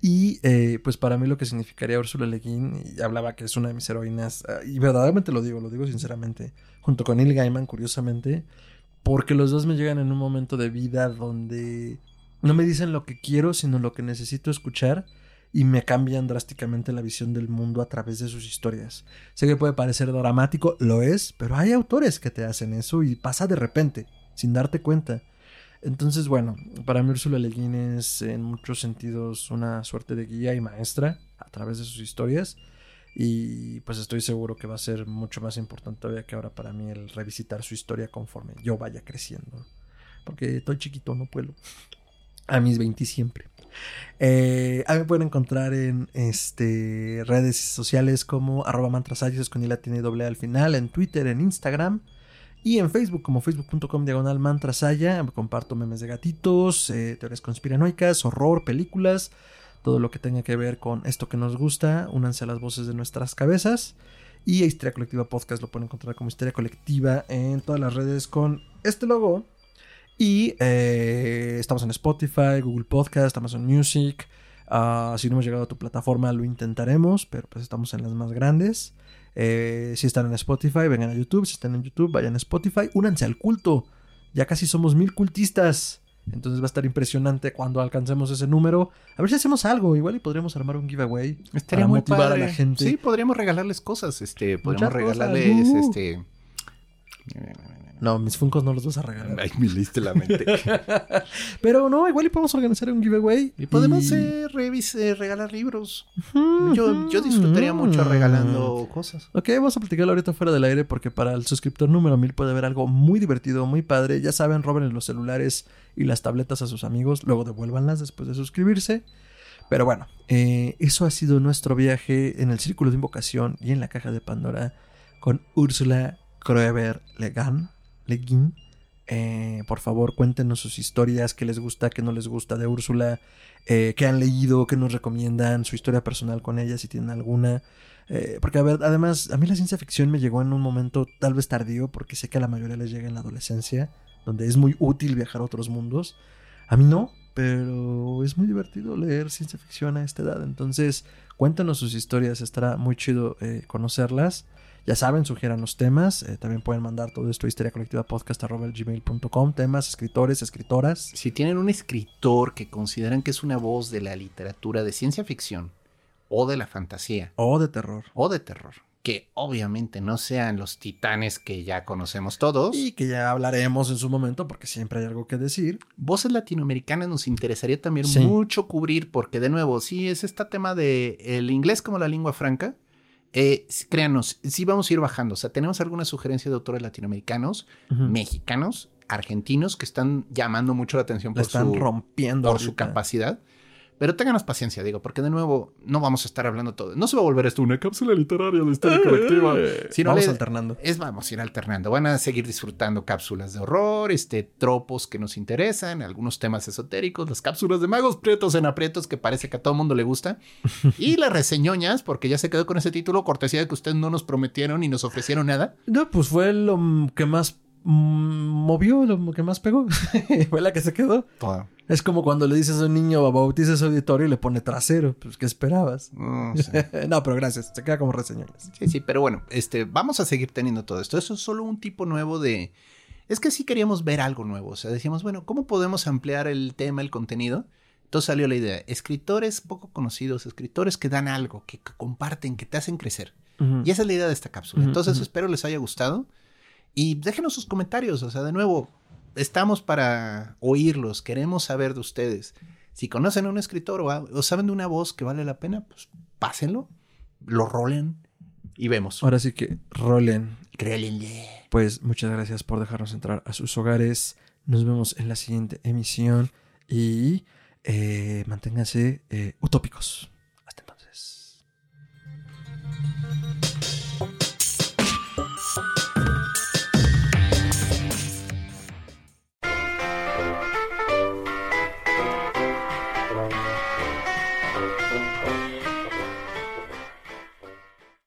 Speaker 2: Y eh, pues para mí lo que significaría Úrsula Le Guin, y hablaba que es una de mis heroínas, ah, y verdaderamente lo digo, lo digo sinceramente, junto con Neil Gaiman, curiosamente, porque los dos me llegan en un momento de vida donde no me dicen lo que quiero, sino lo que necesito escuchar, y me cambian drásticamente la visión del mundo a través de sus historias. Sé que puede parecer dramático, lo es, pero hay autores que te hacen eso y pasa de repente, sin darte cuenta. Entonces, bueno, para mí Úrsula Le Guin es en muchos sentidos una suerte de guía y maestra a través de sus historias. Y pues estoy seguro que va a ser mucho más importante todavía que ahora para mí el revisitar su historia conforme yo vaya creciendo. Porque estoy chiquito, no puedo. A mis 20 siempre. Eh, ahí me pueden encontrar en este, redes sociales como arroba mantrasayos con y la tiene A al final, en Twitter, en Instagram. Y en Facebook, como facebook.com diagonal mantrasaya, comparto memes de gatitos, eh, teorías conspiranoicas, horror, películas, todo lo que tenga que ver con esto que nos gusta. Únanse a las voces de nuestras cabezas. Y a Histeria Colectiva Podcast lo pueden encontrar como Histeria Colectiva en todas las redes con este logo. Y eh, estamos en Spotify, Google Podcast, Amazon Music. Ah, si no hemos llegado a tu plataforma, lo intentaremos, pero pues estamos en las más grandes. Eh, si están en Spotify, vengan a YouTube. Si están en YouTube, vayan a Spotify. Únanse al culto. Ya casi somos mil cultistas. Entonces va a estar impresionante cuando alcancemos ese número. A ver si hacemos algo. Igual y podríamos armar un giveaway.
Speaker 1: Estaría
Speaker 2: para
Speaker 1: muy
Speaker 2: motivar
Speaker 1: padre.
Speaker 2: a la gente.
Speaker 1: Sí, podríamos regalarles cosas. Este,
Speaker 2: Muchas
Speaker 1: podríamos
Speaker 2: cosas,
Speaker 1: regalarles
Speaker 2: uh.
Speaker 1: este.
Speaker 2: No, mis funcos no los vas a regalar.
Speaker 1: Ay, me leíste la mente. [LAUGHS]
Speaker 2: Pero no, igual y podemos organizar un giveaway.
Speaker 1: y podemos
Speaker 2: Y-
Speaker 1: eh, revis- eh, regalar libros. Yo disfrutaría mucho
Speaker 2: mm.
Speaker 1: regalando cosas.
Speaker 2: Ok, vamos a platicarlo ahorita fuera del aire porque para el suscriptor número 1000 puede haber algo muy divertido, muy padre. Ya saben, roben los celulares y las tabletas a sus amigos, luego devuélvanlas después de suscribirse. Pero bueno, eh, eso ha sido nuestro viaje en el Círculo de Invocación y en la Caja de Pandora con Úrsula Kroeber Legan, Le Guin. Eh, por favor, cuéntenos sus historias, qué les gusta, qué no les gusta de Úrsula, eh, qué han leído, qué nos recomiendan, su historia personal con ella, si tienen alguna. Eh, porque, a ver, además, a mí la ciencia ficción me llegó en un momento tal vez tardío, porque sé que a la mayoría les llega en la adolescencia, donde es muy útil viajar a otros mundos. A mí no, pero es muy divertido leer ciencia ficción a esta edad. Entonces, cuéntanos sus historias, estará muy chido conocerlas. Ya saben, sugieran los temas. eh, también pueden mandar todo esto a histeriacolectivapodcast.gmail.com. Temas, escritores, escritoras.
Speaker 1: Si tienen un escritor que consideran que es una voz de la literatura de ciencia ficción o de la fantasía
Speaker 2: O de terror.
Speaker 1: o de terror, que obviamente no sean los titanes que ya conocemos todos.
Speaker 2: Y que ya hablaremos en su momento porque siempre hay algo que decir.
Speaker 1: Voces latinoamericanas nos interesaría también
Speaker 2: Sí.
Speaker 1: mucho cubrir porque de nuevo, sí es este tema de el inglés como la lengua franca. Eh, créanos, sí vamos a ir bajando. O sea, tenemos algunas sugerencias de autores latinoamericanos, mexicanos, argentinos que están llamando mucho la atención
Speaker 2: La
Speaker 1: por
Speaker 2: están
Speaker 1: su,
Speaker 2: rompiendo.
Speaker 1: por su capacidad. Pero ténganos paciencia, digo, porque de nuevo no vamos a estar hablando todo. No se va a volver esto una cápsula literaria de historia colectiva. sino
Speaker 2: Vamos
Speaker 1: le-
Speaker 2: alternando.
Speaker 1: es vamos a ir alternando. Van a seguir disfrutando cápsulas de horror, este, tropos que nos interesan, algunos temas esotéricos, las cápsulas de magos prietos en aprietos que parece que a todo mundo le gusta. y las reseñoñas, porque ya se quedó con ese título, cortesía de que ustedes no nos prometieron ni nos ofrecieron nada.
Speaker 2: No, pues fue lo que más movió, lo que más pegó. [LAUGHS] fue la que se quedó. Es como cuando le dices a un niño, bautiza su auditorio y le pone trasero. Pues, ¿qué esperabas? [LAUGHS]
Speaker 1: No sé.
Speaker 2: no, pero gracias. Se queda como reseñones.
Speaker 1: Sí, sí, pero bueno, este, vamos a seguir teniendo todo esto. Eso es solo un tipo nuevo de... Es que sí queríamos ver algo nuevo. O sea, decíamos, bueno, ¿cómo podemos ampliar el tema, el contenido? Entonces salió la idea. Escritores poco conocidos, escritores que dan algo, que, que comparten, que te hacen crecer. Y esa es la idea de esta cápsula. Entonces espero les haya gustado. Y déjenos sus comentarios. O sea, de nuevo, estamos para oírlos. Queremos saber de ustedes. Si conocen a un escritor o, a- o saben de una voz que vale la pena, pues pásenlo, lo rolen y vemos.
Speaker 2: Ahora sí que rolen.
Speaker 1: Rólenle.
Speaker 2: Pues muchas gracias por dejarnos entrar a sus hogares. Nos vemos en la siguiente emisión y eh, manténganse eh, utópicos.